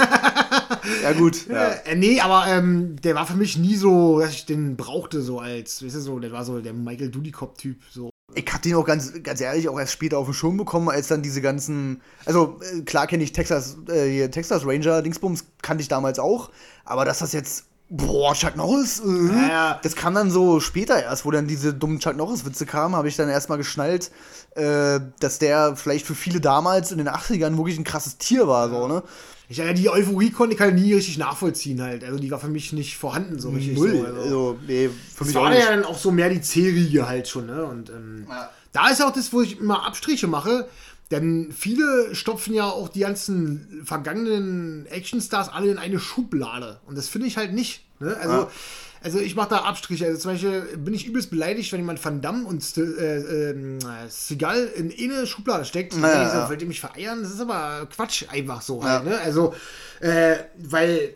Ja, gut. Ja. Äh, nee, aber ähm, der war für mich nie so, dass ich den brauchte, so als, weißt du, so, der war so der Michael Dudikoff-Typ, so. Ich hab den auch ganz, ganz ehrlich auch erst später auf den Schirm bekommen, als dann diese ganzen. Also, äh, klar kenne ich Texas, äh, hier Texas Ranger, Dingsbums kannte ich damals auch, aber dass das jetzt. Boah, Chuck Norris, äh, Ja, ja. das kam dann so später erst, wo dann diese dummen Chuck Norris-Witze kamen, habe ich dann erstmal geschnallt, äh, dass der vielleicht für viele damals in den 80ern wirklich ein krasses Tier war, so, ne? Ich, ja, die Euphorie konnte ich halt nie richtig nachvollziehen halt. Also die war für mich nicht vorhanden so richtig. Null. So, also. Also, nee, für Das mich auch war nicht. ja dann auch so mehr die C-Riege halt schon, ne? Und ähm, Ja. da ist auch das, wo ich immer Abstriche mache. Denn viele stopfen ja auch die ganzen vergangenen Actionstars alle in eine Schublade. Und das finde ich halt nicht. Ne? Also, Ja. Also ich mache da Abstriche. Also zum Beispiel bin ich übelst beleidigt, wenn jemand Van Damme und St äh, ähm, Seagal in eine Schublade steckt. Ja, Ja, so, ja. Wollt ihr mich vereiern? Das ist aber Quatsch einfach so halt. Ja. Ne? Also, äh, weil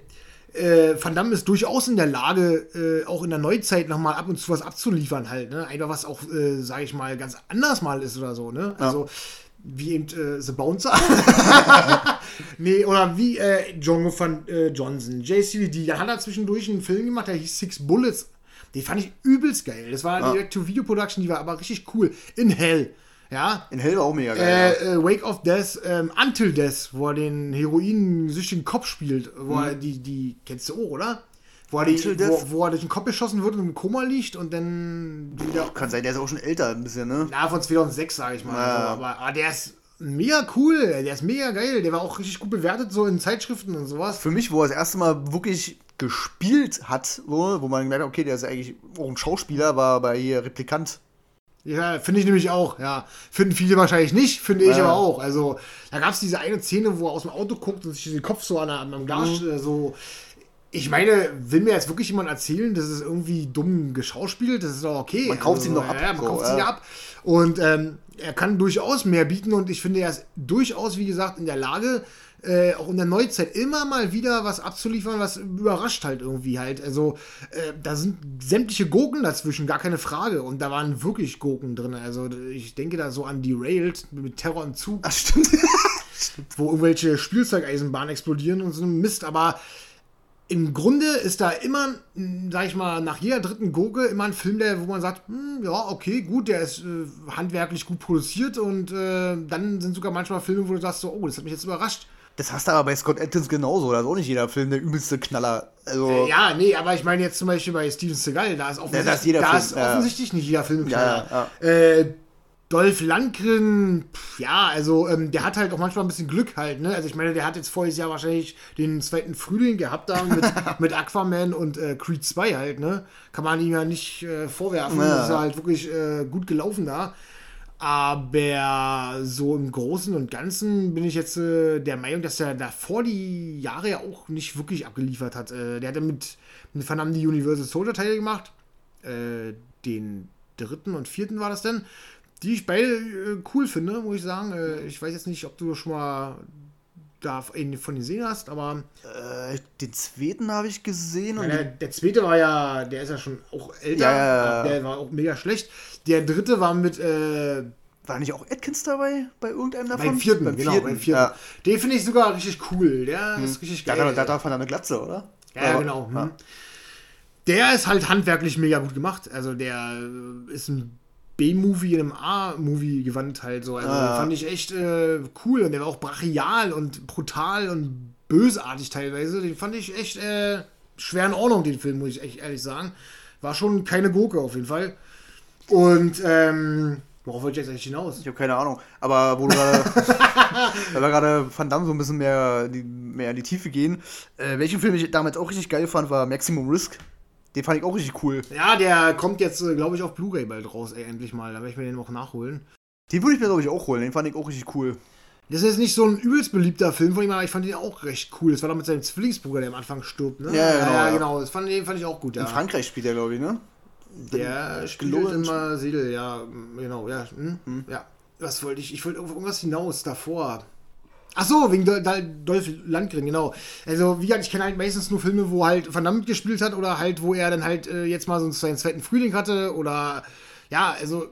äh, Van Damme ist durchaus in der Lage, äh, auch in der Neuzeit nochmal ab und zu was abzuliefern halt, ne? Einfach was auch, äh, sage ich mal, ganz anders mal ist oder so, ne? Also, wie eben äh, The Bouncer. nee, oder wie äh, Django van äh, Johnson, JCVD. Dann hat er zwischendurch einen Film gemacht, der hieß Six Bullets. Den fand ich übelst geil. Das war eine Direct-to-Video-Production, die war aber richtig cool. In Hell. Ja, In Hell war auch mega geil. äh, äh, Wake of Death, ähm, Until Death, wo er den heroinsüchtigen Kopf spielt, wo er die, die, kennst du auch, oder? Wo er, die, wo, wo er durch den Kopf geschossen wird und im Koma liegt und dann wieder. Kann sein, der ist auch schon älter ein bisschen, ne? na, von 2006, sage ich mal. Ja. Aber, aber der ist mega cool, der ist mega geil, der war auch richtig gut bewertet, so in Zeitschriften und sowas. Für mich, wo er das erste Mal wirklich gespielt hat, so, wo man gemerkt hat, okay, der ist eigentlich auch ein Schauspieler, war bei hier Replikant. Ja, finde ich nämlich auch, ja. Finden viele wahrscheinlich nicht, finde ich Ja. aber auch. Also, da gab es diese eine Szene, wo er aus dem Auto guckt und sich den Kopf so an, am Glas Mhm. äh, so. Ich meine, will mir jetzt wirklich jemand erzählen, das ist irgendwie dumm geschauspielt, das ist doch okay. Man kauft ihn doch ab, Ja, man so, kauft ihn ja. ab. Und ähm, er kann durchaus mehr bieten und ich finde, er ist durchaus, wie gesagt, in der Lage, äh, auch in der Neuzeit immer mal wieder was abzuliefern, was überrascht halt irgendwie halt. Also äh, da sind sämtliche Gurken dazwischen, gar keine Frage. Und da waren wirklich Gurken drin. Also ich denke da so an Derailed mit Terror im Zug, Ach, stimmt. wo irgendwelche Spielzeugeisenbahnen explodieren und so ein Mist. Aber im Grunde ist da immer, mh, sag ich mal, nach jeder dritten Gurke immer ein Film, der, wo man sagt, hm, ja, okay, gut, der ist äh, handwerklich gut produziert und äh, dann sind sogar manchmal Filme, wo du sagst, so, oh, das hat mich jetzt überrascht. Das hast du aber bei Scott Atkins genauso. Da ist auch nicht jeder Film der übelste Knaller. Also, Ja, nee, aber ich meine jetzt zum Beispiel bei Steven Seagal, da ist offensichtlich, da ist da Film, ist ja. offensichtlich nicht jeder Film Ja, klar. Äh, Dolph Lundgren, pf, ja, also ähm, der hat halt auch manchmal ein bisschen Glück halt, ne? Also ich meine, der hat jetzt voriges Jahr wahrscheinlich den zweiten Frühling gehabt da mit, mit Aquaman und äh, Creed 2 halt, ne? Kann man ihm ja nicht äh, vorwerfen. Ja. Das ist halt wirklich äh, gut gelaufen da. Aber so im Großen und Ganzen bin ich jetzt äh, der Meinung, dass er davor die Jahre ja auch nicht wirklich abgeliefert hat. Äh, der hat ja mit, mit Van Damme die Universal Soldier Teile gemacht. Äh, den dritten und vierten war das denn. Die ich beide äh, cool finde, muss ich sagen. Äh, ich weiß jetzt nicht, ob du schon mal da einen von denen gesehen hast, aber äh, den zweiten habe ich gesehen. Und der, der zweite war ja, der ist ja schon auch älter. Ja, ja. Der war auch mega schlecht. Der dritte war mit äh, war nicht auch Atkins dabei bei irgendeinem davon? Beim vierten, genau, beim vierten. Ja. Den finde ich sogar richtig cool. Der ist richtig Da geil. er da hat er eine Glatze, oder? ja, Aber- genau. hm. Der ist halt handwerklich mega gut gemacht. Also der äh, ist ein B-Movie in einem A-Movie gewandt halt so. Also Ah, fand ich echt äh, cool. Und der war auch brachial und brutal und bösartig teilweise. Den fand ich echt äh, schwer in Ordnung, den Film, muss ich echt ehrlich sagen. War schon keine Gurke auf jeden Fall. Und ähm, Worauf wollte ich jetzt eigentlich hinaus? Ich habe keine Ahnung. Aber wo du gerade, weil wir gerade Van Damme so ein bisschen mehr, die, mehr in die Tiefe gehen, äh, welchen Film ich damals auch richtig geil fand, war Maximum Risk. Den fand ich auch richtig cool. Ja, der kommt jetzt, äh, glaube ich, auf Blu-ray bald raus, ey, endlich mal. Da werde ich mir den auch nachholen. Den würde ich mir, glaube ich, auch holen. Den fand ich auch richtig cool. Das ist jetzt nicht so ein übelst beliebter Film von ihm, aber ich fand den auch recht cool. Das war doch mit seinem Zwillingsbruder, der am Anfang stirbt, ne? Ja, genau, ja, ja. genau. Das fand, den fand ich auch gut, ja. In Frankreich spielt er, glaube ich, ne? Der spielt Gelohnt. immer Siedel, ja, genau, ja. Hm? Ja. Was wollte ich? Ich wollte irgendwas hinaus davor. Ach so, wegen Dol Dol Dolph Landgren, genau. Also, wie gesagt, ich kenne halt meistens nur Filme, wo halt Van Damme mitgespielt hat oder halt, wo er dann halt äh, jetzt mal so seinen zweiten Frühling hatte oder ja, also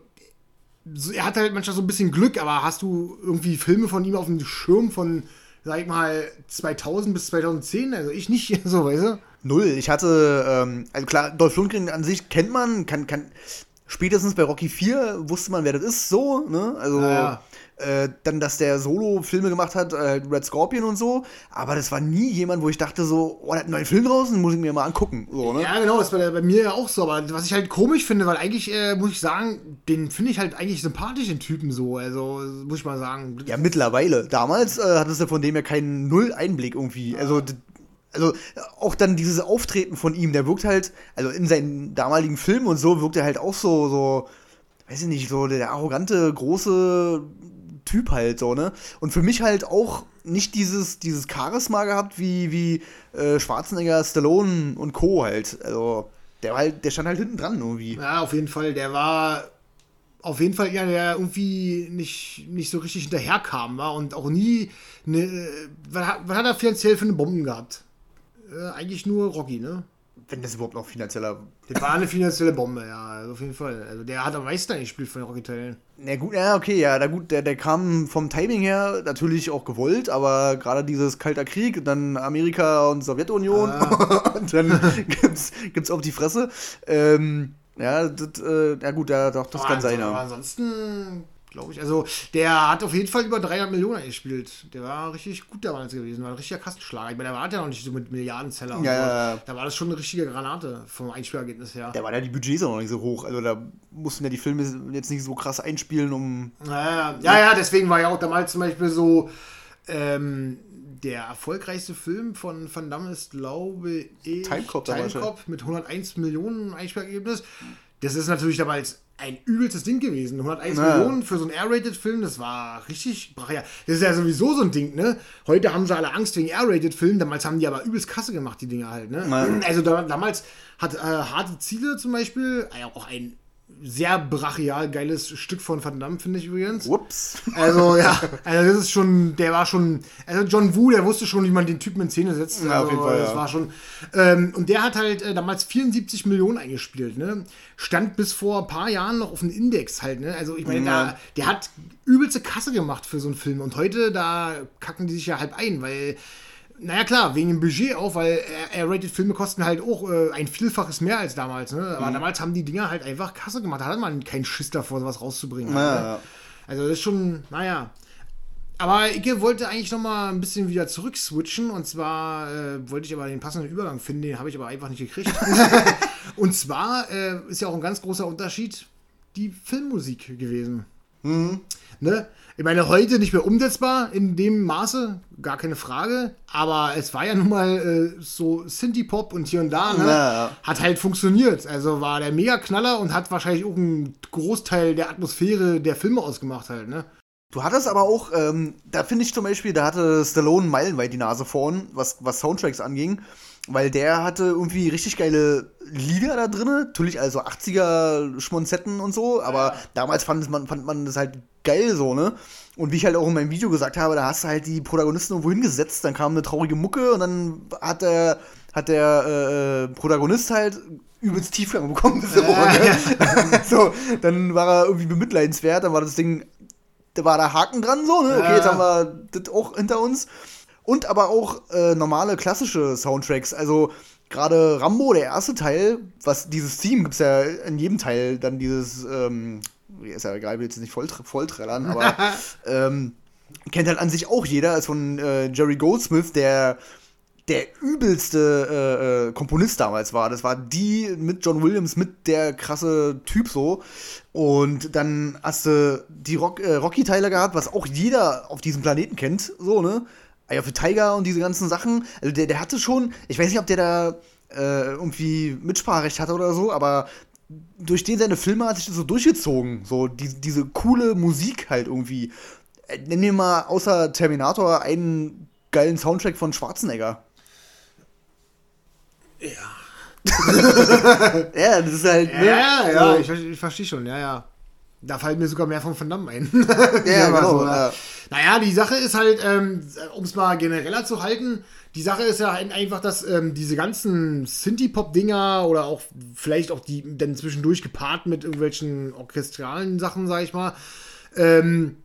so, er hat halt manchmal so ein bisschen Glück, aber hast du irgendwie Filme von ihm auf dem Schirm von, sag ich mal, 2000 bis 2010? Also ich nicht, so, weißt du? Null. Ich hatte, ähm, also klar, Dolph Lundgren an sich kennt man, kann, kann, spätestens bei Rocky 4 wusste man, wer das ist, so, ne? Also, Ja. Äh, dann, dass der Solo-Filme gemacht hat, äh, Red Scorpion und so, aber das war nie jemand, wo ich dachte so, oh, der hat einen neuen Film draußen, muss ich mir mal angucken, so, ne? Ja, genau, das war bei, mir ja auch so. Aber was ich halt komisch finde, weil eigentlich, äh, muss ich sagen, den finde ich halt eigentlich sympathisch, den Typen so. Also, muss ich mal sagen. Ja, mittlerweile. Damals äh, hattest du von dem ja keinen Null-Einblick irgendwie. Also, also auch dann dieses Auftreten von ihm, der wirkt halt, also in seinen damaligen Filmen und so, wirkt er halt auch so, so, weiß ich nicht, so der arrogante, große Typ halt so, ne? Und für mich halt auch nicht dieses, dieses Charisma gehabt wie, wie äh, Schwarzenegger, Stallone und Co. halt. Also, der war halt, der stand halt hinten dran irgendwie. Ja, auf jeden Fall. Der war auf jeden Fall ja, der irgendwie nicht, nicht so richtig hinterherkam war und auch nie eine. Was hat, was hat er finanziell für eine Bomben gehabt? Äh, eigentlich nur Rocky, ne? Wenn das überhaupt noch finanzieller. Das war eine finanzielle Bombe, ja, also auf jeden Fall. Also der hat am meisten gespielt von den Rocky-Teilen. Na gut, ja, okay, ja, na gut, der, der kam vom Timing her natürlich auch gewollt, aber gerade dieses Kalter Krieg, dann Amerika und Sowjetunion und dann gibt's, gibt's auf die Fresse. Ähm, ja, das, äh, ja gut, ja, doch, das kann Aber sein, Aber ja. ansonsten, glaube ich, also der hat auf jeden Fall über 300 Millionen gespielt. Der war richtig gut damals gewesen, war ein richtiger Kassenschlager. Ich meine, der war ja noch nicht so mit Milliardenzeller Ja, ja, ja. Da war das schon eine richtige Granate vom Einspielergebnis her. Da waren ja die Budgets auch noch nicht so hoch, also da mussten ja die Filme jetzt nicht so krass einspielen, um. Ja, ja, ja, deswegen war ja auch damals zum Beispiel so, ähm, der erfolgreichste Film von Van Damme ist, glaube ich, Timecop Timecop mit 101 Millionen Einspielergebnis. Das ist natürlich damals ein übelstes Ding gewesen. 101 Ja. Millionen für so einen R-Rated-Film, das war richtig brachial. Das ist ja sowieso so ein Ding, ne? Heute haben sie alle Angst wegen R-Rated-Filmen, damals haben die aber übelst Kasse gemacht, die Dinger halt, ne? Ja. Also da, damals hat äh, Harte Ziele zum Beispiel, äh, auch ein sehr brachial geiles Stück von Van Damme, finde ich übrigens. Ups. Also ja, also das ist schon, der war schon, also John Woo, der wusste schon, wie man den Typen in Szene setzt. Ja, auf also, jeden Fall, Das ja. war schon, ähm, und der hat halt äh, damals 74 Millionen eingespielt, ne? Stand bis vor ein paar Jahren noch auf dem Index halt, ne? Also ich meine, Ja. der hat übelste Kasse gemacht für so einen Film und heute, da kacken die sich ja halb ein, weil naja klar, wegen dem Budget auch, weil R-Rated-Filme kosten halt auch äh, ein Vielfaches mehr als damals. Ne? Mhm. Aber damals haben die Dinger halt einfach Kasse gemacht. Da hatte man keinen Schiss davor, sowas rauszubringen. Ja, ne? ja. Also das ist schon, naja. Aber ich wollte eigentlich noch mal ein bisschen wieder zurück switchen. Und zwar äh, wollte ich aber den passenden Übergang finden, den habe ich aber einfach nicht gekriegt. und zwar äh, ist ja auch ein ganz großer Unterschied die Filmmusik gewesen. Ne? Ich meine, heute nicht mehr umsetzbar in dem Maße, gar keine Frage. Aber es war ja nun mal äh, so Synthie-Pop und hier und da, ne? Ja, ja. Hat halt funktioniert. Also war der Mega-Knaller und hat wahrscheinlich auch einen Großteil der Atmosphäre der Filme ausgemacht halt, ne? Du hattest aber auch, ähm, da finde ich zum Beispiel, da hatte Stallone meilenweit die Nase vorn, was, was Soundtracks anging, weil der hatte irgendwie richtig geile Lieder da drin, natürlich also 80er Schmonzetten und so, aber damals fand man, fand man das halt geil so, ne? Und wie ich halt auch in meinem Video gesagt habe, da hast du halt die Protagonisten irgendwo hingesetzt, dann kam eine traurige Mucke und dann hat der, hat der äh, äh, Protagonist halt übelst Tiefgang bekommen. So, ne? so, dann war er irgendwie bemitleidenswert, dann war das Ding da war da Haken dran, so, ne? Okay, Ja. jetzt haben wir das auch hinter uns. Und aber auch äh, normale klassische Soundtracks. Also gerade Rambo, der erste Teil, was dieses Theme gibt's ja in jedem Teil dann dieses, ähm, ist ja egal, ich will jetzt nicht voll, vollträllern, aber ähm, kennt halt an sich auch jeder, ist von äh, Jerry Goldsmith, der der übelste äh, äh, Komponist damals war. Das war die mit John Williams, mit der krasse Typ so. Und dann hast du die Rock, äh, Rocky-Teile gehabt, was auch jeder auf diesem Planeten kennt, so, ne? Eye of the Tiger und diese ganzen Sachen. Also der, der hatte schon, ich weiß nicht, ob der da äh, irgendwie Mitspracherecht hatte oder so, aber durch den seine Filme hat sich das so durchgezogen. So, die, diese coole Musik halt irgendwie. Äh, nenn mir mal außer Terminator einen geilen Soundtrack von Schwarzenegger. Ja. ja, das ist halt. Ne? Ja, ja, ich, ich verstehe schon, ja, ja. Da fällt mir sogar mehr von Van Damme ein. ja, genau. So, ja. Naja, die Sache ist halt, ähm, um es mal genereller zu halten, die Sache ist ja einfach, dass ähm, diese ganzen Synthie-Pop-Dinger oder auch vielleicht auch die dann zwischendurch gepaart mit irgendwelchen orchestralen Sachen, sag ich mal, ähm,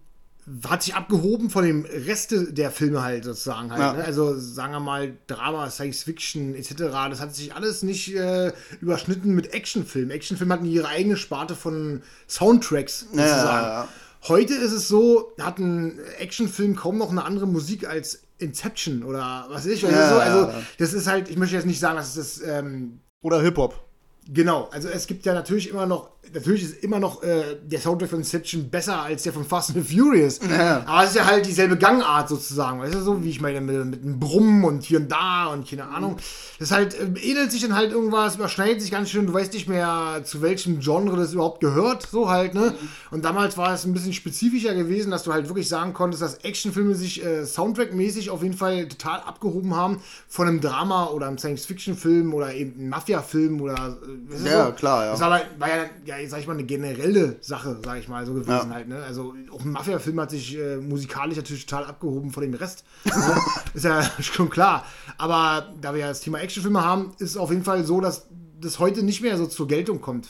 hat sich abgehoben von dem Rest der Filme halt sozusagen halt. Ja. Ne? Also sagen wir mal Drama, Science Fiction etc. Das hat sich alles nicht äh, überschnitten mit Actionfilmen. Actionfilme hatten ihre eigene Sparte von Soundtracks sozusagen. Ja, ja, Heute ist es so, hat ein Actionfilm kaum noch eine andere Musik als Inception oder was weiß ich. Also, so. also das ist halt, ich möchte jetzt nicht sagen, dass es das ähm, oder Hip Hop. Genau, also es gibt ja natürlich immer noch, natürlich ist immer noch äh, der Soundtrack von Inception besser als der von Fast and Furious. Ja. Aber es ist ja halt dieselbe Gangart sozusagen, weißt du, so wie ich meine, mit, mit einem Brummen und hier und da und keine Ahnung. Das halt, äh, ähnelt sich dann halt irgendwas, überschneidet sich ganz schön, du weißt nicht mehr, zu welchem Genre das überhaupt gehört, so halt, ne? Und damals war es ein bisschen spezifischer gewesen, dass du halt wirklich sagen konntest, dass Actionfilme sich äh, Soundtrack-mäßig auf jeden Fall total abgehoben haben von einem Drama oder einem Science-Fiction-Film oder eben einem Mafia-Film oder äh, ja, so? klar, ja. Das war, war ja, ja, sag ich mal, eine generelle Sache, sag ich mal, so gewesen ja. halt. Ne? Also auch ein Mafia-Film hat sich äh, musikalisch natürlich total abgehoben von dem Rest. ne? Ist ja schon klar. Aber da wir ja das Thema Actionfilme haben, ist es auf jeden Fall so, dass das heute nicht mehr so zur Geltung kommt.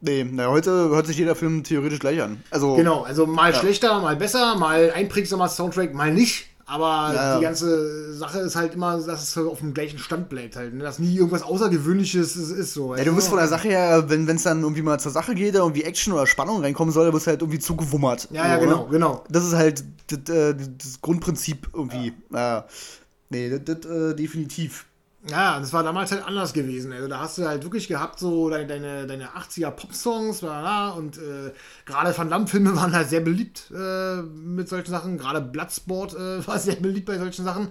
Nee, na, heute hört sich jeder Film theoretisch gleich an. Also, genau, also mal ja. schlechter, mal besser, mal einprägsamer Soundtrack, mal nicht. Aber ja. die ganze Sache ist halt immer, dass es auf dem gleichen Stand bleibt halt. Ne? Dass nie irgendwas Außergewöhnliches ist, ist so. Ja, du bist von der Sache her, wenn es dann irgendwie mal zur Sache geht, irgendwie Action oder Spannung reinkommen soll, dann wirst du halt irgendwie zugewummert. Ja, ja, genau, genau. Das ist halt das, äh, das Grundprinzip irgendwie. Ja. nee, das, das äh, definitiv. Ja, das war damals halt anders gewesen. Also da hast du halt wirklich gehabt, so deine, deine, deine 80er Pop-Songs, und äh, gerade Van Damme-Filme waren halt sehr beliebt äh, mit solchen Sachen. Gerade Bloodsport äh, war sehr beliebt bei solchen Sachen.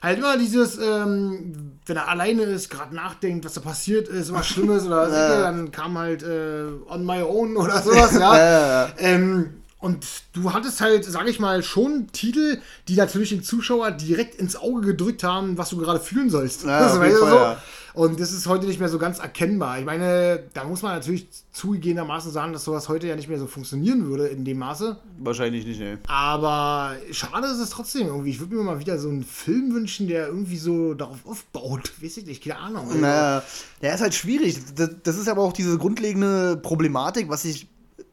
Halt immer dieses, ähm, wenn er alleine ist, gerade nachdenkt, was da passiert ist, was Schlimmes oder was, ja. dann kam halt äh, On My Own oder sowas, ja ähm, und du hattest halt, sag ich mal, schon Titel, die natürlich den Zuschauer direkt ins Auge gedrückt haben, was du gerade fühlen sollst. Ja, das Fall, so. ja. Und das ist heute nicht mehr so ganz erkennbar. Ich meine, da muss man natürlich zugegebenermaßen sagen, dass sowas heute ja nicht mehr so funktionieren würde in dem Maße. Wahrscheinlich nicht, ne. Aber schade ist es trotzdem irgendwie. Ich würde mir mal wieder so einen Film wünschen, der irgendwie so darauf aufbaut. Weiß ich nicht, keine Ahnung. Naja, der ist halt schwierig. Das, das ist aber auch diese grundlegende Problematik, was ich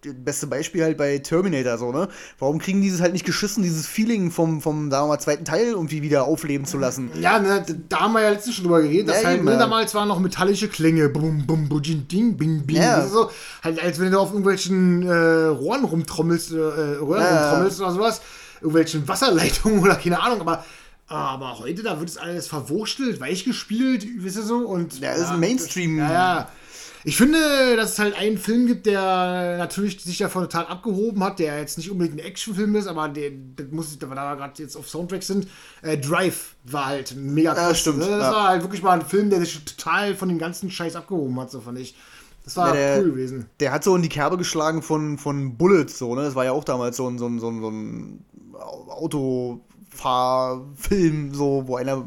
beste Beispiel halt bei Terminator so, ne? Warum kriegen die es halt nicht geschissen, dieses Feeling vom, vom sagen wir mal, zweiten Teil irgendwie wieder aufleben zu lassen? Ja, ne, da haben wir ja letztens schon drüber geredet, dass ja, halt, ne, damals waren noch metallische Klänge, bum, bum, bujin, ding, bing, bing. Ja. Das so, halt, als wenn du auf irgendwelchen äh, Rohren rumtrommelst, äh, Röhren ja. rumtrommelst oder sowas, irgendwelchen Wasserleitungen oder keine Ahnung, aber aber heute, da wird es alles verwurstelt, weichgespielt, wisst ihr so? Und, ja, das ist ein Mainstream. Ja, ja. Ich finde, dass es halt einen Film gibt, der natürlich sich davon total abgehoben hat, der jetzt nicht unbedingt ein Actionfilm ist, aber der, der muss, da wir gerade jetzt auf Soundtrack sind, äh, Drive war halt mega krass. Ja, stimmt. Ne? Das ja. war halt wirklich mal ein Film, der sich total von dem ganzen Scheiß abgehoben hat, so fand ich. Das war ja, der, cool gewesen. Der hat so in die Kerbe geschlagen von, von Bullets, so, ne? Das war ja auch damals so ein, so ein, so ein, so ein Autofahrfilm, so, wo einer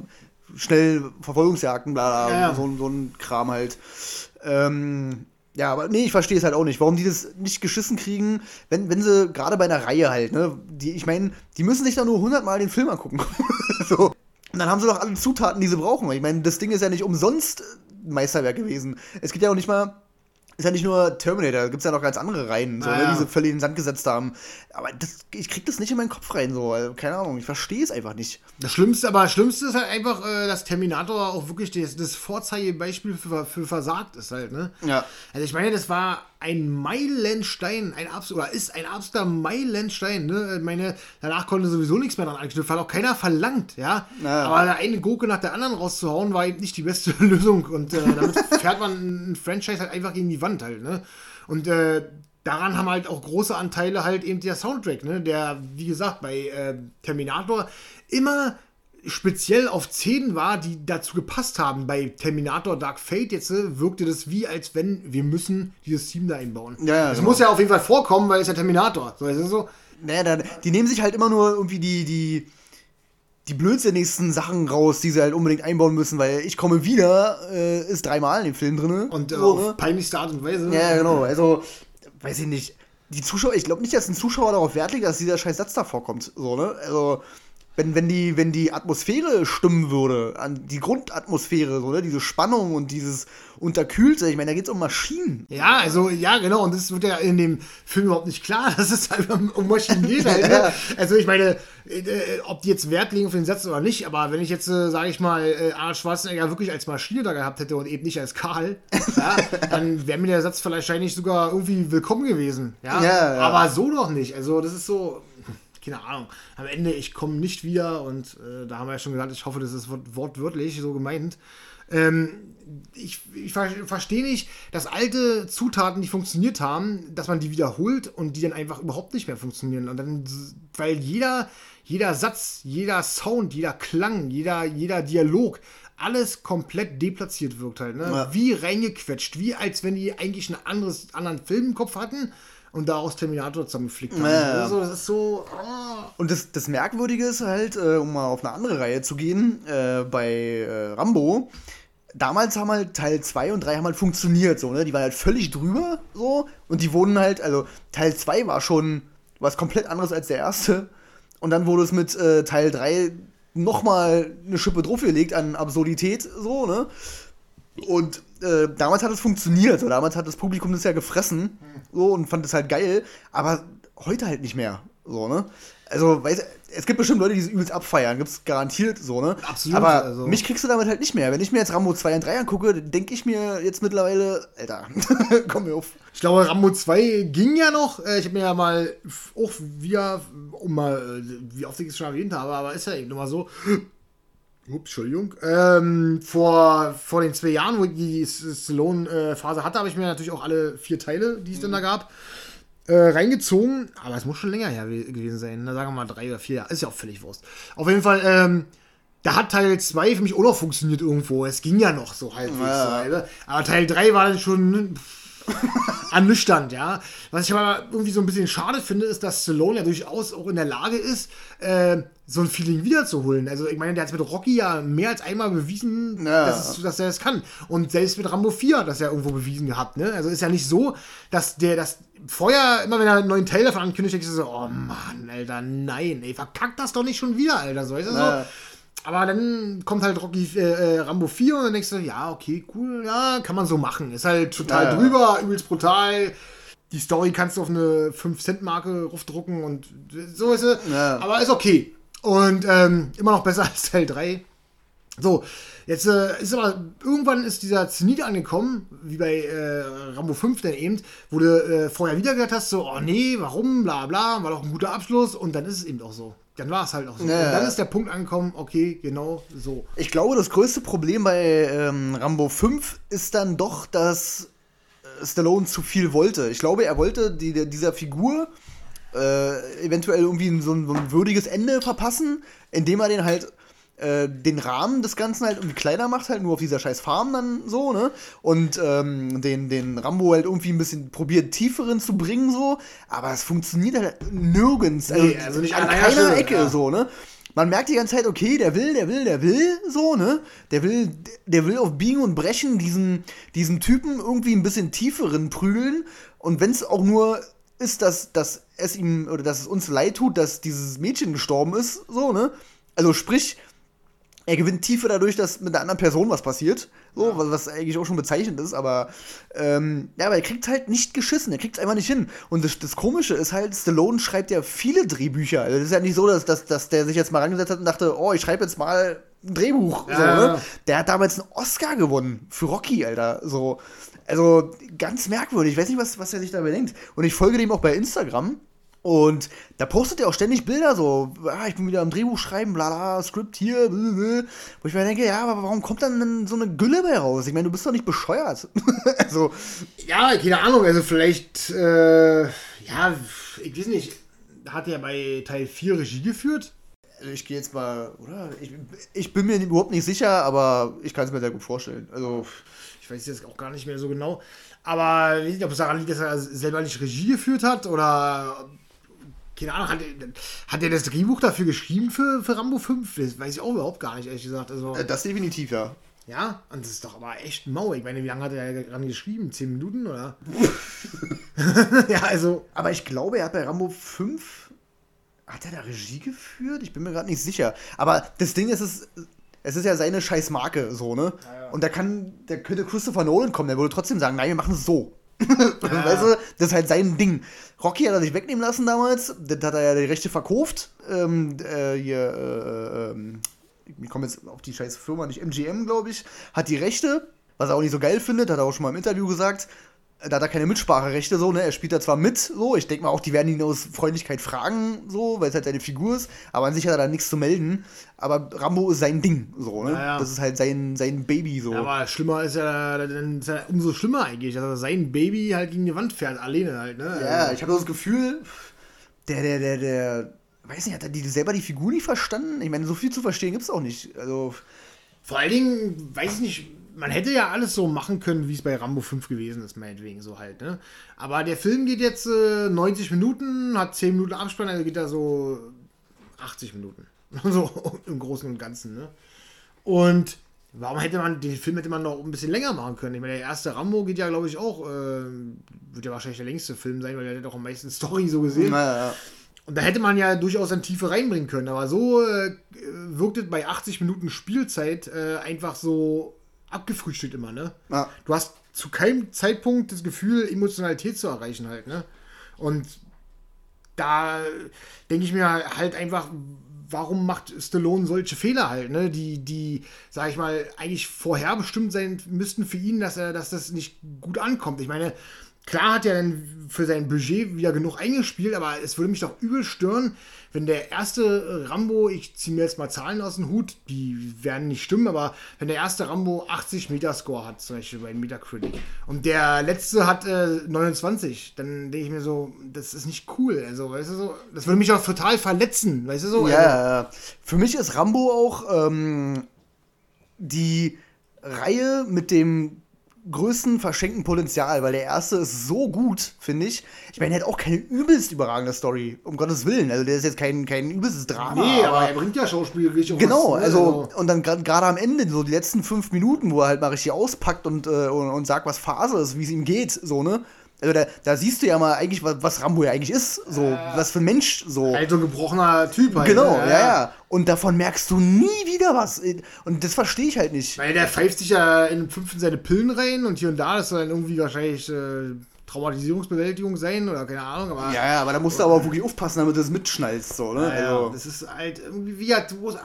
schnell Verfolgungsjagden, bla, bla ja. so, so ein Kram halt. Ähm, ja, aber nee, ich verstehe es halt auch nicht, warum die das nicht geschissen kriegen, wenn, wenn sie gerade bei einer Reihe halt, ne, die, ich meine, die müssen sich da nur hundertmal den Film angucken. so. Und dann haben sie doch alle Zutaten, die sie brauchen. Ich meine, das Ding ist ja nicht umsonst Meisterwerk gewesen. Es gibt ja auch nicht mal ist ja nicht nur Terminator, da gibt es ja noch ganz andere Reihen, so, Ah, ne, die sie völlig in den Sand gesetzt haben. Aber das, ich krieg das nicht in meinen Kopf rein, so, also, keine Ahnung, ich verstehe es einfach nicht. Das Schlimmste, aber das Schlimmste ist halt einfach, äh, dass Terminator auch wirklich das, das Vorzeigebeispiel für, für versagt ist halt, ne? Ja. Also ich meine, das war ein Meilenstein, ein abs oder ist ein absoluter Meilenstein, ne? Ich meine, danach konnte sowieso nichts mehr dran anknüpfen, hat auch keiner verlangt, ja? Ja. Aber da eine Gurke nach der anderen rauszuhauen, war eben nicht die beste Lösung und äh, damit fährt man ein Franchise halt einfach gegen die Wand halt, ne? Und äh, daran haben halt auch große Anteile halt eben der Soundtrack, ne? Der, wie gesagt, bei äh, Terminator immer speziell auf Szenen war, die dazu gepasst haben. Bei Terminator Dark Fate jetzt äh, wirkte das wie, als wenn wir müssen dieses Team da einbauen. Ja, ja, das genau. muss ja auf jeden Fall vorkommen, weil es ja Terminator. So, es ist so. Naja, dann, die nehmen sich halt immer nur irgendwie die, die, die blödsinnigsten Sachen raus, die sie halt unbedingt einbauen müssen, weil ich komme wieder, äh, ist dreimal in dem Film drin. Und äh, auf ne? peinlichste Art und Weise. Ja, genau. Also, weiß ich nicht. Die Zuschauer, ich glaube nicht, dass ein Zuschauer darauf Wert legt, dass dieser scheiß Satz da vorkommt. So, ne? Also, wenn, wenn, die, wenn die Atmosphäre stimmen würde, an die Grundatmosphäre, so, ne? Diese Spannung und dieses Unterkühlte, ich meine, da geht es um Maschinen. Ja, also, ja, genau, und das wird ja in dem Film überhaupt nicht klar, dass es halt um- Maschinen geht halt, ne? Also, ich meine, äh, äh, ob die jetzt Wert legen auf den Satz oder nicht, aber wenn ich jetzt, äh, sage ich mal, äh, Arnold Schwarzenegger wirklich als Maschine da gehabt hätte und eben nicht als Karl, ja, dann wäre mir der Satz vielleicht wahrscheinlich sogar irgendwie willkommen gewesen, ja? Ja, ja. Aber so doch nicht, also, das ist so, keine Ahnung, am Ende, ich komme nicht wieder und äh, da haben wir ja schon gesagt, ich hoffe, das ist wort- wortwörtlich so gemeint. Ähm, ich, ich ver verstehe nicht, dass alte Zutaten, die funktioniert haben, dass man die wiederholt und die dann einfach überhaupt nicht mehr funktionieren. Und dann, weil jeder, jeder Satz, jeder Sound, jeder Klang, jeder, jeder Dialog, alles komplett deplatziert wirkt halt. Ne? Ja. Wie reingequetscht, wie als wenn die eigentlich einen anderes, anderen Film im Kopf hatten und daraus Terminator zusammengeflickt haben. Ja. Also, das ist so. ah. Und das, das Merkwürdige ist halt, äh, um mal auf eine andere Reihe zu gehen, äh, bei äh, Rambo, damals haben halt Teil 2 und 3 haben halt funktioniert, so, ne? Die waren halt völlig drüber, so, und die wurden halt, also Teil 2 war schon was komplett anderes als der erste. Und dann wurde es mit äh, Teil 3 nochmal eine Schippe draufgelegt an Absurdität, so, ne? Und äh, damals hat es funktioniert, so, damals hat das Publikum das ja gefressen, so, und fand es halt geil, aber heute halt nicht mehr, so, ne? Also, weiß, es gibt bestimmt Leute, die es übelst abfeiern, gibt's garantiert so, ne? Absolut, Aber also. mich kriegst du damit halt nicht mehr. Wenn ich mir jetzt Rambo 2 und 3 angucke, denke ich mir jetzt mittlerweile, Alter, komm mir auf. Ich glaube, Rambo 2 ging ja noch. Äh, Ich habe mir ja mal auch wieder, um mal, äh, wie oft ich es schon erwähnt habe, aber ist ja eben immer so. Ups, Entschuldigung. Ähm, vor, vor den zwei Jahren, wo ich die S- Stallone-Phase hatte, habe ich mir natürlich auch alle vier Teile, die es denn da gab, äh, reingezogen. Aber es muss schon länger her we- gewesen sein. Ne? Sagen wir mal drei oder vier Jahre. Ist ja auch völlig Wurst. Auf jeden Fall, ähm, da hat Teil 2 für mich auch noch funktioniert irgendwo. Es ging ja noch so halbwegs. Ja. So, ne? aber Teil 3 war dann schon ernüchternd, ja. Was ich aber irgendwie so ein bisschen schade finde, ist, dass Stallone ja durchaus auch in der Lage ist, äh, so ein Feeling wiederzuholen. Also ich meine, der hat mit Rocky ja mehr als einmal bewiesen, Ja. dass, es, dass er das kann. Und selbst mit Rambo 4 hat das ja irgendwo bewiesen gehabt, ne? Also ist ja nicht so, dass der das vorher, immer wenn er einen neuen Teil davon ankündigt, denkst du so, oh Mann, Alter, nein, ey, verkackt das doch nicht schon wieder, Alter. So, du, Ja. so. Aber dann kommt halt Rocky äh, äh, Rambo 4 und dann denkst du, ja, okay, cool, ja, kann man so machen. Ist halt total ja. drüber, übelst brutal. Die Story kannst du auf eine 5-Cent-Marke draufdrucken und so ist es. Ja. Aber ist okay. Und ähm, immer noch besser als Teil 3. So, jetzt äh, ist aber irgendwann ist dieser Zenit angekommen, wie bei äh, Rambo 5 dann eben, wo du äh, vorher wieder gehört hast, so, oh nee, warum, bla bla, war doch ein guter Abschluss und dann ist es eben auch so. Dann war es halt auch so. Ja. Und dann ist der Punkt angekommen, okay, genau so. Ich glaube, das größte Problem bei ähm, Rambo 5 ist dann doch, dass äh, Stallone zu viel wollte. Ich glaube, er wollte die, dieser Figur äh, eventuell irgendwie ein- so, ein, so ein würdiges Ende verpassen, indem er den halt äh, den Rahmen des Ganzen halt irgendwie kleiner macht, halt nur auf dieser scheiß Farm dann so, ne? Und ähm, den, den Rambo halt irgendwie ein bisschen probiert, tieferen zu bringen, so. Aber es funktioniert halt nirgends. Nee, also nicht an an einer keiner Stelle, Ecke, ja. so, ne? Man merkt die ganze Zeit, okay, der will, der will, der will, so, ne? Der will, der will auf Biegen und Brechen diesen, diesen Typen irgendwie ein bisschen tieferen prügeln. Und wenn es auch nur ist, dass, dass es ihm oder dass es uns leid tut, dass dieses Mädchen gestorben ist, so, ne? Also sprich, er gewinnt Tiefe dadurch, dass mit einer anderen Person was passiert. So, ja. was, eigentlich auch schon bezeichnend ist, aber ähm, ja, aber er kriegt halt nicht geschissen, er kriegt es einfach nicht hin. Und das, das, Komische ist halt, Stallone schreibt ja viele Drehbücher. Also es ist ja nicht so, dass, dass, dass der sich jetzt mal rangesetzt hat und dachte, oh, ich schreibe jetzt mal ein Drehbuch. Ja, so, ne? Der hat damals einen Oscar gewonnen für Rocky, Alter. So. Also ganz merkwürdig. Ich weiß nicht, was, was er sich dabei denkt. Und ich folge dem auch bei Instagram. Und da postet er auch ständig Bilder, so, ah, ich bin wieder am Drehbuch schreiben, bla Skript hier, blablabla. wo ich mir denke, ja, aber warum kommt dann so eine Gülle bei raus? Ich meine, du bist doch nicht bescheuert. also. Ja, keine Ahnung, also vielleicht, äh, ja, ich weiß nicht, hat er bei Teil 4 Regie geführt? Also ich gehe jetzt mal, oder? Ich, ich bin mir überhaupt nicht sicher, aber ich kann es mir sehr gut vorstellen. Also. Ich weiß jetzt auch gar nicht mehr so genau. Aber ich weiß nicht, ob es daran liegt, dass er selber nicht Regie geführt hat oder keine Ahnung, hat, hat er das Drehbuch dafür geschrieben für, für Rambo 5? Das weiß ich auch überhaupt gar nicht, ehrlich gesagt. Also, äh, das definitiv, ja. Ja, und das ist doch aber echt mau. Ich meine, wie lange hat er dran geschrieben? Zehn Minuten, oder? ja, also. Aber ich glaube, er hat bei Rambo 5. Hat er da Regie geführt? Ich bin mir gerade nicht sicher. Aber das Ding ist, es, es ist ja seine scheiß Marke, so, ne? Ja, ja. Und da kann, da könnte Christopher Nolan kommen, der würde trotzdem sagen, nein, wir machen es so. Ja. weißt du, das ist halt sein Ding. Rocky hat er sich wegnehmen lassen damals. Das hat er ja die Rechte verkauft. Ähm, äh, hier, äh, äh, ich komme jetzt auf die scheiß Firma, nicht MGM, glaube ich, hat die Rechte, was er auch nicht so geil findet, hat er auch schon mal im Interview gesagt da hat er keine Mitspracherechte, so, ne? Er spielt da zwar mit, so, ich denke mal auch, die werden ihn aus Freundlichkeit fragen, so, weil es halt seine Figur ist, aber an sich hat er da nichts zu melden. Aber Rambo ist sein Ding, so, ne? Ja, Das ist halt sein, sein Baby, so. Ja, aber schlimmer ist ja, dann ist ja umso schlimmer eigentlich, dass er sein Baby halt gegen die Wand fährt, alleine halt, ne? Ja, ich habe das Gefühl, der, der, der, der, weiß nicht, hat er die, selber die Figur nicht verstanden? Ich meine, so viel zu verstehen gibt es auch nicht. Also. Vor allen Dingen, weiß ich nicht, man hätte ja alles so machen können, wie es bei Rambo 5 gewesen ist, meinetwegen so halt, ne? Aber der Film geht jetzt äh, 90 Minuten, hat 10 Minuten Abspann, also geht da so 80 Minuten. so im Großen und Ganzen, ne? Und warum hätte man, den Film hätte man noch ein bisschen länger machen können? Ich meine, der erste Rambo geht ja, glaube ich, auch, äh, wird ja wahrscheinlich der längste Film sein, weil der hat doch am meisten Story so gesehen. Naja. Und da hätte man ja durchaus eine Tiefe reinbringen können. Aber so äh, wirkt es bei 80 Minuten Spielzeit äh, einfach so abgefrühstückt immer, ne? Ja. Du hast zu keinem Zeitpunkt das Gefühl, Emotionalität zu erreichen halt, ne? Und da denke ich mir halt einfach, warum macht Stallone solche Fehler halt, ne? Die, die, sag ich mal, eigentlich vorherbestimmt sein müssten für ihn, dass er, dass das nicht gut ankommt. Ich meine, Klar hat er dann für sein Budget wieder genug eingespielt, aber es würde mich doch übel stören, wenn der erste Rambo, ich ziehe mir jetzt mal Zahlen aus dem Hut, die werden nicht stimmen, aber wenn der erste Rambo 80 Metascore hat, zum Beispiel bei Metacritic, und der letzte hat äh, 29, dann denke ich mir so, das ist nicht cool. Also, weißt du so, das würde mich auch total verletzen, weißt du so? Ja, also, für mich ist Rambo auch ähm, die Reihe mit dem größten verschenkten Potenzial, weil der erste ist so gut, finde ich. Ich meine, er hat auch keine übelst überragende Story, um Gottes Willen. Also der ist jetzt kein, kein übelstes Drama. Nee, aber, aber er bringt ja schauspielerisch Genau, was, ne? also, also und dann gerade am Ende, so die letzten fünf Minuten, wo er halt mal richtig auspackt und, äh, und, und sagt, was Phase ist, wie es ihm geht, so, ne? Also da, da, siehst du ja mal eigentlich, was, was Rambo ja eigentlich ist, so, äh, was für ein Mensch, so. Halt so ein gebrochener Typ halt. Genau, ne? ja, ja. Und davon merkst du nie wieder was. Und das verstehe ich halt nicht. Weil der pfeift sich ja in fünf in seine Pillen rein und hier und da, das soll dann irgendwie wahrscheinlich äh, Traumatisierungsbewältigung sein oder keine Ahnung. Aber, ja, ja, aber da musst du aber wirklich aufpassen, damit du das mitschnallst, so, ne? Ja, also. Das ist halt irgendwie wie halt, wo es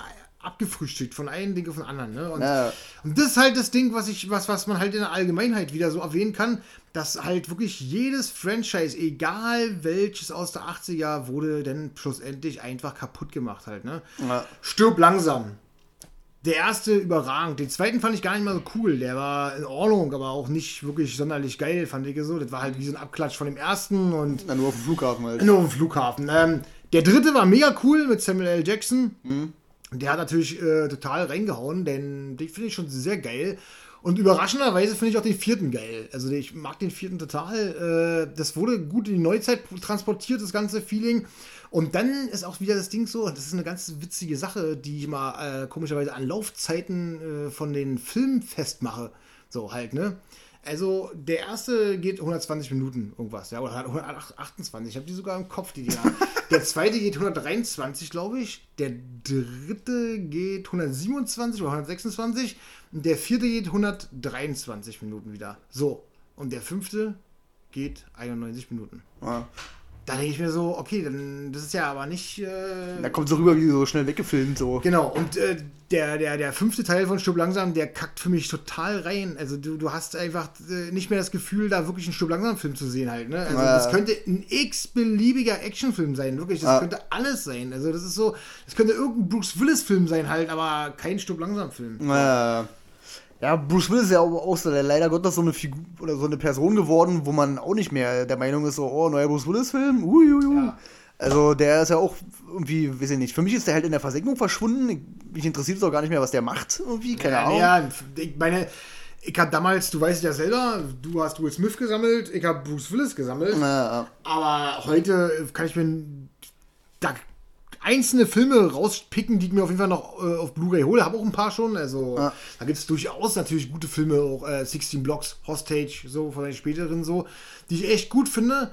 abgefrühstückt von einem Ding auf den anderen. Ne? Und, ja. und, das ist halt das Ding, was ich, was, was man halt in der Allgemeinheit wieder so erwähnen kann, dass halt wirklich jedes Franchise, egal welches aus der 80er, wurde dann schlussendlich einfach kaputt gemacht halt. Ne? Ja. Stirb langsam. Der erste überragend. Den zweiten fand ich gar nicht mal so cool. Der war in Ordnung, aber auch nicht wirklich sonderlich geil, fand ich so. Das war halt wie so ein Abklatsch von dem ersten und. Na, nur auf dem Flughafen halt. Nur auf dem Flughafen. Ähm, der dritte war mega cool mit Samuel L. Jackson. Mhm. Der hat natürlich äh, total reingehauen, denn den finde ich schon sehr geil. Und überraschenderweise finde ich auch den vierten geil. Also ich mag den vierten total. Äh, das wurde gut in die Neuzeit transportiert, das ganze Feeling. Und dann ist auch wieder das Ding so, das ist eine ganz witzige Sache, die ich mal äh, komischerweise an Laufzeiten äh, von den Filmen festmache. So halt, ne? Also der erste geht 120 Minuten irgendwas, ja, oder 128. Ich habe die sogar im Kopf, die Dinger. der zweite geht 123, glaube ich. Der dritte geht 127 oder 126. Und der vierte geht 123 Minuten wieder. So. Und der fünfte geht 91 Minuten. Ja. Da denke ich mir so, okay, dann das ist ja aber nicht. Äh, da kommt so rüber wie so schnell weggefilmt so. Genau, und äh, der, der, der fünfte Teil von Stub langsam, der kackt für mich total rein. Also du, du hast einfach äh, nicht mehr das Gefühl, da wirklich einen Stub langsam Film zu sehen halt. Ne? Also das könnte ein x-beliebiger Actionfilm sein, wirklich. Das könnte alles sein. Also das ist so, das könnte irgendein Bruce Willis-Film sein halt, aber kein Stub langsam Film. Ja. Ja, Bruce Willis ist ja auch so, leider Gottes so eine Figur oder so eine Person geworden, wo man auch nicht mehr der Meinung ist, so, oh, neuer Bruce Willis-Film, uiuiui. Ja. Also der ist ja auch irgendwie, weiß ich nicht, für mich ist der halt in der Versenkung verschwunden. Mich interessiert es auch gar nicht mehr, was der macht, irgendwie, keine ja, Ahnung. Ja, ich meine, ich habe damals, du weißt ja selber, du hast Will Smith gesammelt, ich habe Bruce Willis gesammelt. Ja. Aber heute kann ich mir da einzelne Filme rauspicken, die ich mir auf jeden Fall noch äh, auf Blu-ray hole. Habe auch ein paar schon. Also ja. da gibt es durchaus natürlich gute Filme, auch äh, 16 Blocks, Hostage, so von den späteren so, die ich echt gut finde.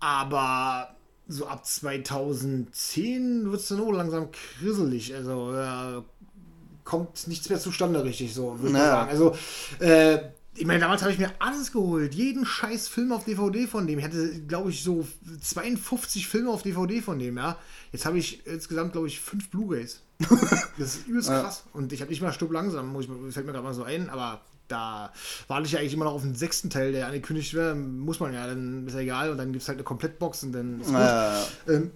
Aber so ab 2010 wird es dann auch langsam krisselig. Also äh, kommt nichts mehr zustande richtig so, würde ich naja. sagen. Also äh, ich meine, damals habe ich mir alles geholt. Jeden scheiß Film auf DVD von dem. Ich hatte, glaube ich, so 52 Filme auf DVD von dem, ja. Jetzt habe ich insgesamt, glaube ich, fünf Blu-Rays. Das ist übelst ja. krass. Und ich habe nicht mal Stück langsam, muss ich, fällt mir gerade mal so ein, aber da warte ich ja eigentlich immer noch auf den sechsten Teil, der angekündigt wird. Muss man ja, dann ist ja egal. Und dann gibt es halt eine Komplettbox und dann ist gut. Ja. Ähm,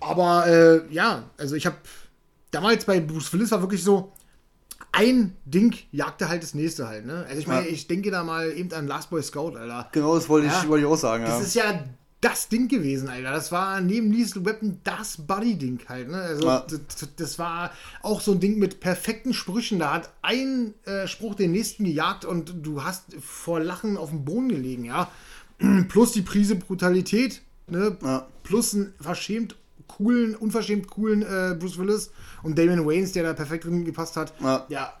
aber äh, ja, also ich habe damals bei Bruce Willis war wirklich so, ein Ding jagte halt das nächste halt, ne? Also ich meine, ja. ich denke da mal eben an Last Boy Scout, Alter. Genau, das wollte ich, wollte ich auch sagen, ja. Das ist ja das Ding gewesen, Alter. Das war neben Lethal Weapon das Buddy-Ding halt, ne? Also ja. das, das, war auch so ein Ding mit perfekten Sprüchen. Da hat ein äh, Spruch den nächsten gejagt und du hast vor Lachen auf dem Boden gelegen, ja. Plus die Prise Brutalität, ne? Ja. Plus ein verschämt coolen, unverschämt coolen äh, Bruce Willis und Damon Waynes, der da perfekt drin gepasst hat. Ja. ja.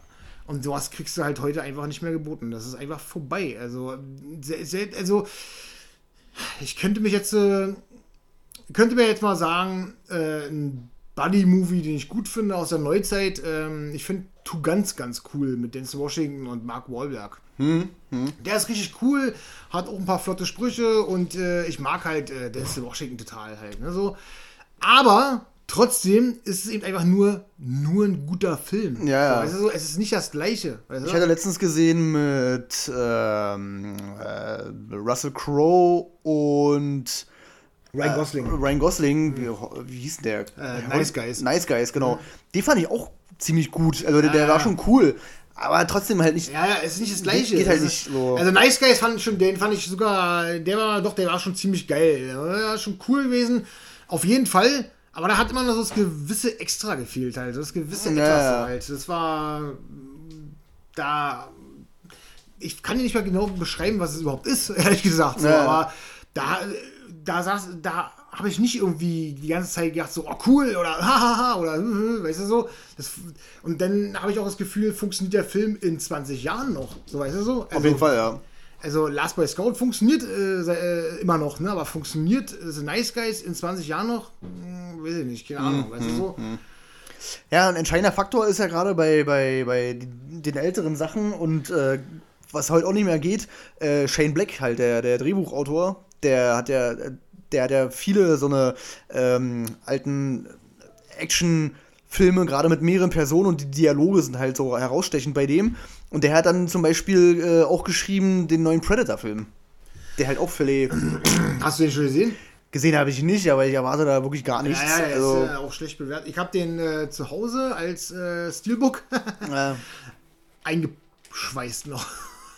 Und sowas kriegst du halt heute einfach nicht mehr geboten. Das ist einfach vorbei. Also, also ich könnte mich jetzt, äh, könnte mir jetzt mal sagen, äh, ein Buddy-Movie, den ich gut finde aus der Neuzeit. Ähm, ich finde Tu ganz, ganz cool mit Denzel Washington und Mark Wahlberg. Hm, hm. Der ist richtig cool, hat auch ein paar flotte Sprüche und äh, ich mag halt äh, Denzel Washington total halt. Ne, so. Aber trotzdem ist es eben einfach nur, nur ein guter Film. Ja, ja. Weißt du, so, es ist nicht das Gleiche. Weißt du? Ich hatte letztens gesehen mit ähm, äh, Russell Crowe und Ryan äh, Gosling. Äh, Ryan Gosling, wie, wie hieß der? Äh, nice Guys. Nice Guys, genau. Ja. Den fand ich auch ziemlich gut. Also der, der war schon cool. Aber trotzdem halt nicht. Ja, ja, es ist nicht das gleiche. Geht halt nicht so. Also Nice Guys fand ich schon, den fand ich sogar, der war doch, der war schon ziemlich geil. Der war schon cool gewesen. Auf jeden Fall. Aber da hat immer noch so das gewisse Extra gefehlt halt. Das gewisse Etwas ja. halt. Das war da. Ich kann dir nicht mal genau beschreiben, was es überhaupt ist, ehrlich gesagt. So, ja. Aber da, da saß, da habe ich nicht irgendwie die ganze Zeit gedacht, so, oh cool oder hahaha oder weißt du so. Das, und dann habe ich auch das Gefühl, funktioniert der Film in 20 Jahren noch. So, weißt du so? Also, Auf jeden Fall, ja also Last Boy Scout funktioniert äh, äh, immer noch, ne? aber funktioniert The Nice Guys in 20 Jahren noch? Hm, weiß ich nicht, keine Ahnung, mm, weißt du hm, so? Mm. Ja, ein entscheidender Faktor ist ja gerade bei, bei, bei den älteren Sachen und äh, was heute auch nicht mehr geht, äh, Shane Black, halt, der, der Drehbuchautor, der hat ja, der hat ja viele so eine ähm, alten Action- Filme, gerade mit mehreren Personen und die Dialoge sind halt so herausstechend bei dem. Und der hat dann zum Beispiel äh, auch geschrieben den neuen Predator-Film. Der halt auch völlig. Hast du den schon gesehen? Gesehen habe ich nicht, aber ich erwarte da wirklich gar nichts. Ja, ja, also, ist äh, auch schlecht bewertet. Ich habe den äh, zu Hause als äh, Steelbook ja. eingeschweißt noch.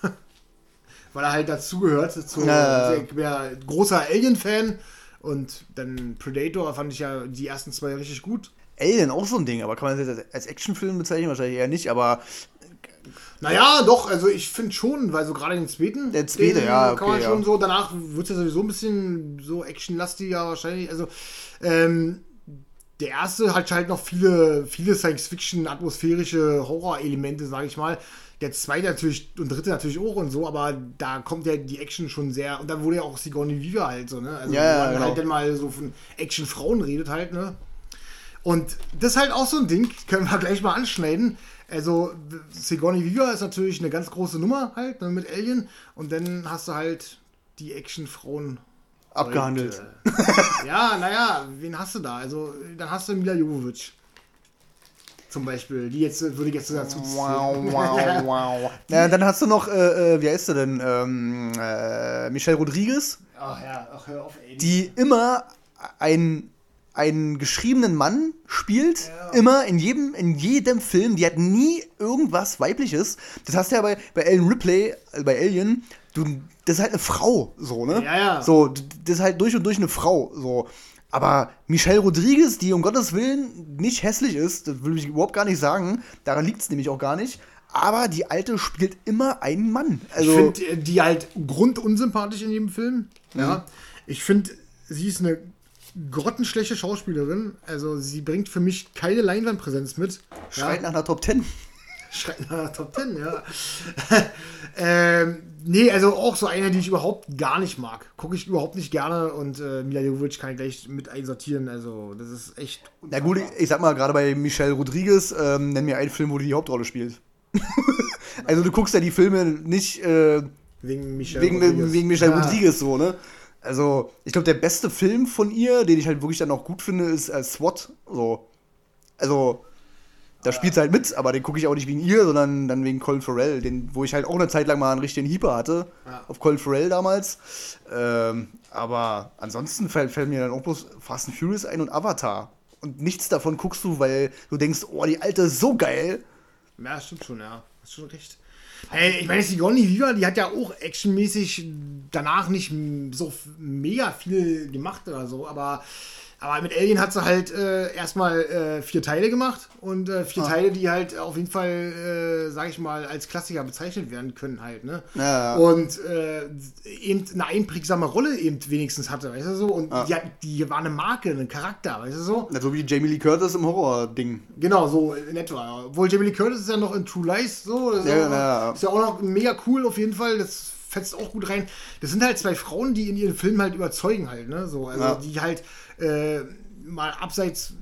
Weil er halt dazugehört. Zu, ja. Ich bin ja großer Alien-Fan und dann Predator fand ich ja die ersten zwei richtig gut. Alien auch so ein Ding, aber kann man das als Actionfilm bezeichnen? Wahrscheinlich eher nicht, aber naja, doch, also ich finde schon, weil so gerade den zweiten. Der zweite, ja. Kann man schon ja. so, danach wird es ja sowieso ein bisschen so actionlastiger wahrscheinlich. Also, ähm, der erste hat halt noch viele, viele Science-Fiction, atmosphärische Horror-Elemente, sage ich mal. der zweite natürlich und dritte natürlich auch und so, aber da kommt ja die Action schon sehr. Und da wurde ja auch Sigourney Viva halt so, ne? Also, Ja, wo man genau. halt dann mal so von Action-Frauen redet halt, ne? Und das ist halt auch so ein Ding, können wir gleich mal anschneiden. Also, Sigourney Viva ist natürlich eine ganz große Nummer halt, ne, mit Alien. Und dann hast du halt die Action-Frauen. Abgehandelt. Und, äh, ja, naja, wen hast du da? Also, dann hast du Mila Jovovich. Zum Beispiel. Die jetzt, würde ich jetzt dazu Wow, wow, wow. Ja, dann hast du noch, äh, äh, wie heißt du denn? Ähm, äh, Michelle Rodriguez, Ach ja, ach hör auf, ey. die immer ein, einen geschriebenen Mann spielt, Ja. immer in jedem, in jedem Film. Die hat nie irgendwas Weibliches. Das hast du ja bei, bei Ellen Ripley, äh, bei Alien, du, das ist halt eine Frau, so, ne? Ja, ja. So, das ist halt durch und durch eine Frau, so. Aber Michelle Rodriguez, die um Gottes Willen nicht hässlich ist, das will ich überhaupt gar nicht sagen, daran liegt es nämlich auch gar nicht. Aber die Alte spielt immer einen Mann. Also, ich finde die halt grundunsympathisch in jedem Film. Ja. Ich finde, sie ist eine grottenschlechte Schauspielerin. Also sie bringt für mich keine Leinwandpräsenz mit. schreit nach einer Top Ten. Schreit nach Top Ten, ja. ähm, nee, also auch so eine, die ich überhaupt gar nicht mag. Gucke ich überhaupt nicht gerne und äh, Mila Jovovich kann ich gleich mit einsortieren. Also das ist echt. Na gut, ich sag mal, gerade bei Michelle Rodriguez, ähm, nenn mir einen Film, wo die die Hauptrolle spielt. also du guckst ja die Filme nicht äh, Wegen Michelle wegen, Rodriguez. wegen Michelle Ja. Rodriguez so, ne? Also, ich glaube, der beste Film von ihr, den ich halt wirklich dann auch gut finde, ist äh, SWAT. So. Also, da spielt sie halt mit, aber den gucke ich auch nicht wegen ihr, sondern dann wegen Colin Farrell, den, wo ich halt auch eine Zeit lang mal einen richtigen Hieper hatte. Ja. Auf Colin Farrell damals. Ähm, aber ansonsten fällt, fällt mir dann auch bloß Fast and Furious ein und Avatar. Und nichts davon guckst du, weil du denkst, oh, die alte ist so geil. Ja, stimmt schon, ja. Hast schon recht. Hey, ich meine, Sigourney Viva, die hat ja auch actionmäßig danach nicht so mega viel gemacht oder so, aber, aber mit Alien hat sie halt äh, erstmal äh, vier Teile gemacht und äh, vier Teile, die halt auf jeden Fall, äh, sag ich mal, als Klassiker bezeichnet werden können halt, ne? Ja. Und äh, eben eine einprägsame Rolle eben wenigstens hatte, weißt du so? Und Ja. die, die war eine Marke, ein Charakter, weißt du so? Na, So wie Jamie Lee Curtis im Horror-Ding. Genau, so in etwa. Obwohl Jamie Lee Curtis ist ja noch in True Lies, so. Ist, Ja, auch, ja. ist ja auch noch mega cool auf jeden Fall. Das fetzt auch gut rein. Das sind halt zwei Frauen, die in ihren Filmen halt überzeugen halt, ne? So, also Ja. die halt äh, mal abseits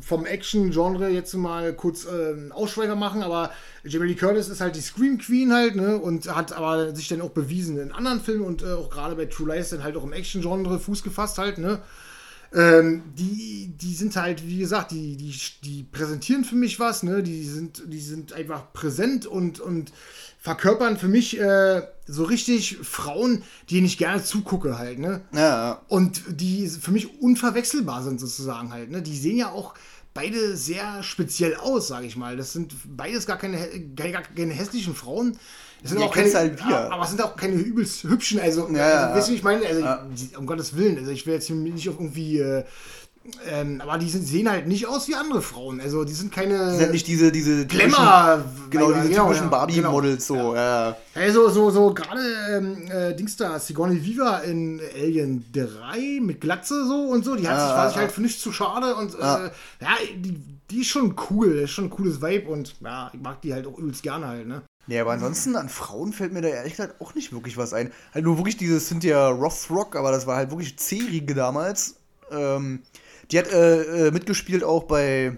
vom Action-Genre jetzt mal kurz äh, einen Ausschweifer machen, aber Jamie Lee Curtis ist halt die Scream Queen halt, ne? Und hat aber sich dann auch bewiesen in anderen Filmen und äh, auch gerade bei True Lies dann halt auch im Action-Genre Fuß gefasst halt, ne? Ähm, die, die sind halt, wie gesagt, die, die, die präsentieren für mich was, ne? Die sind, die sind einfach präsent und, und verkörpern für mich äh, so richtig Frauen, die ich gerne zugucke halt, ne? Ja, ja. Und die für mich unverwechselbar sind sozusagen halt, ne? Die sehen ja auch beide sehr speziell aus, sage ich mal. Das sind beides gar keine, gar, keine hässlichen Frauen. Das sind Die auch keine, halt wir. aber es sind auch keine übelst hübschen, also, Ja, ja, also weißt du, ich meine? Also, Ja. um Gottes Willen, also ich will jetzt hier nicht auf irgendwie, äh, ähm, aber die sind, sehen halt nicht aus wie andere Frauen. Also die sind keine Das sind nicht diese, diese Glamour, Genau, diese genau, typischen ja, Barbie-Models so, ja. also so, so gerade ähm, äh, Dings da, Sigourney Viva in Alien 3 mit Glatze so und so, die hat Ja, sich, war sich ja. halt für nichts zu schade und Ja. äh, ja, die, die ist schon cool, ist schon ein cooles Vibe und ja, ich mag die halt auch übelst gerne halt, ne? Nee, aber ansonsten an Frauen fällt mir da ehrlich gesagt auch nicht wirklich was ein. Halt nur wirklich dieses Cynthia Rothrock, aber das war halt wirklich C-Riege damals. Ähm, die hat äh, äh, mitgespielt auch bei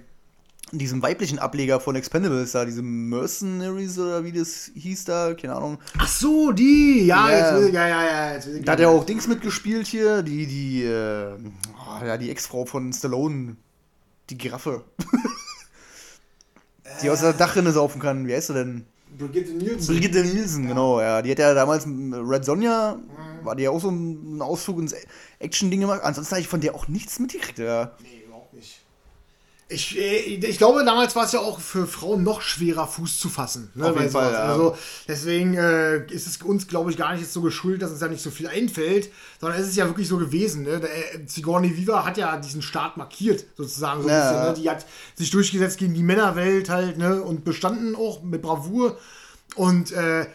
diesem weiblichen Ableger von Expendables da, diese Mercenaries oder wie das hieß da, keine Ahnung. Ach so, die, ja, Ja. jetzt, will- ja, ja, ja, jetzt Da hat ja auch Dings mitgespielt hier, die, die, äh, oh, ja, die Ex-Frau von Stallone, die Giraffe. die aus der Dachrinne saufen kann. Wie heißt sie denn? Brigitte Nielsen. Brigitte Nielsen, genau, ja. Die hat ja damals Red Sonja, war die ja auch so ein Ausflug ins Action-Ding gemacht. Ansonsten habe ich von der auch nichts mitgekriegt, ja. Nee, überhaupt nicht. Ich, äh, ich glaube, damals war es ja auch für Frauen noch schwerer, Fuß zu fassen. Ne, Auf jeden. Fall, ja. Also deswegen äh, ist es uns, glaube ich, gar nicht jetzt so geschuldet, dass uns da nicht so viel einfällt, sondern es ist ja wirklich so gewesen. Ne? Der, äh, Sigourney Viva hat ja diesen Start markiert, sozusagen. So ein Ja. bisschen, ne? Die hat sich durchgesetzt gegen die Männerwelt halt ne? und bestanden auch mit Bravour. Und äh,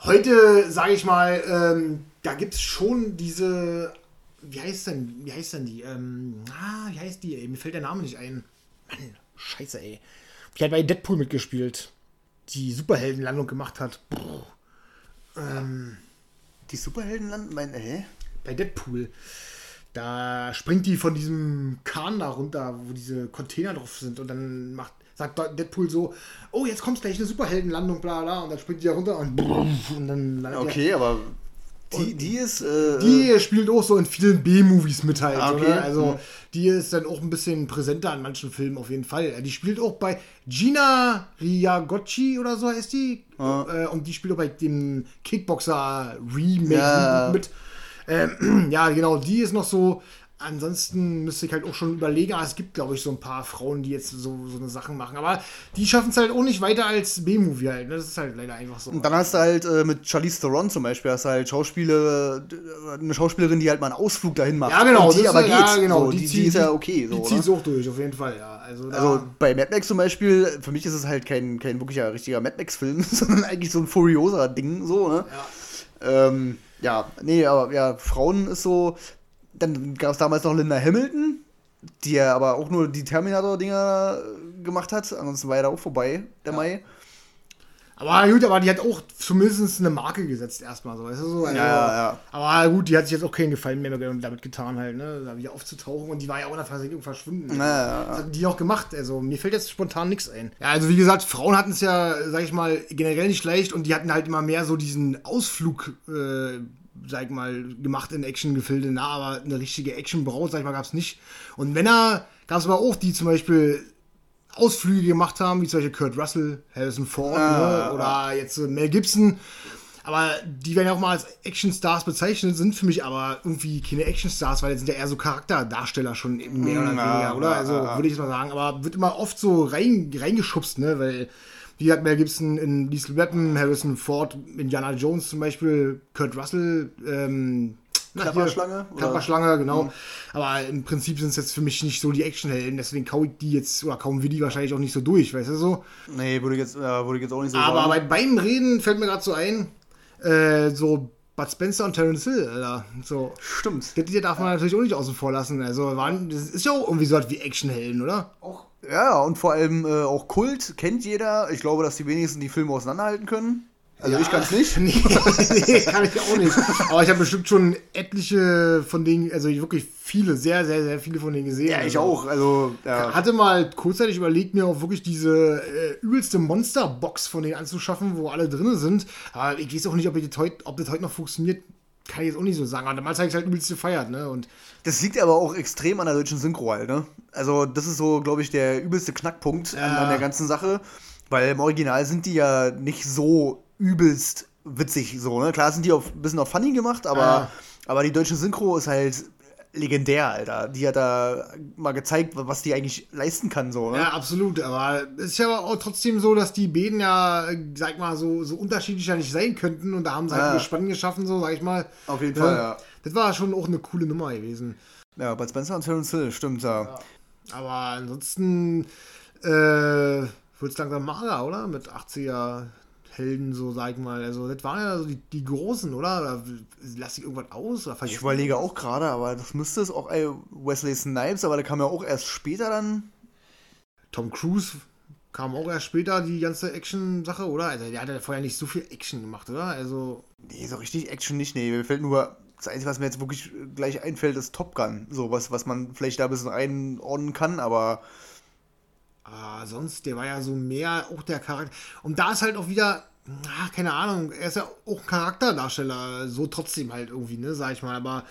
heute, sage ich mal, ähm, da gibt es schon diese. Wie heißt denn, wie heißt denn die? Ähm, ah, wie heißt die? Ey? Mir fällt der Name nicht ein. Mann, scheiße, ey. Die hat bei Deadpool mitgespielt. die Superheldenlandung gemacht hat. Ähm, Die Superheldenland, mein, hä? bei Deadpool. Da springt die von diesem Kahn da runter, wo diese Container drauf sind und dann macht, sagt Deadpool so, oh, jetzt kommt gleich eine Superheldenlandung, bla bla, und dann springt die da runter und, und dann landet Okay, aber die, die ist, äh, Die spielt auch so in vielen B-Movies mit halt. Ah, so, okay. ne? Also Mhm. die ist dann auch ein bisschen präsenter an manchen Filmen auf jeden Fall. Die spielt auch bei Gina Riagocci oder so heißt die. Äh, und die spielt auch bei dem Kickboxer Remake Ja. mit. Ähm, ja, genau, die ist noch so. Ansonsten müsste ich halt auch schon überlegen, aber es gibt, glaube ich, so ein paar Frauen, die jetzt so, so eine Sachen machen. Aber die schaffen es halt auch nicht weiter als B-Movie halt. ne? Das ist halt leider einfach so. Und dann hast du halt äh, mit Charlize Theron zum Beispiel, hast du halt Schauspieler, äh, eine Schauspielerin, die halt mal einen Ausflug dahin macht. Ja, genau. Und die aber ist, geht. Ja, genau. So, die, die, zieht- ist ja okay. Die So, zieht ne? so auch durch, auf jeden Fall, ja. Also, Also bei Mad Max zum Beispiel, für mich ist es halt kein, kein wirklicher richtiger Mad Max-Film, sondern eigentlich so ein Furiosa-Ding, so, ne? Ja. Ähm, ja, nee, aber ja, Frauen ist so. Dann gab es damals noch Linda Hamilton, die ja aber auch nur die Terminator-Dinger gemacht hat. Ansonsten war ja da auch vorbei, der Mai. aber gut, aber die hat auch zumindest eine Marke gesetzt erstmal so, weißt du so. Also, Ja, ja. Aber gut, die hat sich jetzt auch keinen Gefallen mehr damit getan halt, ne, da wieder aufzutauchen und die war ja auch in der Versenkung verschwunden. Ja, ja, ja. Was hat die noch gemacht? Also mir fällt jetzt spontan nichts ein. Ja, also wie gesagt, Frauen hatten es ja, sag ich mal, generell nicht leicht und die hatten halt immer mehr so diesen Ausflug, äh, sag ich mal, gemacht in Actiongefilde, na, aber eine richtige Actionbraut, sag ich mal, gab es nicht. Und Männer gab es aber auch, die zum Beispiel Ausflüge gemacht haben, wie zum Beispiel Kurt Russell, Harrison Ford Ah, ne? oder jetzt äh, Mel Gibson. Aber die werden ja auch mal als Actionstars bezeichnet, sind für mich aber irgendwie keine Actionstars, weil die sind ja eher so Charakterdarsteller schon eben mehr oder Ja, weniger, oder? ja, Also ja. würde ich jetzt mal sagen. Aber wird immer oft so rein, reingeschubst, ne? Weil, wie hat Mel Gibson in Lethal Weapon, Harrison Ford, Indiana Jones zum Beispiel, Kurt Russell, ähm, Klapperschlange? Klapperschlange, genau. Aber im Prinzip sind es jetzt für mich nicht so die Actionhelden, deswegen kau ich die jetzt, oder kaum wir die wahrscheinlich auch nicht so durch, weißt du so? Nee, würde ich jetzt, äh, würde ich jetzt auch nicht so Aber sagen. bei beim Reden fällt mir gerade so ein, äh, so Bud Spencer und Terence Hill, Alter. So. Stimmt. Das hier darf man natürlich auch nicht außen vor lassen. Also, waren, das ist ja auch irgendwie so was wie Actionhelden, oder? Auch, ja, und vor allem äh, auch Kult kennt jeder. Ich glaube, dass die wenigsten die Filme auseinanderhalten können. Also ich kann es nicht. nee, nee, kann ich auch nicht. Aber ich habe bestimmt schon etliche von denen, also wirklich viele, sehr, sehr, sehr viele von denen gesehen. Ja, ich also. auch. Also, ja. Hatte mal kurzzeitig überlegt, mir auch wirklich diese äh, übelste Monsterbox von denen anzuschaffen, wo alle drin sind. Aber ich weiß auch nicht, ob, ich das heut, ob das heute noch funktioniert. Kann ich jetzt auch nicht so sagen. Aber damals habe ich halt übelst gefeiert, ne? Und Das liegt aber auch extrem an der deutschen Synchro halt, ne? Also, das ist so, glaube ich, der übelste Knackpunkt an, Ja. an der ganzen Sache. Weil im Original sind die ja nicht so übelst witzig, so, ne? Klar sind die auf, ein bisschen auf funny gemacht, aber, Ja. aber die deutsche Synchro ist halt legendär, Alter. Die hat da mal gezeigt, was die eigentlich leisten kann, so, ne? Ja, absolut. Aber es ist ja aber auch trotzdem so, dass die beiden ja, äh, sag mal, so, so unterschiedlich ja nicht sein könnten. Und da haben sie halt Ja. ein Gespann geschaffen, so, sag ich mal. Auf jeden Fall, ja. Das war schon auch eine coole Nummer gewesen. Ja, bei Spencer und Terence Hill, stimmt, ja. Aber ansonsten äh, wird es langsam mager, oder? Mit 80er Helden, so sag ich mal. Also, das waren ja so die, die Großen, oder? Oder lass ich irgendwas aus? Ich überlege auch gerade, aber das müsste es auch äh, Wesley Snipes, aber der kam ja auch erst später dann. Tom Cruise kam auch erst später die ganze Action-Sache, oder? Also, der hat ja vorher nicht so viel Action gemacht, oder? Also, Nee, so richtig Action nicht. Nee, mir fällt nur. Das Einzige, was mir jetzt wirklich gleich einfällt, ist Top Gun. So was, was man vielleicht da ein bisschen einordnen kann, aber. Ah, sonst, der war ja so mehr auch der Charakter. Und da ist halt auch wieder, ach, keine Ahnung, er ist ja auch ein Charakterdarsteller, so trotzdem halt irgendwie, ne, sag ich mal. Aber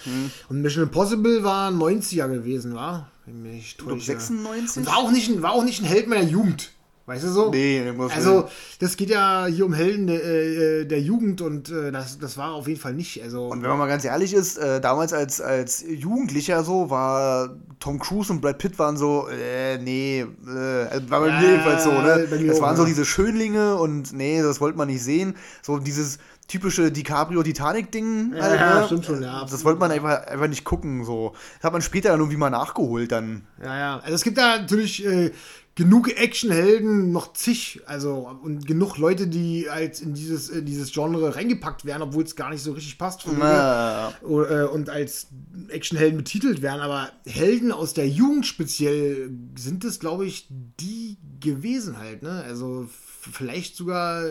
und Mission Impossible war 90er gewesen, war? Wenn mich Ich glaube täusche. 96? Und war auch nicht ein, war auch nicht ein Held meiner Jugend. Weißt du so? Nee, muss Also, das geht ja hier um Helden der, äh, der Jugend und äh, das, das war auf jeden Fall nicht. Also, Und wenn man mal ganz ehrlich ist, äh, damals als, als Jugendlicher so, war Tom Cruise und Brad Pitt waren so, äh, nee, äh, also war bei Ja, mir jedenfalls so, ne? Das waren so ja. diese Schönlinge und nee, das wollte man nicht sehen. So dieses, typische DiCaprio-Titanic-Ding. Ja, halt, ja, ne? stimmt schon, ja. Das wollte man einfach, einfach nicht gucken. So. Das hat man später dann irgendwie mal nachgeholt dann. Ja, ja. Also es gibt da natürlich äh, genug Actionhelden, noch zig, also und genug Leute, die halt in dieses, in dieses Genre reingepackt werden, obwohl es gar nicht so richtig passt. Von Na, O- äh, und als Actionhelden betitelt werden, aber Helden aus der Jugend speziell sind es, glaube ich, die gewesen halt, ne? Also vielleicht sogar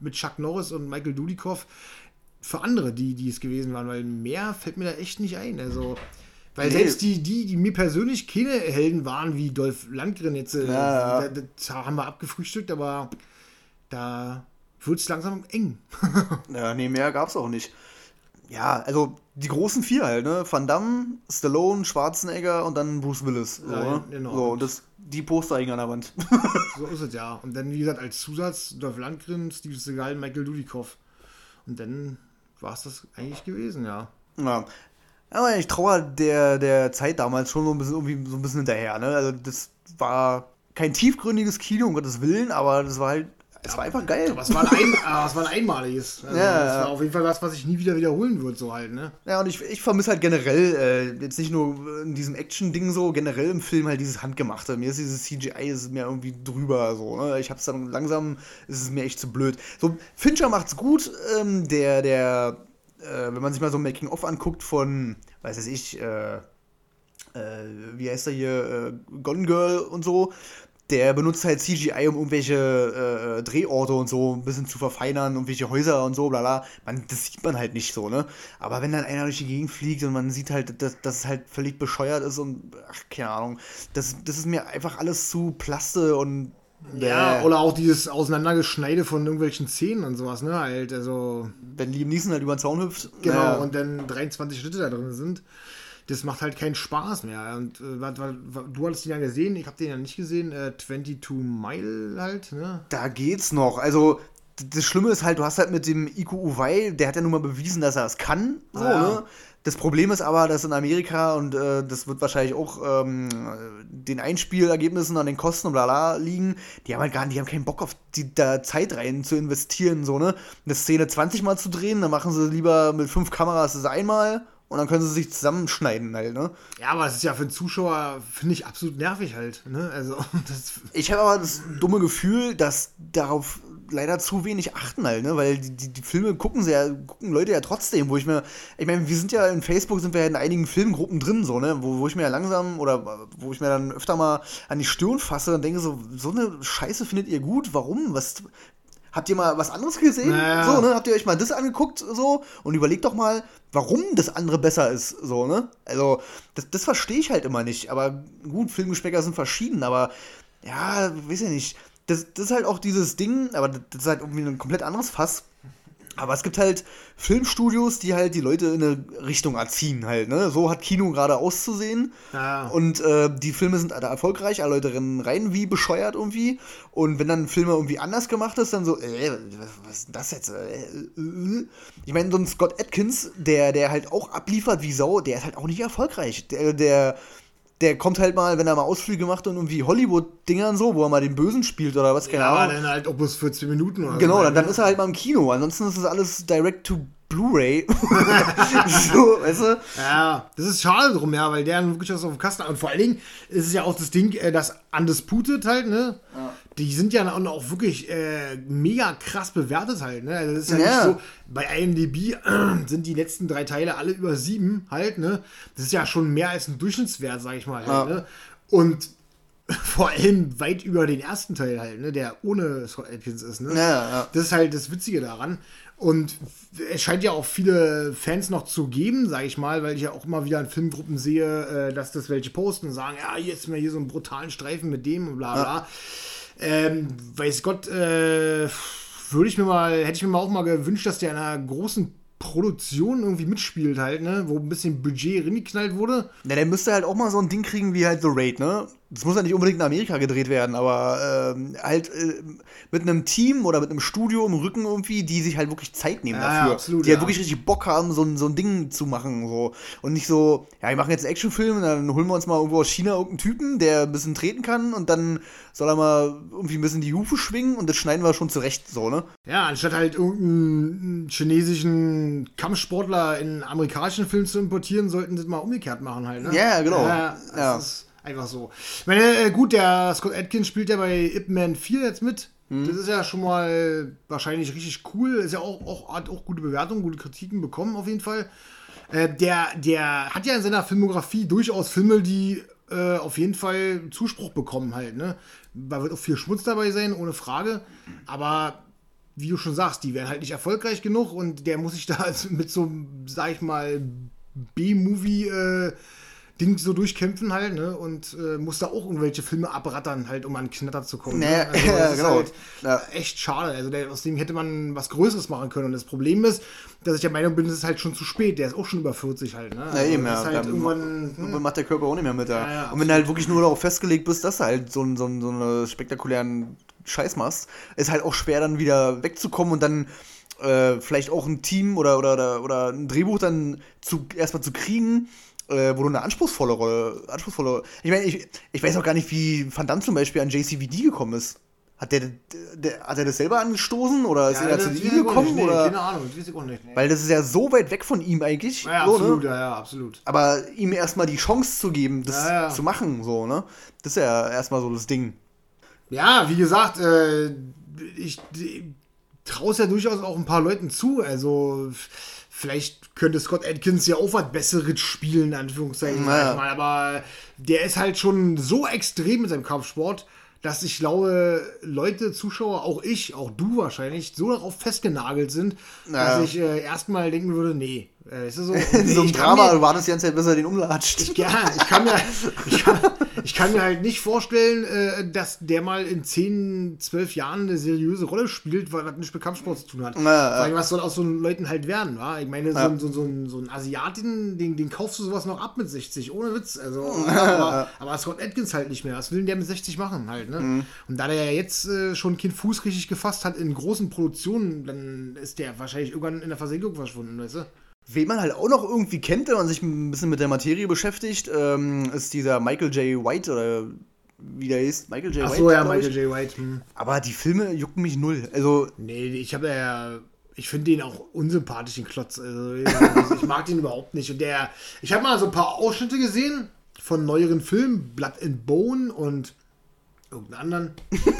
mit Chuck Norris und Michael Dudikoff für andere, die, die es gewesen waren, weil mehr fällt mir da echt nicht ein. Also, weil Nee. selbst die, die, die mir persönlich keine Helden waren, wie Dolph Landgren jetzt, äh, Ja, ja. da- das haben wir abgefrühstückt, aber da wird es langsam eng. Ja, nee, mehr gab's auch nicht. Ja, also die großen vier halt, ne? Van Damme, Stallone, Schwarzenegger und dann Bruce Willis. So, Ja, genau. so und das, die Poster hingen an der Wand. So ist es ja. Und dann, wie gesagt, als Zusatz Dolph Landgren, Steve Seagal, Michael Dudikoff. Und dann war es das eigentlich gewesen, ja. ja. Aber ich traue der, der Zeit damals schon so ein bisschen, irgendwie so ein bisschen hinterher, ne? Also das war kein tiefgründiges Kino, um Gottes Willen, aber das war halt, es war einfach geil. Aber es war ein, aber es war ein einmaliges. Also Ja, das war auf jeden Fall was, was ich nie wieder wiederholen würde, so halt, ne? Ja, und ich, ich vermisse halt generell, äh, jetzt nicht nur in diesem Action-Ding so, generell im Film halt dieses Handgemachte. Mir ist dieses CGI ist mir irgendwie drüber so, ne? Ich hab's dann langsam, ist es mir echt zu blöd. So, Fincher macht's gut, ähm, der, der, äh, wenn man sich mal so ein Making-of anguckt von, weiß es ich, äh, äh, wie heißt er hier, äh, Gone Girl und so, der benutzt halt CGI, um irgendwelche äh, Drehorte und so ein bisschen zu verfeinern, irgendwelche Häuser und so, bla bla. Man, das sieht man halt nicht so, ne? Aber wenn dann einer durch die Gegend fliegt und man sieht halt, dass, dass es halt völlig bescheuert ist und, ach, keine Ahnung, das, das ist mir einfach alles zu plaste und. Ja, oder auch dieses Auseinandergeschneide von irgendwelchen Szenen und sowas, ne? Halt, also, wenn Liam Neeson halt über den Zaun hüpft. genau, naja. und dann 23 Schritte da drin sind. Das macht halt keinen Spaß mehr. Und äh, du hattest ihn ja gesehen, ich habe den ja nicht gesehen. Äh, 22 Mile halt, ne? Da geht's noch. Also, das Schlimme ist halt, du hast halt mit dem Iku Uwei, der hat ja nun mal bewiesen, dass er es kann. So, Ja. ne? Das Problem ist aber, dass in Amerika, und äh, das wird wahrscheinlich auch ähm, den Einspielergebnissen an den Kosten und bla liegen, die haben halt gar nicht, die haben keinen Bock auf die da Zeit rein zu investieren, so, ne? Eine Szene 20 Mal zu drehen, dann machen sie lieber mit fünf Kameras das einmal und dann können sie sich zusammenschneiden halt, ne? Ja, aber es ist ja für den Zuschauer, finde ich, absolut nervig halt, ne? Also, das. Ich habe aber das dumme Gefühl, dass darauf leider zu wenig achten halt, ne? Weil die, die, Filme gucken sie ja, gucken Leute ja trotzdem, wo ich mir, ich meine, wir sind ja in Facebook, sind wir ja in einigen Filmgruppen drin, so, ne? Wo, wo ich mir ja langsam oder wo ich mir dann öfter mal an die Stirn fasse und denke so, so eine Scheiße findet ihr gut? Warum? Was habt ihr mal was anderes gesehen? Naja. So, ne? Habt ihr euch mal das angeguckt so und überlegt doch mal, warum das andere besser ist, so, ne? Also, das, das verstehe ich halt immer nicht. Aber gut, Filmgeschmäcker sind verschieden, aber ja, weiß ich nicht. Das, das ist halt auch dieses Ding, aber das ist halt irgendwie ein komplett anderes Fass. Aber es gibt halt Filmstudios, die halt die Leute in eine Richtung erziehen halt, ne? So hat Kino gerade auszusehen. Ja. Und äh, die Filme sind da erfolgreich, alle Leute rennen rein wie bescheuert irgendwie. Und wenn dann ein Film irgendwie anders gemacht ist, dann so, äh, was, ist denn das jetzt? Äh, äh. Ich meine, so ein Scott Atkins, der, der halt auch abliefert wie Sau, der ist halt auch nicht erfolgreich. Der, der, der kommt halt mal, wenn er mal Ausflüge macht und irgendwie Hollywood-Dingern so, wo er mal den Bösen spielt oder was, keine ja, Ahnung. dann halt bloß 14 Minuten oder Genau, so. dann, dann ist er halt mal im Kino. Ansonsten ist das alles direct to Blu-ray. so, weißt du? Ja, das ist schade drum, ja, weil der dann wirklich was auf dem Kasten hat. Und vor allen Dingen ist es ja auch das Ding, äh, das Undisputed halt, ne? Die sind ja auch wirklich äh, mega krass bewertet halt, ne? Also das ist ja, Ja. nicht so, bei IMDb äh, sind die letzten drei Teile alle über sieben halt, ne? Das ist ja schon mehr als ein Durchschnittswert, sag ich mal, halt, Ja. ne? Und vor allem weit über den ersten Teil halt, ne? Der ohne Scott Atkins ist, ne? Ja, ja. Das ist halt das Witzige daran. Und es scheint ja auch viele Fans noch zu geben, sage ich mal, weil ich ja auch immer wieder in Filmgruppen sehe, äh, dass das welche posten und sagen, ja, jetzt mal hier so einen brutalen Streifen mit dem und bla bla. Ähm, weiß Gott, äh, würde ich mir mal, hätte ich mir mal auch mal gewünscht, dass der in einer großen Produktion irgendwie mitspielt halt, ne, wo ein bisschen Budget reingeknallt wurde. Ja, der müsste halt auch mal so ein Ding kriegen wie halt The Raid, ne? Das muss ja nicht unbedingt in Amerika gedreht werden, aber ähm, halt äh, mit einem Team oder mit einem Studio im Rücken irgendwie, die sich halt wirklich Zeit nehmen Ja, dafür. absolut, die halt ja. wirklich richtig Bock haben, so, ein- so ein Ding zu machen. So. Und nicht so, ja, wir machen jetzt einen Actionfilm und dann holen wir uns mal irgendwo aus China irgendeinen Typen, der ein bisschen treten kann und dann soll er mal irgendwie ein bisschen die Hufe schwingen und das schneiden wir schon zurecht, so, ne? Ja, anstatt halt irgendeinen chinesischen Kampfsportler in einen amerikanischen Film zu importieren, sollten sie das mal umgekehrt machen halt, ne? Ja, genau. Ja, Ja. Einfach so. Ich meine, äh, gut, der Scott Atkins spielt ja bei Ip Man 4 jetzt mit. Mhm. Das ist ja schon mal wahrscheinlich richtig cool. Ist ja auch, auch, hat auch gute Bewertungen, gute Kritiken bekommen auf jeden Fall. Äh, der, der hat ja in seiner Filmografie durchaus Filme, die äh, auf jeden Fall Zuspruch bekommen halt, ne? Da wird auch viel Schmutz dabei sein, ohne Frage. Aber wie du schon sagst, die werden halt nicht erfolgreich genug und der muss sich da mit so, sag ich mal, B-Movie äh, Ding so durchkämpfen halt, ne? Und äh, muss da auch irgendwelche Filme abrattern, halt, um an Knatter zu kommen. Naja, ne? Also, ja, das ist genau. halt Ja. echt schade. Also der, aus dem hätte man was Größeres machen können. Und das Problem ist, dass ich der Meinung bin, das ist halt schon zu spät. Der ist auch schon über 40 halt, ne? Ja, eben, ja. ist halt irgendwann. Hm, macht der Körper auch nicht mehr mit da. Ja, ja, und wenn du halt wirklich nur darauf festgelegt bist, dass du halt so, einen- so, so einen spektakulären Scheiß machst, ist halt auch schwer dann wieder wegzukommen und dann äh, vielleicht auch ein Team oder, oder, oder, oder ein Drehbuch dann zu, erstmal zu kriegen, äh, wo du eine anspruchsvolle Rolle, anspruchsvolle. Ich meine, ich, ich weiß auch gar nicht, wie Van Damme zum Beispiel an JCVD gekommen ist. Hat der, der, hat er das selber angestoßen oder ist ja, er zu ihm ich gekommen? Nee, oder? Keine Ahnung, das weiß ich auch nicht. Nee. Weil das ist ja so weit weg von ihm eigentlich. ja, so, absolut, ne? ja, ja, absolut. Aber ihm erstmal die Chance zu geben, das Ja, zu machen, so, ne? Das ist ja erstmal so das Ding. Ja, wie gesagt, äh, ich traue es ja durchaus auch ein paar Leuten zu. Also vielleicht könnte Scott Atkins ja auch was Besseres spielen, in Anführungszeichen. Ja. mal. Aber der ist halt schon so extrem mit seinem Kampfsport, dass ich glaube, Leute, Zuschauer, auch ich, auch du wahrscheinlich, so darauf festgenagelt sind, Ja. dass ich äh, erstmal denken würde, nee. Äh, ist das so? In so einem Drama mir- war das die ganze Zeit, bis er den umlatscht. ja, ich kann mir, ich kann, ich kann mir halt nicht vorstellen, äh, dass der mal in 10, 12 Jahren eine seriöse Rolle spielt, weil das nichts mit Kampfsport zu tun hat. Ja, ja. Was soll aus so Leuten halt werden, wa? Ich meine, so, Ja. ein- so, so, so ein Asiatin, den, den kaufst du sowas noch ab mit 60, ohne Witz. Also, aber, aber Scott Atkins halt nicht mehr. Was will denn der mit 60 machen halt, ne? Mhm. Und da der ja jetzt äh, schon keinen Fuß richtig gefasst hat in großen Produktionen, dann ist der wahrscheinlich irgendwann in der Versenkung verschwunden, weißt du? Wen man halt auch noch irgendwie kennt, wenn man sich ein bisschen mit der Materie beschäftigt, ähm, ist dieser Michael J. White oder wie der ist. Michael J. Ach White. so, ja, ich. Michael J. White. Hm. Aber die Filme jucken mich null. Also, Nee, ich habe ja. Ich finde den auch unsympathisch, den Klotz. Also, ich ich mag den überhaupt nicht. Und der. Ich habe mal so ein paar Ausschnitte gesehen von neueren Filmen, Blood and Bone und irgendeinen anderen.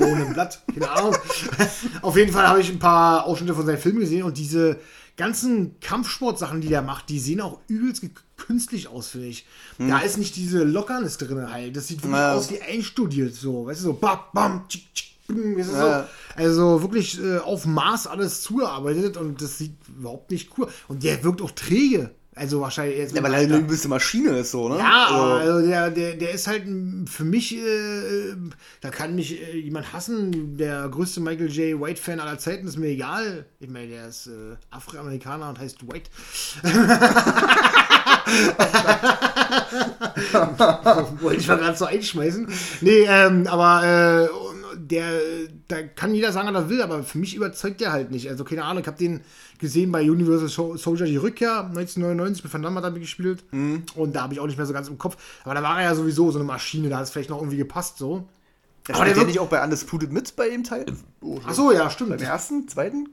And Blood, keine Ahnung. Auf jeden Fall habe ich ein paar Ausschnitte von seinen Filmen gesehen und diese ganzen Kampfsportsachen, die der macht, die sehen auch übelst künstlich aus, finde ich. Da ist nicht diese Lockernis drin halt. Das sieht wirklich Ja. aus wie einstudiert, so. Weißt du, so bam, bam, du, Ja. so. Also wirklich äh, auf Maß alles zugearbeitet und das sieht überhaupt nicht cool. Und der wirkt auch träge. Also wahrscheinlich jetzt. ja, weil er eine übelste Maschine ist, so, ne? Ja, also, also der, der, der ist halt für mich, äh, da kann mich äh, jemand hassen, der größte Michael J. White-Fan aller Zeiten, ist mir egal. Ich meine, der ist äh, Afroamerikaner und heißt White. Wollte ich mal gerade so einschmeißen. Nee, ähm, aber äh, der, da kann jeder sagen, was er will, aber für mich überzeugt der halt nicht. Also keine Ahnung, ich habe den gesehen bei Universal Sol- Soldier die Rückkehr 1999 mit Van Damme hat er mitgespielt und da habe ich auch nicht mehr so ganz im Kopf. Aber da war er ja sowieso so eine Maschine, da hat es vielleicht noch irgendwie gepasst so. Ja, Aber der wird- nicht auch bei Undisputed mit bei dem Teil? Oh, Ach so, ja, stimmt. Beim ersten, zweiten?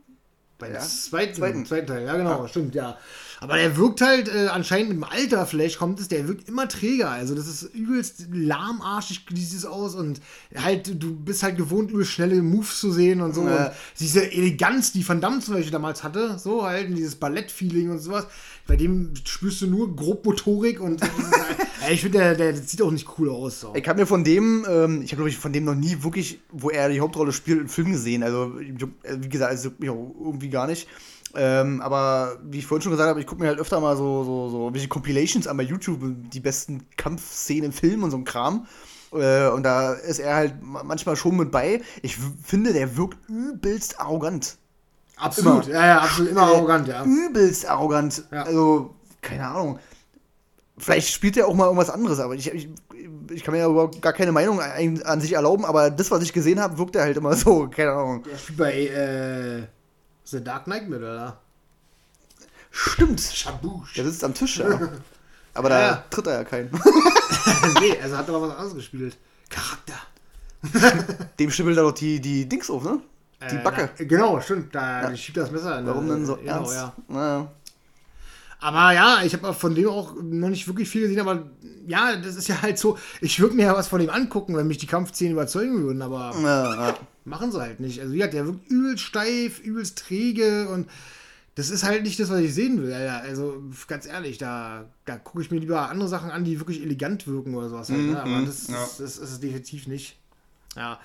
Beim Ja. zweiten, Zweiten. zweiten. Teil, ja genau, stimmt, ja. Aber der wirkt halt äh, anscheinend im Alter, vielleicht kommt es, der wirkt immer träger. Also das ist übelst lahmarschig, sieht es aus und halt, du bist halt gewohnt, übelst schnelle Moves zu sehen und so. Ja. Und diese Eleganz, die Van Damme zum Beispiel damals hatte, so halt, und dieses Ballett-Feeling und sowas, bei dem spürst du nur Grobmotorik und das ist halt, ey, ich finde, der, der, sieht auch nicht cool aus. So. Ich habe mir von dem, ähm, ich habe glaube ich von dem noch nie wirklich, wo er die Hauptrolle spielt, einen Film gesehen. Also, äh, wie gesagt, auch irgendwie gar nicht. Ähm, aber wie ich vorhin schon gesagt habe, ich gucke mir halt öfter mal so, so, so welche Compilations an bei YouTube, die besten Kampfszenen im Film und so ein Kram. Äh, und da ist er halt ma- manchmal schon mit bei. Ich finde, der wirkt übelst arrogant. Absolut, immer. ja, ja, absolut, immer arrogant, ja. Übelst arrogant. Ja. Also, keine Ahnung. Vielleicht spielt er auch mal irgendwas anderes, aber ich, ich ich kann mir ja überhaupt gar keine Meinung ein- an sich erlauben, aber das, was ich gesehen habe, wirkt er halt immer so, keine Ahnung. Der spielt bei äh, The Dark Knight mit, oder? Stimmt. Schabusch. Der sitzt am Tisch, ja. Aber Ja, da ja. tritt er ja keinen. nee, also hat aber was anderes gespielt. Charakter. Dem schimmelt er doch die, die Dings auf, ne? Die Äh, Backe. Na, genau, stimmt. Da schiebt das Messer in. Warum denn so genau, ernst? Ja. Naja. Aber ja, ich habe von dem auch noch nicht wirklich viel gesehen, aber ja, das ist ja halt so, ich würde mir ja was von dem angucken, wenn mich die Kampfszenen überzeugen würden, aber Ja, ja. Machen sie halt nicht. Also wie gesagt, der wirkt übelst steif, übelst träge und das ist halt nicht das, was ich sehen will. Alter. Also ganz ehrlich, da, da gucke ich mir lieber andere Sachen an, die wirklich elegant wirken oder sowas. Halt, ne? Aber das, ja. das, das ist es definitiv nicht. Ja.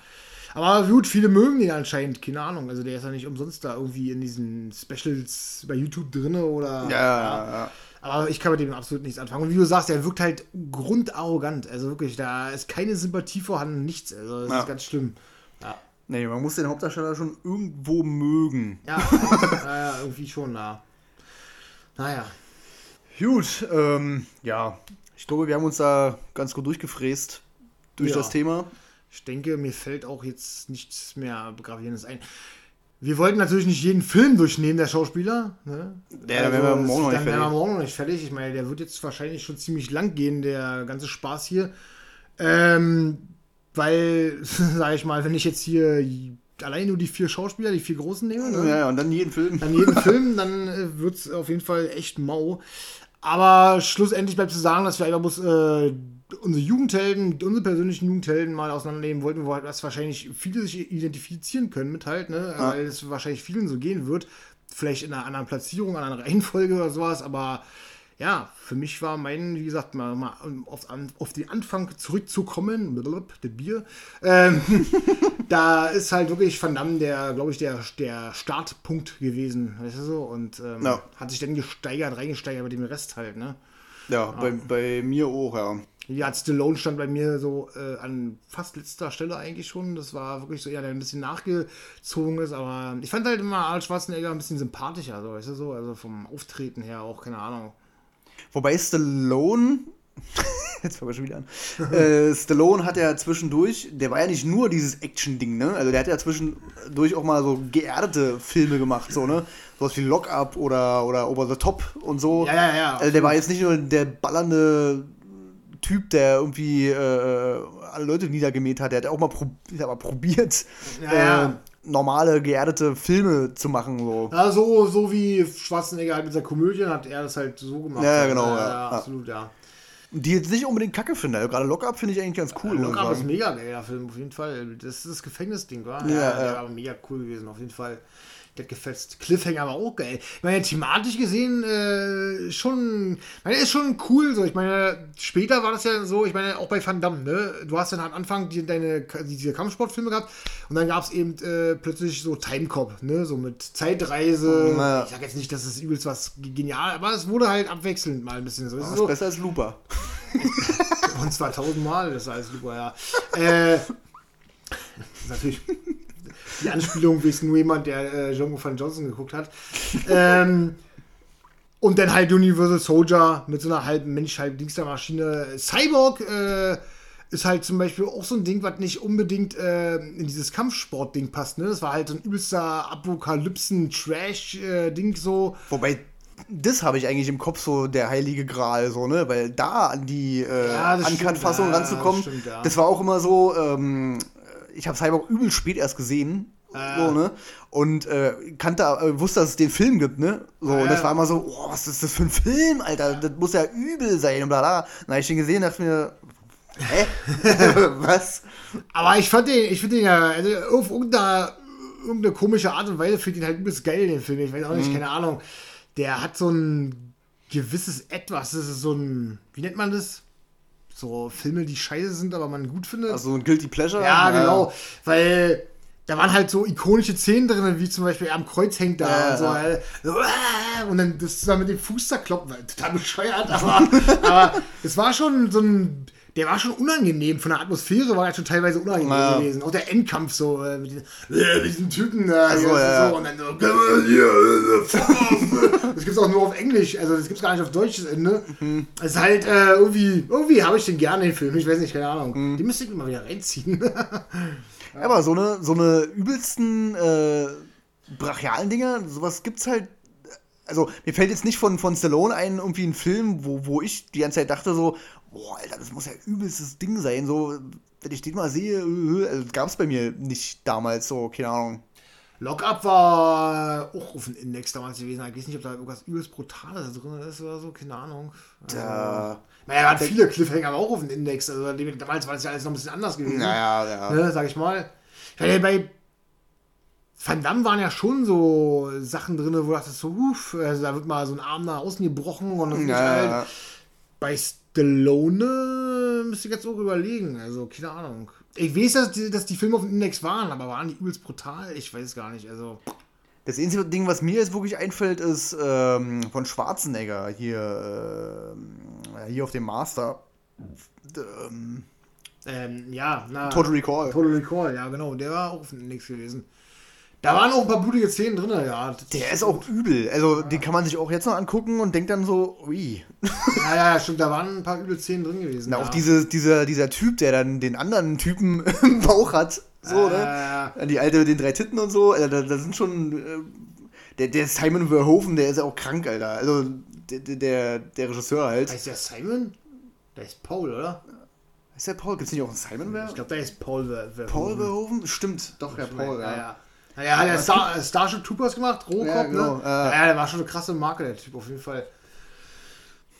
Aber gut, viele mögen den anscheinend, keine Ahnung. Also der ist ja nicht umsonst da irgendwie in diesen Specials bei YouTube drinne oder. Ja, ja, ja. Aber ich kann mit dem absolut nichts anfangen. Und wie du sagst, der wirkt halt grundarrogant. Also wirklich, da ist keine Sympathie vorhanden, nichts. Also das Ja. ist ganz schlimm. Ja. Nee, man muss den Hauptdarsteller schon irgendwo mögen. Ja, ja, ja, irgendwie schon, na. Naja. Gut, ähm, ja. Ich glaube, wir haben uns da ganz gut durchgefräst durch Ja. das Thema. Ich denke, mir fällt auch jetzt nichts mehr Gravierendes ein. Wir wollten natürlich nicht jeden Film durchnehmen, der Schauspieler. Ne? Dann wären wir morgen noch nicht fertig. morgen noch nicht fertig. Ich meine, der wird jetzt wahrscheinlich schon ziemlich lang gehen, der ganze Spaß hier. Ähm, weil, sage ich mal, wenn ich jetzt hier allein nur die vier Schauspieler, die vier großen nehme, ne? Ja, ja, und dann jeden Film. an jedem Film, dann äh, wird es auf jeden Fall echt mau. Aber schlussendlich bleibt zu sagen, dass wir einfach muss, äh, unsere Jugendhelden, unsere persönlichen Jugendhelden mal auseinandernehmen wollten, wo halt das wahrscheinlich viele sich identifizieren können mit halt, ne? Weil es wahrscheinlich vielen so gehen wird. Vielleicht in einer anderen Platzierung, einer anderen Reihenfolge oder sowas, aber ja, für mich war mein, wie gesagt, mal, mal auf, auf den Anfang zurückzukommen, das Bier, ähm, da ist halt wirklich Van Damme der, glaube ich, der, der Startpunkt gewesen, weißt du so, und ähm, Ja. hat sich dann gesteigert, reingesteigert mit dem Rest halt, ne. Ja, bei, bei mir auch, ja. Ja, Stallone stand bei mir so äh, an fast letzter Stelle eigentlich schon. Das war wirklich so, ja, der ein bisschen nachgezogen ist, aber ich fand halt immer Arnold Schwarzenegger ein bisschen sympathischer, so, weißt du so, also vom Auftreten her auch, keine Ahnung. Wobei Stallone, jetzt fangen wir schon wieder an. äh, Stallone hat ja zwischendurch, der war ja nicht nur dieses Action-Ding, ne? Also der hat ja zwischendurch auch mal so geerdete Filme gemacht, so, ne? Sowas wie Lock-Up oder, oder Over the Top und so. Ja, ja, ja. Also der war jetzt nicht nur der ballernde Typ, der irgendwie äh, alle Leute niedergemäht hat, der hat auch mal, prob mal probiert, Ja, ja. Normale, geerdete Filme zu machen, so. Ja, so, so wie Schwarzenegger halt mit seiner Komödie hat er das halt so gemacht. Ja, genau, Ja, ja. ja, Ja. absolut, ja. Die jetzt nicht unbedingt kacke finde. Also gerade Lock-Up finde ich eigentlich ganz cool. Locker ist mega geiler Film, auf jeden Fall. Das ist das Gefängnisding, war. Ja, ja. aber mega cool gewesen, auf jeden Fall. Der hat gefetzt. Cliffhanger war auch geil. Ich meine, thematisch gesehen, äh, schon, meine, ist schon cool so. Ich meine, später war das ja so, ich meine, auch bei Van Damme, ne? Du hast dann am Anfang die, deine, diese Kampfsportfilme gehabt und dann gab es eben äh, plötzlich so Timecop, ne? So mit Zeitreise. Ja. Ich sag jetzt nicht, dass es übelst was genial, aber es wurde halt abwechselnd mal ein bisschen so. Das ist so besser als Looper. und zwar tausendmal, das ist alles super, ja. Äh, das natürlich die Anspielung, wie es nur jemand, der äh, Django van Johnson geguckt hat. Ähm, und dann halt Universal Soldier mit so einer halben Mensch, halb Dings der Maschine. Cyborg äh, ist halt zum Beispiel auch so ein Ding, was nicht unbedingt äh, in dieses Kampfsport-Ding passt. Ne? Das war halt so ein übelster Apokalypsen-Trash-Ding so. Wobei, das habe ich eigentlich im Kopf so der heilige Gral, so, ne? Weil da an die äh, Ja, Uncut-Fassung ja, ranzukommen, das stimmt, ja. das war auch immer so, ähm, ich habe Cyborg übel spät erst gesehen. Ja. So, ne? Und äh, kannte, äh, wusste, dass es den Film gibt, ne? So, Ja, und das ja. war immer so, oh, was ist das für ein Film, Alter? Das muss ja übel sein und bla bla. Na, ich den gesehen, dachte mir, hä? was? Aber ich fand den, ich finde den ja, also auf irgendeine, irgendeine komische Art und Weise finde ich den halt übelst geil, den Film. Ich weiß auch Mhm. nicht, keine Ahnung. Der hat so ein gewisses Etwas, das ist so ein, wie nennt man das? So Filme, die scheiße sind, aber man gut findet. Also ein Guilty Pleasure? ja, genau. Weil da waren halt so ikonische Szenen drin, wie zum Beispiel er am Kreuz hängt da Ja, und so. ja. halt. So, Und dann das zusammen mit dem Fuß zerkloppen, weil total bescheuert, aber, aber es war schon so ein der war schon unangenehm. Von der Atmosphäre war er schon teilweise unangenehm Ja. gewesen. Auch der Endkampf so äh, mit, diesen, äh, mit diesen Typen da. Ach so, ja. so, und dann so, "Come on, hier, äh, off." Das gibt's auch nur auf Englisch, also das gibt's gar nicht auf Deutsch das Ende. Mhm. Es ist halt äh, irgendwie, irgendwie habe ich den gerne, den Film. Ich weiß nicht, keine Ahnung. Mhm. Die müsste ich mal wieder reinziehen. Aber so eine, so eine übelsten äh, brachialen Dinger, sowas gibt's halt. Also, mir fällt jetzt nicht von, von Stallone ein, irgendwie ein Film, wo, wo ich die ganze Zeit dachte so, boah, Alter, das muss ja übelstes Ding sein. So, wenn ich den mal sehe, äh, also, gab's bei mir nicht damals so, keine Ahnung. Lockup war auch auf dem Index damals gewesen. Ich weiß nicht, ob da irgendwas übelst Brutales drin ist oder so, keine Ahnung. Also, Da, naja, da waren viele Cliffhanger aber auch auf dem Index. Also damals war das ja alles noch ein bisschen anders gewesen. naja, ja. Ne, sag ich mal. Weil bei Van Damme waren ja schon so Sachen drin, wo du dachtest so, uff, also da wird mal so ein Arm nach außen gebrochen und das ist Ja, halt. ja. Bei Stallone müsste ich jetzt auch überlegen. Also, keine Ahnung. Ich weiß, dass die, dass die Filme auf dem Index waren, aber waren die übelst brutal? Ich weiß gar nicht. Also, Das einzige Ding, was mir jetzt wirklich einfällt, ist ähm, von Schwarzenegger hier, ähm, hier auf dem Master. Ähm, ähm, ja, na. Total Recall. Total Recall, ja, genau. Der war auch auf dem Index gewesen. Da waren auch ein paar blutige Szenen drin, ja. Der ist auch übel. Also, den kann man sich auch jetzt noch angucken und denkt dann so, ui. Ja, ja, stimmt, da waren ein paar üble Szenen drin gewesen. Na, ja. auch diese, dieser, dieser Typ, der dann den anderen Typen im Bauch hat. So, ne? Äh, Die alte mit den drei Titten und so. Alter, da, da sind schon. Äh, der, der Simon Verhoeven, der ist ja auch krank, Alter. Also, der, der, der Regisseur halt. heißt der Simon? Der ist Paul, oder? Ist der Paul? Gibt's nicht auch einen Simon? Wer? Ich glaube, der ist Paul. Ver Ver Paul Verhoeven? Stimmt, doch, ja, Paul, ja. ja. Ja. Ja, ja, hat er Star, Starship Troopers gemacht, Rohkopf, Ja, genau, ne? äh. Ja, ja, der war schon eine krasse Marke, der Typ, auf jeden Fall.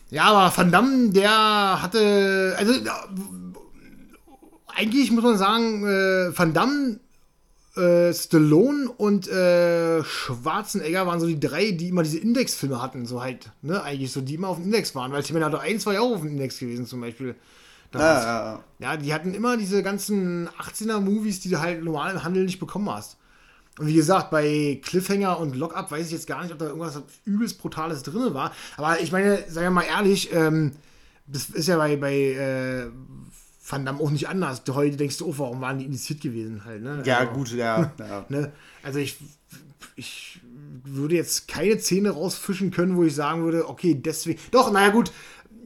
Ja, aber Van Damme, der hatte, also, ja, eigentlich muss man sagen, äh, Van Damme, äh, Stallone und äh, Schwarzenegger waren so die drei, die immer diese Indexfilme hatten, so halt, ne, eigentlich so, die immer auf dem Index waren, weil Terminator 1 war ja auch auf dem Index gewesen, zum Beispiel. Ja, ja, ja. Ja, die hatten immer diese ganzen 18er-Movies, die du halt normal im Handel nicht bekommen hast. Und wie gesagt, bei Cliffhanger und Lockup weiß ich jetzt gar nicht, ob da irgendwas übelst Brutales drin war. Aber ich meine, sagen wir mal ehrlich, ähm, das ist ja bei, bei äh, Van Damme auch nicht anders. Heute denkst du, oh, warum waren die indiziert gewesen halt, ne? Ja, Also, gut, ja. ja. Ne? Also ich, ich würde jetzt keine Szene rausfischen können, wo ich sagen würde, okay, deswegen. Doch, naja gut,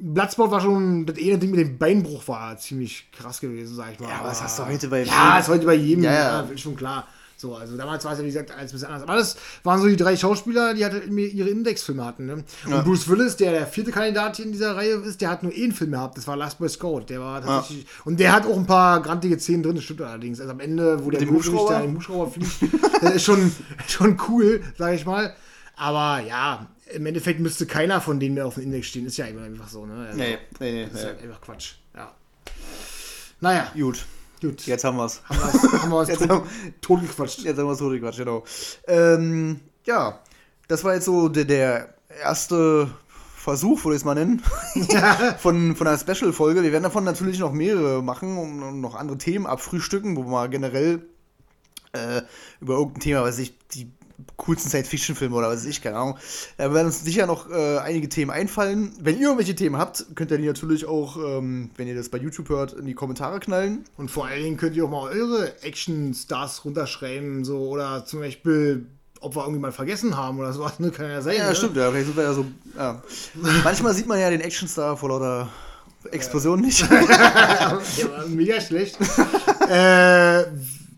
Bloodsport war schon, das eine Ding mit dem Beinbruch war ziemlich krass gewesen, sag ich mal. Ja, aber das hast du heute bei Ja, vielen- ist heute bei jedem, Ja, ja, ja. schon klar. So, also damals war es ja, wie gesagt, alles ein bisschen anders. Aber das waren so die drei Schauspieler, die halt ihre Indexfilme hatten. Ne? Und Ja. Bruce Willis, der der vierte Kandidat hier in dieser Reihe ist, der hat nur einen Film gehabt. Das war Last Boy Scout. Der war tatsächlich. Und der hat auch ein paar grantige Szenen drin, das stimmt allerdings. Also am Ende, wo der Hubschrauber? da im Hubschrauber fliegt, das ist schon, schon cool, sag ich mal. Aber ja, im Endeffekt müsste keiner von denen mehr auf dem Index stehen. Ist ja einfach so, ne? Also, Nee, nee, nee. Das ist nee. halt einfach Quatsch. Ja. Naja, Gut, gut. jetzt haben wir haben wir uns Jetzt tot, totgequatscht. Jetzt haben wir es Quatsch, genau. Ähm, ja, das war jetzt so der, der erste Versuch, würde ich es mal nennen, von, von einer Special-Folge. Wir werden davon natürlich noch mehrere machen und, und noch andere Themen abfrühstücken, wo wir mal generell äh, über irgendein Thema, weiß ich, die coolsten Science-Fiction-Filme oder was weiß ich, keine Ahnung. Da werden uns sicher noch äh, einige Themen einfallen. Wenn ihr irgendwelche Themen habt, könnt ihr die natürlich auch, ähm, wenn ihr das bei YouTube hört, in die Kommentare knallen. Und vor allen Dingen könnt ihr auch mal eure Action-Stars runterschreiben, so, oder zum Beispiel, ob wir irgendwie mal vergessen haben oder sowas, ne? Kann ja sein. Ja, ne? stimmt, ja, vielleicht sind wir ja so. Ja. Manchmal sieht man ja den Actionstar vor lauter Explosion nicht. Ja, mega schlecht. äh,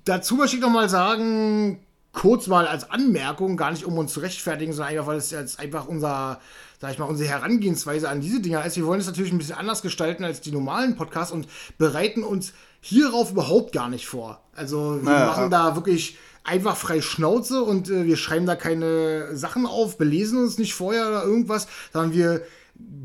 dazu möchte ich noch mal sagen, kurz mal als Anmerkung, gar nicht um uns zu rechtfertigen, sondern einfach, weil es jetzt einfach unser, sag ich mal, unsere Herangehensweise an diese Dinger ist. Wir wollen es natürlich ein bisschen anders gestalten als die normalen Podcasts und bereiten uns hierauf überhaupt gar nicht vor. Also wir Naja. machen da wirklich einfach frei Schnauze und äh, wir schreiben da keine Sachen auf, belesen uns nicht vorher oder irgendwas, sondern wir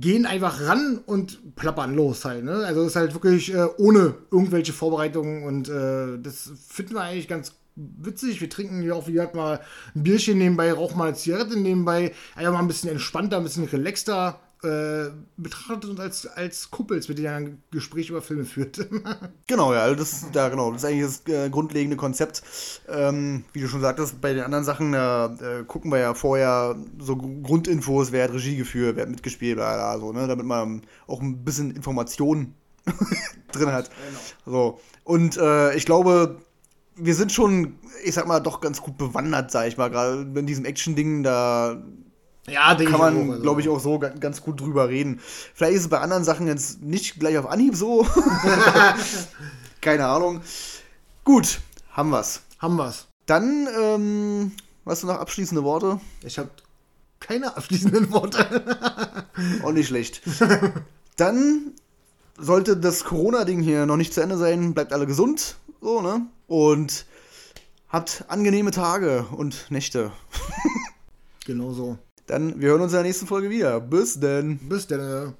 gehen einfach ran und plappern los halt. Ne? Also es ist halt wirklich äh, ohne irgendwelche Vorbereitungen und äh, das finden wir eigentlich ganz witzig. Wir trinken hier auch, wie gesagt, mal ein Bierchen nebenbei, rauchen mal eine Zigarette nebenbei, einfach mal ein bisschen entspannter, ein bisschen relaxter. Äh, betrachtet uns als, als Kuppels, mit denen er ein Gespräch über Filme führt. genau, ja, also das, ja, genau, das ist eigentlich das äh, grundlegende Konzept. Ähm, wie du schon sagtest, bei den anderen Sachen, da äh, gucken wir ja vorher so Gr- Grundinfos, wer hat Regie geführt, wer hat mitgespielt, bla, bla, so, ne, damit man auch ein bisschen Informationen drin hat. So. Und äh, ich glaube, wir sind schon, ich sag mal, doch ganz gut bewandert, sag ich mal, gerade in diesem Action-Ding, da Ja, kann man, also. glaube ich, auch so ga- ganz gut drüber reden. Vielleicht ist es bei anderen Sachen jetzt nicht gleich auf Anhieb so. Keine Ahnung. Gut, haben wir's. Haben wir's. Dann, ähm, hast du noch abschließende Worte? Ich habe keine abschließenden Worte. Auch nicht schlecht. Dann sollte das Corona-Ding hier noch nicht zu Ende sein. Bleibt alle gesund. So, ne? Und habt angenehme Tage und Nächte. genau so. Dann, wir hören uns in der nächsten Folge wieder. Bis denn. Bis dann.